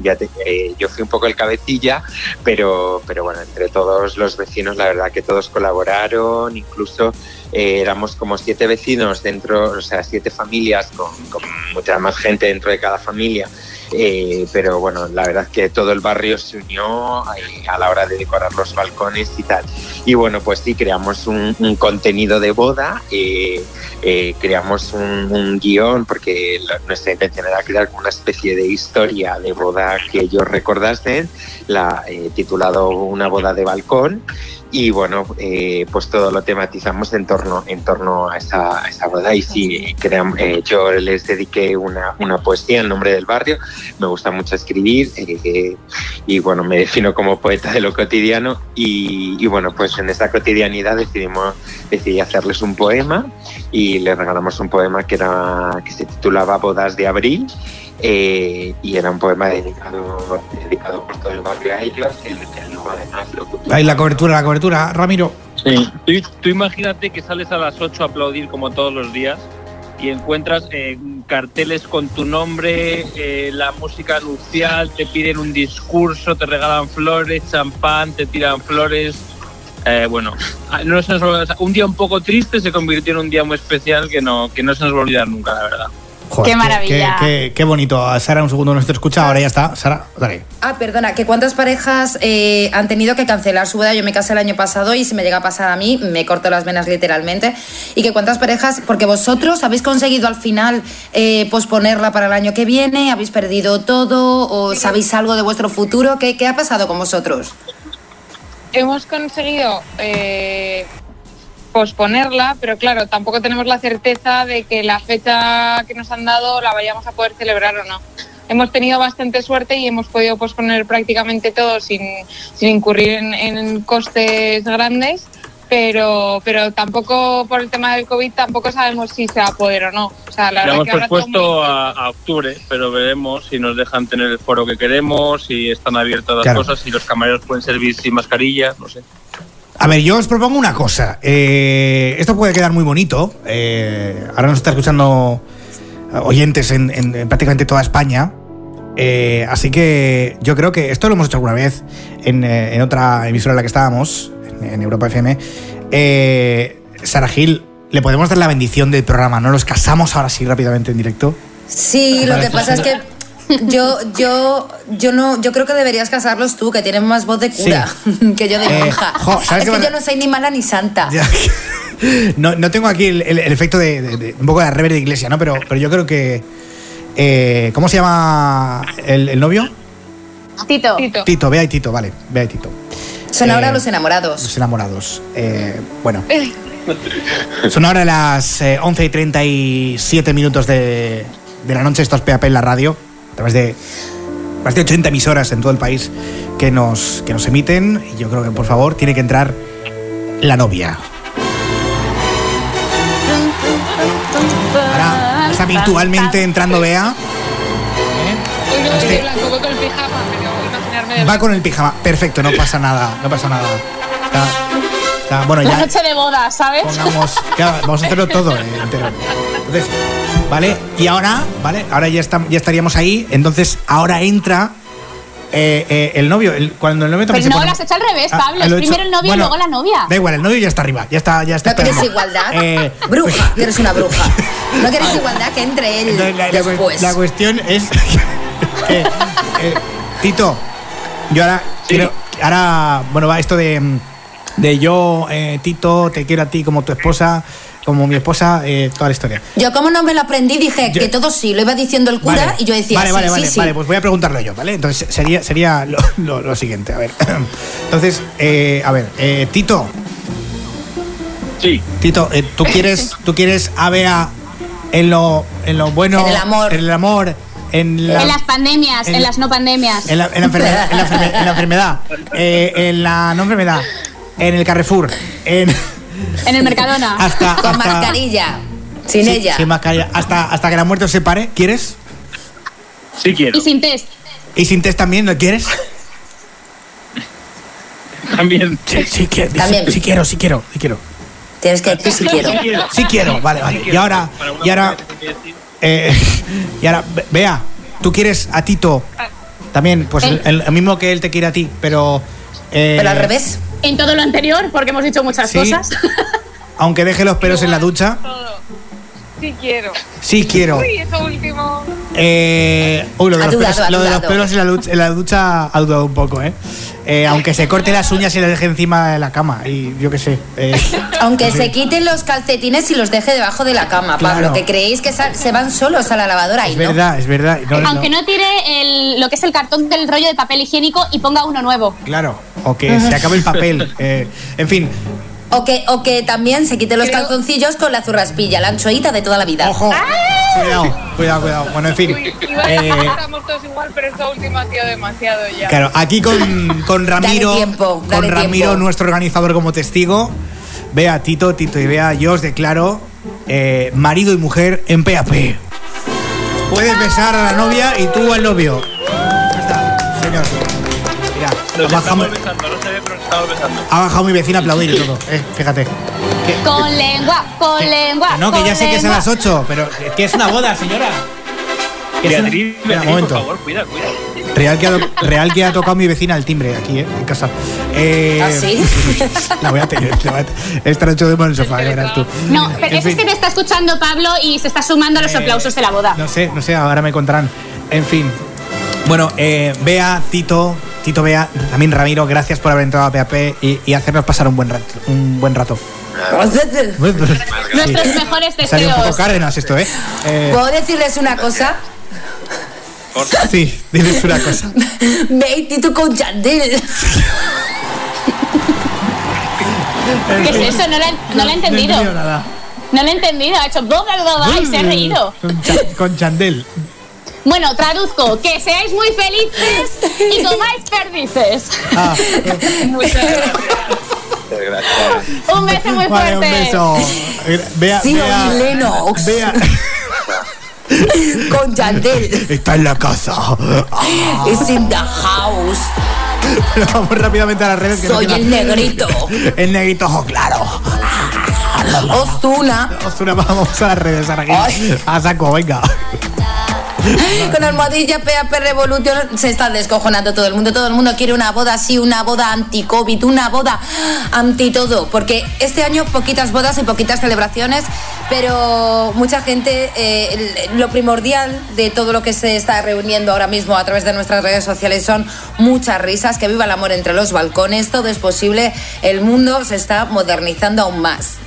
Eh, yo fui un poco el cabecilla, pero, pero bueno, entre todos los vecinos, la verdad que todos colaboraron, incluso éramos como siete vecinos dentro, o sea, siete familias con mucha más gente dentro de cada familia. Eh, pero bueno, la verdad que todo el barrio se unió eh, a la hora de decorar los balcones y tal. Y bueno, pues sí, creamos un, contenido de boda, eh, creamos un, guion, porque nuestra intención era crear una especie de historia de boda que ellos recordasen, la, titulado Una boda de balcón. Y bueno, eh, pues todo lo tematizamos en torno, en torno a, esa, a esa boda. Y sí, cream- eh, yo les dediqué una, una poesía en nombre del barrio. Me gusta mucho escribir eh, y bueno, me defino como poeta de lo cotidiano. Y, y bueno, pues en esa cotidianidad decidimos decidí hacerles un poema y les regalamos un poema que, era, que se titulaba Bodas de Abril. Eh, y era un poema dedicado, dedicado por todo el barrio a ellos. El, el luego además lo Ahí la cobertura, la cobertura, Ramiro. Sí. Tú, tú imagínate que sales a las 8 a aplaudir como todos los días y encuentras eh, carteles con tu nombre, eh, la música nupcial, te piden un discurso, te regalan flores, champán, te tiran flores. Eh, bueno, no se nos un día un poco triste se convirtió en un día muy especial que no, que no se nos va a olvidar nunca, la verdad. Joder, Qué maravilla. Qué, qué- qué bonito. Sara, un segundo, no te escucha. Ahora ya está. Sara, dale. Ah, perdona, que cuántas parejas eh, han tenido que cancelar su boda. Yo me casé el año pasado y si me llega a pasar a mí, me corto las venas literalmente. Y que cuántas parejas, porque vosotros habéis conseguido al final eh, posponerla para el año que viene, habéis perdido todo o sabéis algo de vuestro futuro. ¿Qué, qué ha pasado con vosotros? hemos conseguido eh, posponerla, pero claro, tampoco tenemos la certeza de que la fecha que nos han dado la vayamos a poder celebrar o no. Hemos tenido bastante suerte y hemos podido posponer prácticamente todo sin, sin incurrir en, en costes grandes, pero, pero tampoco por el tema del COVID tampoco sabemos si se va a poder o no. O sea, la Le hemos propuesto a, a octubre, pero veremos si nos dejan tener el foro que queremos, si están abiertas las Claro. cosas, si los camareros pueden servir sin mascarilla, no sé. A ver, yo os propongo una cosa. Eh, esto puede quedar muy bonito. Eh, ahora nos está escuchando oyentes en, en- en prácticamente toda España. Eh, así que yo creo que esto lo hemos hecho alguna vez en, en otra emisora en la que estábamos, en, Europa FM. Sara Gil, le podemos dar la bendición del programa, ¿no? Los casamos ahora sí rápidamente en directo. Sí, lo que pasa es que yo, yo, yo no, yo creo que deberías casarlos tú, que tienes más voz de cura *laughs* que yo de Eh, monja. jo, ¿sabes es que yo no soy ni mala ni santa. *laughs* No, no tengo aquí el, el- el efecto de, de- de- un poco de la rever de iglesia, ¿no? Pero, pero yo creo que. eh, ¿Cómo se llama el, el novio? Tito. Tito, vea y Tito, vale, vea y Tito. Son Eh, ahora los enamorados. Los enamorados. Eh, bueno, son ahora las eh, 11 y 37 minutos de, de la noche. Esto es PAP en la radio, a través de más de 80 emisoras en todo el país que nos, que nos emiten. Y yo creo que, por favor, tiene que entrar la novia. Ahora está habitualmente entrando Bea. Este- Va con el pijama. Perfecto, no pasa nada, no pasa nada. Está, está- bueno, La ya noche de boda, ¿sabes? pongamos. vamos a hacerlo todo eh, entero. Entonces, ¿vale? Y ahora, ¿vale? Ahora ya, está, ya estaríamos ahí. Entonces, ahora entra eh, eh, el novio. El- cuando el novio también Pero no, pone- lo has hecho al revés, Ah, Pablo. lo Es he hecho. primero el novio Bueno, y luego la novia. Da igual, el novio ya está arriba. Ya está, ya está ¿No quieres esperando. igualdad? Eh, bruja, *laughs* que eres una bruja. No quieres igualdad que entre él Entonces, la, la después. la cuestión es *laughs* que, eh, Tito, yo ahora quiero, ahora, bueno, va esto de, mm, de yo, eh, Tito, te quiero a ti como tu esposa, como mi esposa, eh, toda la historia. Yo como no me lo aprendí dije que todo sí, lo iba diciendo el cura Vale. y yo decía vale, sí, vale, sí, vale, sí. vale, pues voy a preguntarlo yo, ¿vale? Entonces sería, sería lo, *laughs* lo- lo siguiente, a ver. *clears throat* Entonces, eh, a ver, eh, Tito. Sí. Tito, eh, ¿tú *laughs* quieres, tú quieres a Bea en lo, en lo bueno, En el amor. en el amor, en la, en las pandemias, en- en, las no pandemias. en la, en la enfermedad, en la, enferme- en la enfermedad, *laughs* eh, en la no enfermedad, en el Carrefour, en En el Mercadona. hasta, Con hasta- mascarilla, sin sí, ella. sin mascarilla, hasta, hasta que la muerte os separe, ¿quieres? Sí quiero. Y sin test. ¿Y sin test también lo quieres? También. Sí, sí, quiero, También. sí quiero, sí quiero, sí quiero. Tienes que decir si quiero. Sí quiero, vale, vale. Y ahora, y ahora, eh, *laughs* y ahora, Bea, tú quieres a Tito también, pues el, el mismo que él te quiere a ti, pero. Eh, Pero al revés. En todo lo anterior, porque hemos dicho muchas Sí. cosas. *laughs* Aunque deje los pelos en la ducha, Sí quiero. sí quiero. Uy, eso último. Eh, uy, lo de, los, dudado, pelos, ha lo de los dudado. pelos en la, ducha, en la ducha ha dudado un poco, ¿eh? Eh, Aunque se corte las uñas y las deje encima de la cama, y yo qué sé. eh, *laughs* Aunque sí. se quiten los calcetines y los deje debajo de la cama, Pablo, Claro. que creéis que se van solos a la lavadora y Es no. verdad, es verdad. No, no, Aunque no tire el- lo que es el cartón del rollo de papel higiénico y ponga uno nuevo. Claro, o que se acabe el papel. *laughs* eh, en fin, O que, o que también se quite los calzoncillos con la zurraspilla, la anchoita de toda la vida. Ojo. cuidado, cuidado, cuidado. Bueno, en fin. Iba decir eh, estamos todos igual, pero esta última ha sido demasiado ya. Claro, aquí con, con Ramiro, Dale tiempo, con Ramiro, tiempo. nuestro organizador como testigo. Vea Tito, Tito y Vea, yo os declaro eh, marido y mujer en PAP. Puedes besar a la novia y tú al novio. Ya está, señor. Mira, Nos ha bajado, estamos besando, no besando. ha bajado mi vecina a aplaudir y todo. eh, fíjate. Con lengua, con lengua. No, que ya sé que es a lengua. las 8, pero que es una boda, señora. Es Beatriz, un Beatriz, por momento. favor, cuida, cuida. Real que, ha, real que ha tocado mi vecina el timbre aquí, ¿eh? En casa. Eh, ¿Ah, sí? *laughs* La voy a tener. la voy a tener. Esta noche duermo en el sofá, ya verás tú. No, pero En eso es fin, que te está escuchando Pablo y se está sumando a los Eh, aplausos de la boda. No sé, no sé, ahora me contarán. En fin. Bueno, eh, Bea, Tito, Tito Bea, también Ramiro, gracias por haber entrado a PAP y, y hacernos pasar un buen rato. Un buen rato. Nuestros mejores Salió un poco deseos. Cárdenas esto, ¿eh? Eh, ¿Puedo decirles una cosa? sí, diles una cosa. Ve Tito con Yandel. ¿Qué es eso? No lo he, no lo he entendido. No he nada. No lo he entendido. Ha hecho bla, bla, bla, y se ha reído. Con Chandel. Bueno, traduzco. Que seáis muy felices y *laughs* comáis perdices. Ah, Muchas *laughs* gracias. Muchas gracias. Un beso muy vale, un fuerte. beso. Eh, Bea, Sí, Bea, oí Lennox. Bea, Con Yandel. está en la casa. Ah. Es in the house. Pero vamos rápidamente a las redes. que no Soy queda- el negrito. El negrito, ojo, claro. Ostuna. Ostras, vamos a las redes, ahora aquí. Ay. A saco, venga. *laughs* Con almohadilla PAP Revolution se está descojonando todo el mundo. Todo el mundo quiere una boda así, una boda anti-COVID, una boda anti todo. Porque este año poquitas bodas y poquitas celebraciones, pero mucha gente, eh, lo primordial de todo lo que se está reuniendo ahora mismo a través de nuestras redes sociales son muchas risas, que viva el amor entre los balcones, todo es posible, el mundo se está modernizando aún más.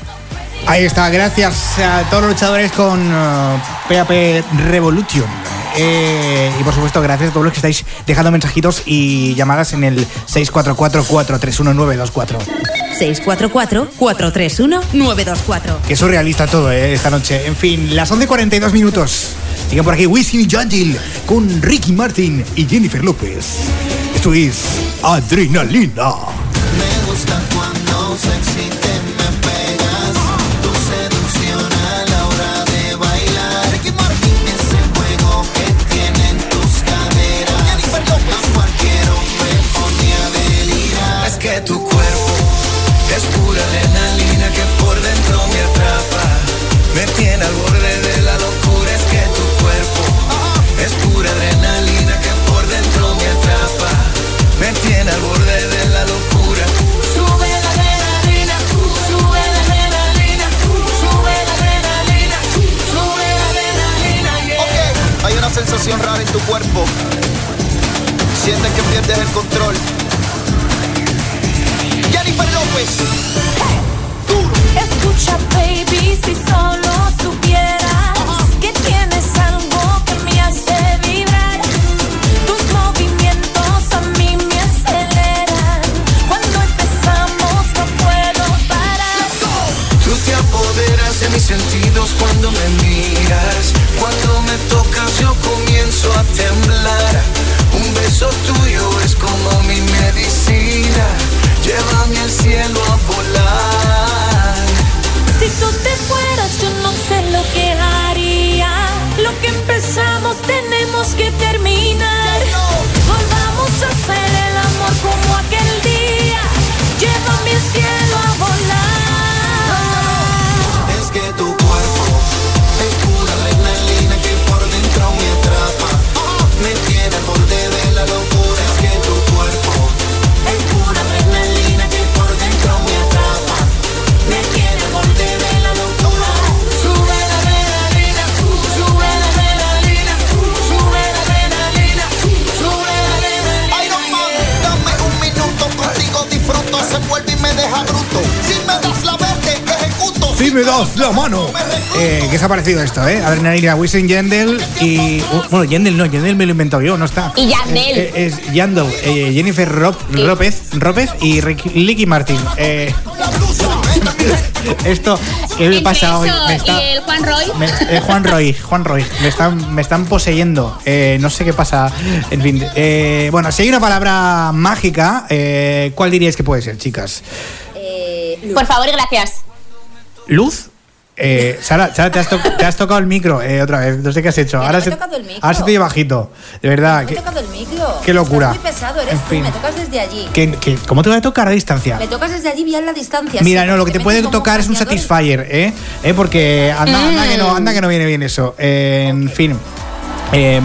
Ahí está, gracias a todos los luchadores con uh, PAP Revolution. Eh, y por supuesto, gracias a todos los que estáis dejando mensajitos y llamadas en el 644-431-924. 644-431-924. Que surrealista todo eh, esta noche. En fin, las 11.42 minutos. Siguen por aquí Wisin y Yandel con Ricky Martin y Jennifer López. Esto es Adrenalina. Me gusta cuando sexy te sensación rara en tu cuerpo. Sientes que pierdes el control. Jennifer López. Escucha, baby, si solo supieras que tienes algo que me hace vibrar. Tus movimientos a mí me aceleran. Cuando empezamos no puedo parar. Tú te apoderas de mis sentidos cuando me miras. Cuando me tocas yo comienzo a temblar. Un beso tuyo me das la mano. Eh, ¿Qué os ha parecido esto, eh? Adrenalina, Wisin Yandel y. uh, bueno, Yandel no, Yandel me lo he inventado yo, no está. Y Yandel. Eh, Es, es Yandel, eh, Jennifer Ro- López, López y Ricky Ricky Martin. Eh, *laughs* esto, ¿qué me pasa hoy? Me está- y el Juan Roy. me- eh, Juan Roy, Juan Roy, me están, me están poseyendo. Eh, no sé qué pasa. En fin, eh, bueno, si hay una palabra mágica, eh, ¿cuál diríais que puede ser, chicas? Por favor y gracias. ¿Luz? Eh, Sara, Sara, te has, to- te has tocado el micro eh, otra vez. No sé qué has hecho. Ahora he se, tocado el micro. ahora se te oye bajito. De verdad. Me he que- tocado el micro. qué locura. Estás muy pesado, eres En tú. fin. Me tocas desde allí. ¿Cómo te va a tocar a distancia? Me tocas desde allí bien la distancia. Mira, sí, no, lo que te puede tocar es un. Satisfyer, ¿eh? ¿Eh? Porque anda, anda que no, anda que no viene bien eso. En fin. Eh,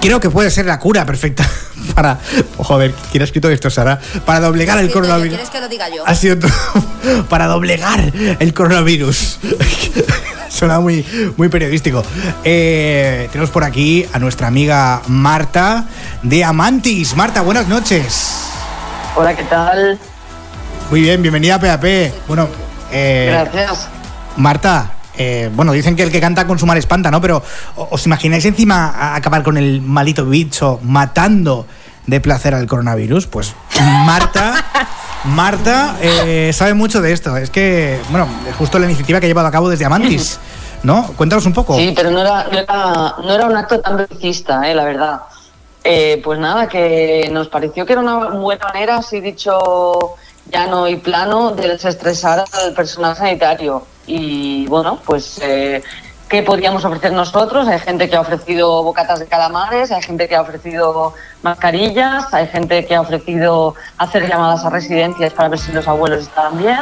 creo que puede ser la cura perfecta *laughs* para. Joder, ¿quién ha escrito esto, Sara? Para doblegar el yo, coronavirus. ¿Quieres que lo diga yo? Ha sido *laughs* para doblegar el coronavirus. *laughs* Suena muy, muy periodístico. Eh, tenemos por aquí a nuestra amiga Marta de Amantis. Marta, buenas noches. Hola, ¿qué tal? Muy bien, bienvenida a PAP. Bueno, eh, Gracias. Marta, eh, bueno, dicen que el que canta con su mal espanta, ¿no? Pero ¿o- ¿os imagináis encima acabar con el malito bicho matando de placer al coronavirus? Pues Marta, *laughs* Marta eh, sabe mucho de esto. Es que, bueno, es justo la iniciativa que ha llevado a cabo desde Amantis, *laughs* ¿no? Cuéntanos un poco. Sí, pero no era, no era, no era un acto tan belicista, eh, la verdad. Eh, pues nada, que nos pareció que era una buena manera, así dicho llano y plano, de desestresar al personal sanitario. Y bueno, pues, eh, ¿qué podíamos ofrecer nosotros? Hay gente que ha ofrecido bocatas de calamares, hay gente que ha ofrecido mascarillas, hay gente que ha ofrecido hacer llamadas a residencias para ver si los abuelos estaban bien.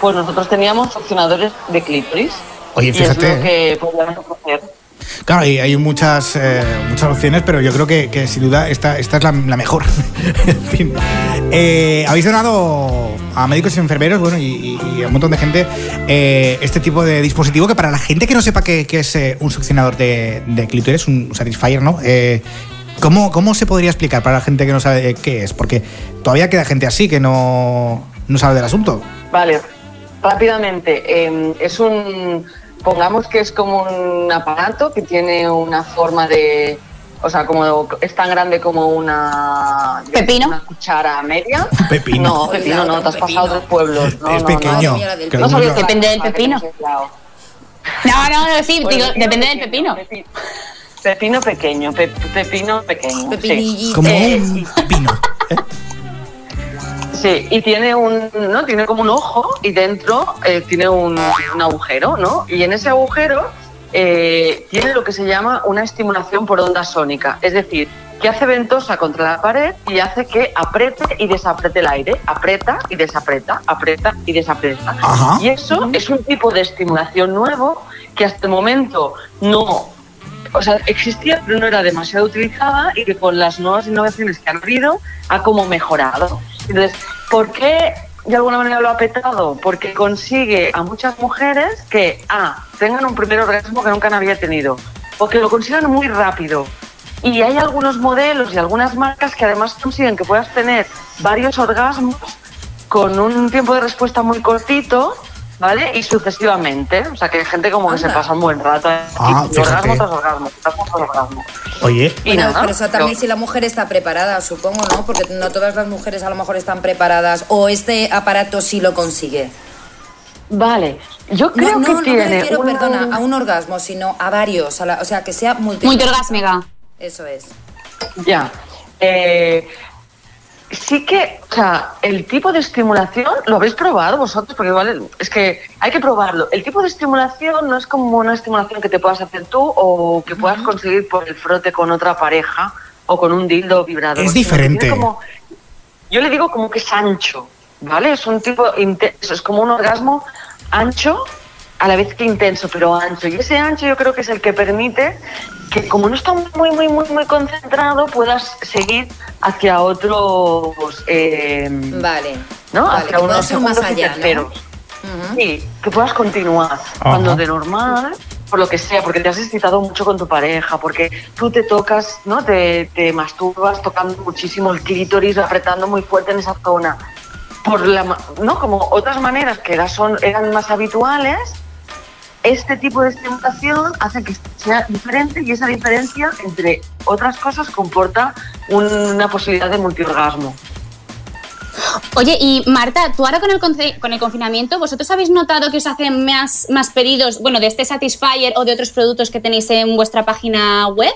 Pues nosotros teníamos succionadores de clítoris. Oye, Y fíjate, es lo que podíamos ofrecer. Claro, hay, hay muchas, eh, muchas opciones, pero yo creo que, que sin duda esta, esta es la, mejor. *laughs* en fin. Eh, habéis donado a médicos y enfermeros, bueno, y, a un montón de gente eh, este tipo de dispositivo que para la gente que no sepa qué, qué es un succionador de, de clítoris, un Satisfyer, ¿no? ¿cómo, ¿Cómo se podría explicar para la gente que no sabe qué es? Porque todavía queda gente así que no, no sabe del asunto. Vale, rápidamente. eh, es un, pongamos que es como un aparato que tiene una forma de, o sea, como es tan grande como una pepino, una cuchara media. Pepino. No, pepino no, te has pasado a otros pueblos. No, Es no, pequeño, No, no sabía Depende del pepino. No, no, no, sí, digo, pepino depende del pepino. Pepino pequeño, pe- pepino pequeño. sí. Como Eh, un pino. Sí, y tiene un, ¿no? Tiene como un ojo y dentro eh, tiene un, un agujero, ¿no? Y en ese agujero eh, tiene lo que se llama una estimulación por onda sónica, es decir, que hace ventosa contra la pared y hace que apriete y desapriete el aire, aprieta y desaprieta, aprieta y desaprieta. Ajá. Y eso es un tipo de estimulación nuevo que hasta el momento no o sea, existía, pero no era demasiado utilizada y que con las nuevas innovaciones que han habido ha como mejorado. Entonces, ¿por qué de alguna manera lo ha petado? Porque consigue a muchas mujeres que, A, tengan un primer orgasmo que nunca había tenido, o que lo consigan muy rápido. Y hay algunos modelos y algunas marcas que además consiguen que puedas tener varios orgasmos con un tiempo de respuesta muy cortito, ¿vale? Y sucesivamente. O sea, que hay gente como que se pasa un buen rato. ¿eh? Ah, Y orgasmo tras orgasmo, tras orgasmo. Oye, Y Bueno, nada, pero eso también pero- si la mujer está preparada, supongo, ¿no? Porque no todas las mujeres a lo mejor están preparadas o este aparato sí lo consigue. Vale, yo creo no, que no, tiene No me refiero, perdona, a un orgasmo, sino a varios. a la- o sea, que sea multi... Multiorgásmica. Eso es. Ya. Eh, sí que, o sea, el tipo de estimulación, ¿lo habéis probado vosotros? Porque igual es que hay que probarlo. El tipo de estimulación no es como una estimulación que te puedas hacer tú o que puedas conseguir por el frote con otra pareja o con un dildo vibrador. Es diferente. como- yo le digo como que es ancho, ¿vale? Es un tipo intenso, es como un orgasmo ancho a la vez que intenso, pero ancho. Y ese ancho yo creo que es el que permite que como no está muy, muy, muy, muy concentrado, puedas seguir hacia otros... eh, Vale. ¿no? Vale, hacia unos más segundos y allá, ¿no? terceros. Sí, que puedas continuar. Cuando de normal, por lo que sea, porque te has excitado mucho con tu pareja, porque tú te tocas, ¿no? Te, te masturbas tocando muchísimo el clítoris, apretando muy fuerte en esa zona. por la, ¿no? como otras maneras que era- son, eran más habituales, este tipo de estimulación hace que sea diferente y esa diferencia, entre otras cosas, comporta un- una posibilidad de multiorgasmo. Oye, y Marta, tú ahora con el, con el confinamiento, ¿vosotros habéis notado que os hacen más, más pedidos, bueno, de este Satisfyer o de otros productos que tenéis en vuestra página web?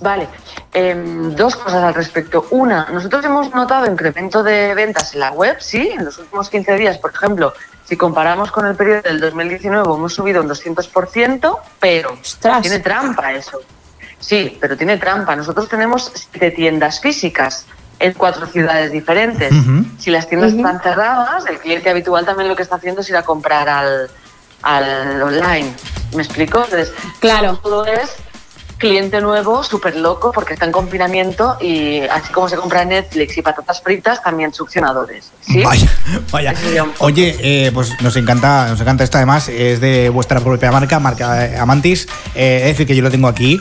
Vale, em, dos cosas al respecto. Una, nosotros hemos notado incremento de ventas en la web, sí, en los últimos 15 días, por ejemplo, si comparamos con el periodo del 2019 hemos subido un 200%, pero tiene trampa eso. Sí, pero tiene trampa. Nosotros tenemos siete tiendas físicas en cuatro ciudades diferentes. Si las tiendas están cerradas, el cliente habitual también lo que está haciendo es ir a comprar al, al online. ¿Me explico? Entonces, claro. todo es cliente nuevo, súper loco, porque está en confinamiento y así como se compra Netflix y patatas fritas, también succionadores. ¿sí? Vaya, *laughs* vaya. Oye, eh, pues nos encanta, nos encanta esto. Además, es de vuestra propia marca, marca Amantis. Eh, es decir, que yo lo tengo aquí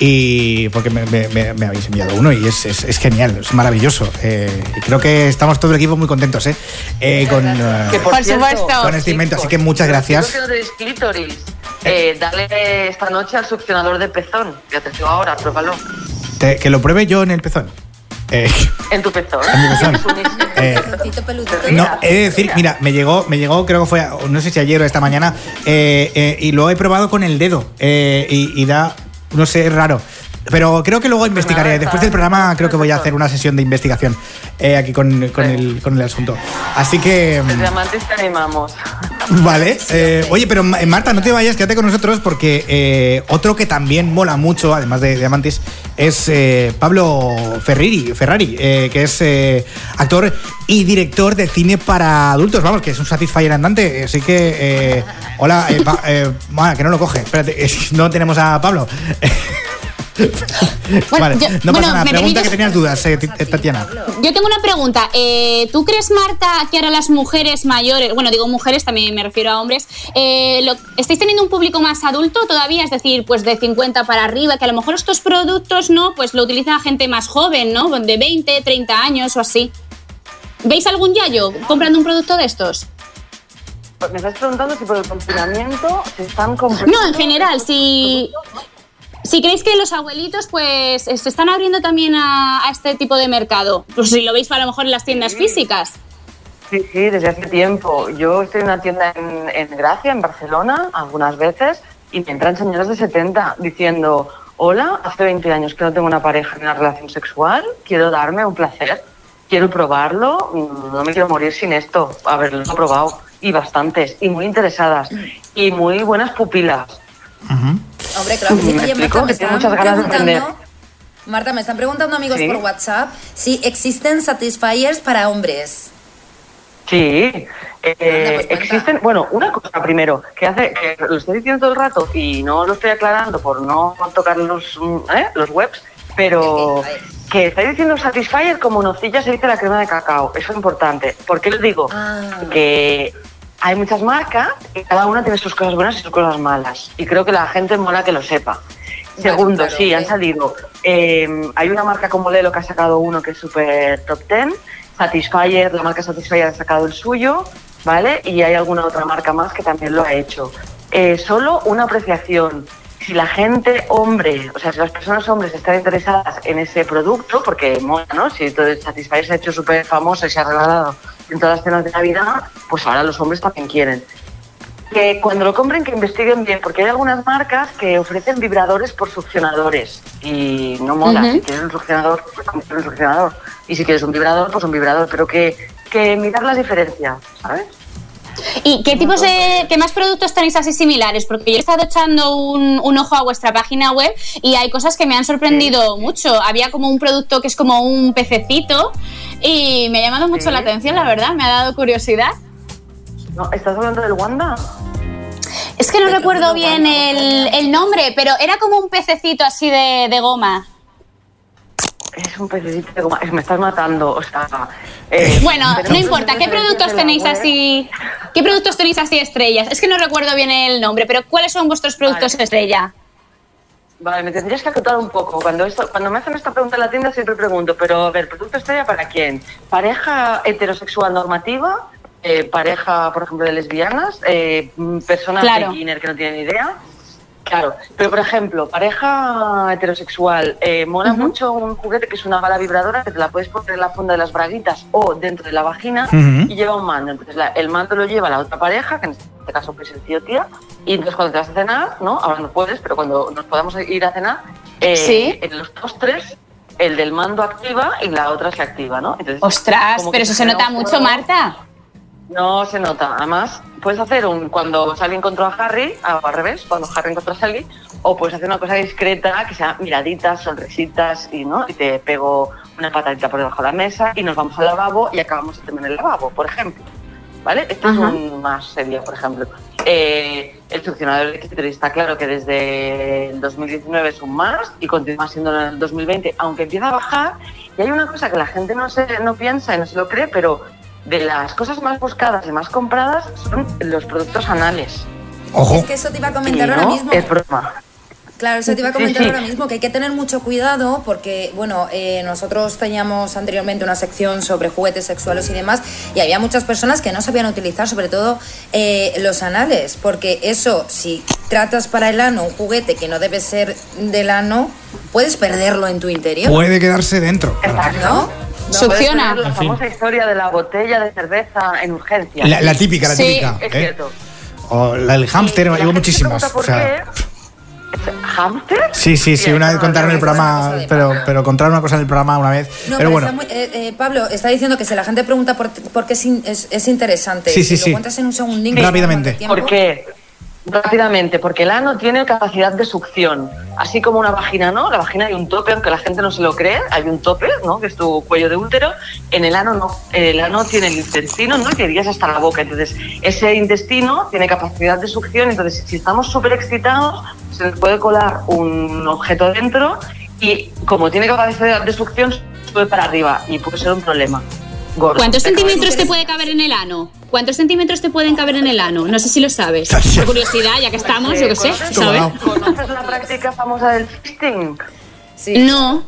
y porque me, me- me- me habéis enviado uno y es, es- es genial, es maravilloso. Eh, y creo que estamos todo el equipo muy contentos, ¿eh? Eh, con, Que, por Por cierto, supuesto. con este invento. Así que muchas gracias. que no. Eh, dale esta noche al succionador de pezón. Ya te digo ahora, pruébalo. Te- que lo pruebe yo en el pezón. Eh, *laughs* En tu pezón. En mi pezón. *laughs* Eh. No, he de decir, mira, me llegó, me llegó, creo que fue, no sé si ayer o esta mañana, eh, eh, y lo he probado con el dedo, eh, y, y da, no sé, es raro. Pero creo que luego investigaré. Después del programa creo que voy a hacer una sesión de investigación eh, aquí con, con el, con el asunto. Así que... Desde Amantes te animamos. *laughs* Vale. eh, oye, pero Ma- Marta, no te vayas, quédate con nosotros porque eh, otro que también mola mucho, además de, de Amantis, es eh, Pablo Ferrari, Ferrari eh, que es eh, actor y director de cine para adultos, vamos, que es un Satisfyer andante. Así que, eh, hola, eh, Pa- eh, *laughs* que no lo coge. Espérate, *laughs* no tenemos a Pablo. Vale, yo- no bueno, pasa nada. me Pregunta que tenías dudas, eh, Ti- Tatiana. Yo tengo una pregunta. Eh, ¿Tú crees, Marta, que ahora las mujeres mayores, bueno, digo mujeres, también me refiero a hombres, eh, lo- ¿estáis teniendo un público más adulto todavía? Es decir, pues de 50 para arriba, que a lo mejor estos productos, ¿no? Pues lo utiliza gente más joven, ¿no? De 20, 30 años o así. ¿Veis algún yayo comprando un producto de estos? Me estás preguntando si por el confinamiento se están comprando. No, en general, si, si creéis que los abuelitos pues se están abriendo también a, a este tipo de mercado, pues si lo veis a lo mejor en las tiendas físicas. Sí, sí, desde hace tiempo. Yo estoy en una tienda en, en Gracia, en Barcelona, algunas veces, y me entran señoras de 70 diciendo, hola, hace 20 años que no tengo una pareja ni una relación sexual, quiero darme un placer, quiero probarlo, mm, no me quiero morir sin esto, haberlo probado. Y bastantes, y muy interesadas, y muy buenas pupilas. Hombre, claro que sí. Oye, Marta, me están muchas ganas preguntando. Marta, me están preguntando amigos Sí. por WhatsApp si existen Satisfiers para hombres. Sí, eh, existen, bueno, una cosa primero, que hace, que lo estoy diciendo todo el rato y no lo estoy aclarando por no tocar los, mm, ¿eh? los webs, pero que estáis diciendo Satisfyer como nocilla se dice la crema de cacao, eso es importante. ¿Por qué lo digo? Que hay muchas marcas y cada una tiene sus cosas buenas y sus cosas malas. Y creo que la gente mola que lo sepa. Segundo, claro, sí, han salido. eh, hay una marca como Lelo que ha sacado uno que es súper top 10. Satisfyer, la marca Satisfyer ha sacado el suyo, ¿vale? Y hay alguna otra marca más que también lo ha hecho. Eh, solo una apreciación. Si la gente, hombre, o sea, si las personas hombres están interesadas en ese producto, porque mola, ¿no? Si entonces Satisfyer se ha hecho súper famoso y se ha regalado en todas las cenas de Navidad, pues ahora los hombres también quieren que cuando lo compren que investiguen bien, porque hay algunas marcas que ofrecen vibradores por succionadores y no mola. Si quieres un succionador, pues un succionador. Y si quieres un vibrador, pues un vibrador, pero que, que mirar las diferencias, ¿sabes? ¿Y qué tipos de, qué más productos tenéis así similares? Porque yo he estado echando un, un ojo a vuestra página web y hay cosas que me han sorprendido mucho. Había como un producto que es como un pececito y me ha llamado mucho la atención, la verdad, me ha dado curiosidad. No, ¿Estás hablando del Wanda? Es que no recuerdo bien el, el nombre, pero era como un pececito así de, de goma. Es un pececito de goma. Me estás matando, o sea... eh, *laughs* Bueno, no importa, ¿qué productos tenéis así? ¿Qué productos tenéis así estrellas? Es que no recuerdo bien el nombre, pero ¿cuáles son vuestros productos estrella? Vale, me tendrías que acotar un poco. Cuando esto, cuando me hacen esta pregunta en la tienda siempre pregunto, pero a ver, ¿producto estrella para quién? ¿Pareja heterosexual normativa? Eh, ¿Pareja, por ejemplo, de lesbianas? Eh, ¿Personas Claro. beginner que no tienen idea? Claro, pero por ejemplo, pareja heterosexual, eh, mola mucho un juguete que es una bala vibradora que te la puedes poner en la funda de las braguitas o dentro de la vagina y lleva un mando. Entonces la- el mando lo lleva la otra pareja, que en este caso pues el tío tía, y entonces cuando te vas a cenar, ¿no? Ahora no puedes, pero cuando nos podamos ir a cenar, eh, Sí. en los postres, el del mando activa y la otra se activa, ¿no? Entonces, Ostras, pero eso se nota mucho. Marta. No se nota. Además, puedes hacer un cuando Sally encontró a Harry, o al revés, cuando Harry encontró a Sally, o puedes hacer una cosa discreta que sea miraditas, sonrisitas y no y te pego una patadita por debajo de la mesa y nos vamos al lavabo y acabamos el tema en el lavabo, por ejemplo. ¿Vale? Este Ajá. es un más serio, por ejemplo. Eh, el succionador de clítoris está claro que desde el 2019 es un más y continúa siendo en el 2020, aunque empieza a bajar. Y hay una cosa que la gente no, se, no piensa y no se lo cree, pero de las cosas más buscadas y más compradas son los productos anales. Ojo. Es que eso te iba a comentar Y ahora no mismo. Es broma. Claro, eso te iba a Sí, comentar sí. ahora mismo, que hay que tener mucho cuidado porque, bueno, eh, nosotros teníamos anteriormente una sección sobre juguetes sexuales y demás y había muchas personas que no sabían utilizar, sobre todo eh, los anales, porque eso, si tratas para el ano un juguete que no debe ser del ano, puedes perderlo en tu interior. Puede quedarse dentro. ¿No? Succiona. La En fin. famosa historia de la botella de cerveza en urgencia. La- la típica, la Sí, típica, Es ¿eh? cierto. O la del hámster, llevo muchísimas. O sea, ¿Hámster? sí, sí, sí, una vez contaron el programa, pero, pero contaron una cosa en el programa una vez. No, pero bueno, está muy- eh, eh, Pablo está diciendo que si la gente pregunta por, por qué es, es interesante, Sí, sí, si sí. lo cuentas en un segundín. Rápidamente. ¿Por qué? Rápidamente, porque el ano tiene capacidad de succión, así como una vagina, ¿no? La vagina hay un tope, aunque la gente no se lo cree, hay un tope, ¿no? Que es tu cuello de útero. En el ano no. El ano tiene el intestino, ¿no? Que irías hasta la boca. Entonces, ese intestino tiene capacidad de succión. Entonces, si estamos súper excitados, se nos puede colar un objeto dentro y, como tiene capacidad de succión, sube para arriba y puede ser un problema. Gordo. ¿Cuántos centímetros te puede caber en el ano? ¿Cuántos centímetros te pueden caber en el ano? No sé si lo sabes. Por curiosidad, ya que estamos, yo qué sé, ¿Conoces- ¿sabes? ¿Conoces la práctica famosa del fisting? No.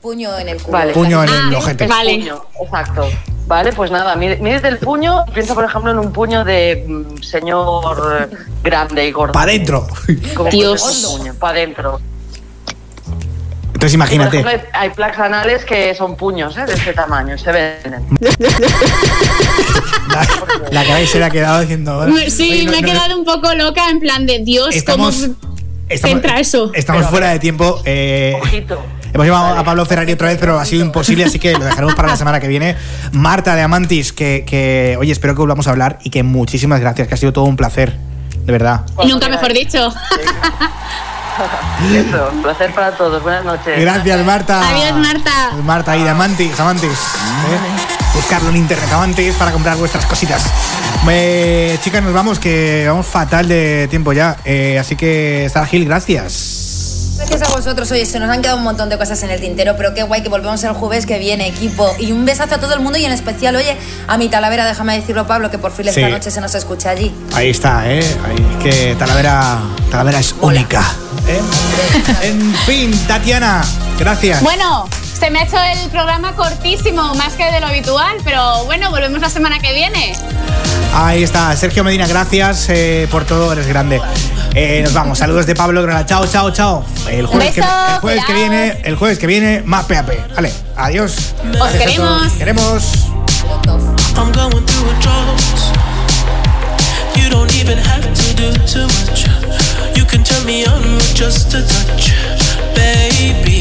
Puño en el culo. Vale. Puño en Ah, el ojete. Vale. puño, exacto. Vale, pues nada, mide- mídete el puño y piensa, por ejemplo, en un puño de mm, señor grande y gordo. para adentro. Dios. para adentro. Entonces Por imagínate. ejemplo, hay, hay plaques anales que son puños ¿eh? de este tamaño y se venden. *laughs* *laughs* La cara que se le ha quedado diciendo. Sí, "Oye, no- me he no- quedado un poco loca en plan de Dios, Estamos- ¿cómo estamos- entra eso? Estamos fuera de tiempo. eh, Ojito. Hemos llamado a Pablo Ferrari otra vez, pero ha sido imposible, así que lo dejaremos para la *laughs* semana que viene. Marta de Amantis, que, que, oye, espero que volvamos a hablar y que muchísimas gracias, que ha sido todo un placer, de verdad. Nunca mejor dicho. *laughs* Eso, placer para todos. Buenas noches. Gracias, Marta. Adiós, Marta. Marta y de Amantis, Amantis. ¿eh? Buscarlo en internet, Amantis, para comprar vuestras cositas. Eh, chicas, nos vamos, que vamos fatal de tiempo ya. Eh, así que, Sara Gil, gracias. Gracias a vosotros, oye, se nos han quedado un montón de cosas en el tintero, pero qué guay que volvemos el jueves que viene, equipo. Y un besazo a todo el mundo y en especial, oye, a mi Talavera, déjame decirlo, Pablo, que por fin esta Sí. noche se nos escucha allí. Ahí está, ¿eh? Ahí, es que Talavera, Talavera es única. ¿Eh? En fin, Tatiana, gracias. Bueno, se me ha hecho el programa cortísimo, más que de lo habitual, pero bueno, volvemos la semana que viene. Ahí está, Sergio Medina, gracias eh, por todo, eres grande. Eh, nos vamos, saludos de Pablo Granada. Chao, chao, chao. El jueves, que, beso, el jueves que cuidaos. viene, el jueves que viene, más PAP. Vale, adiós. Os Gracias queremos. Queremos. I'm going through a drought. You don't even have to do too much. can turn me on with just a touch, baby.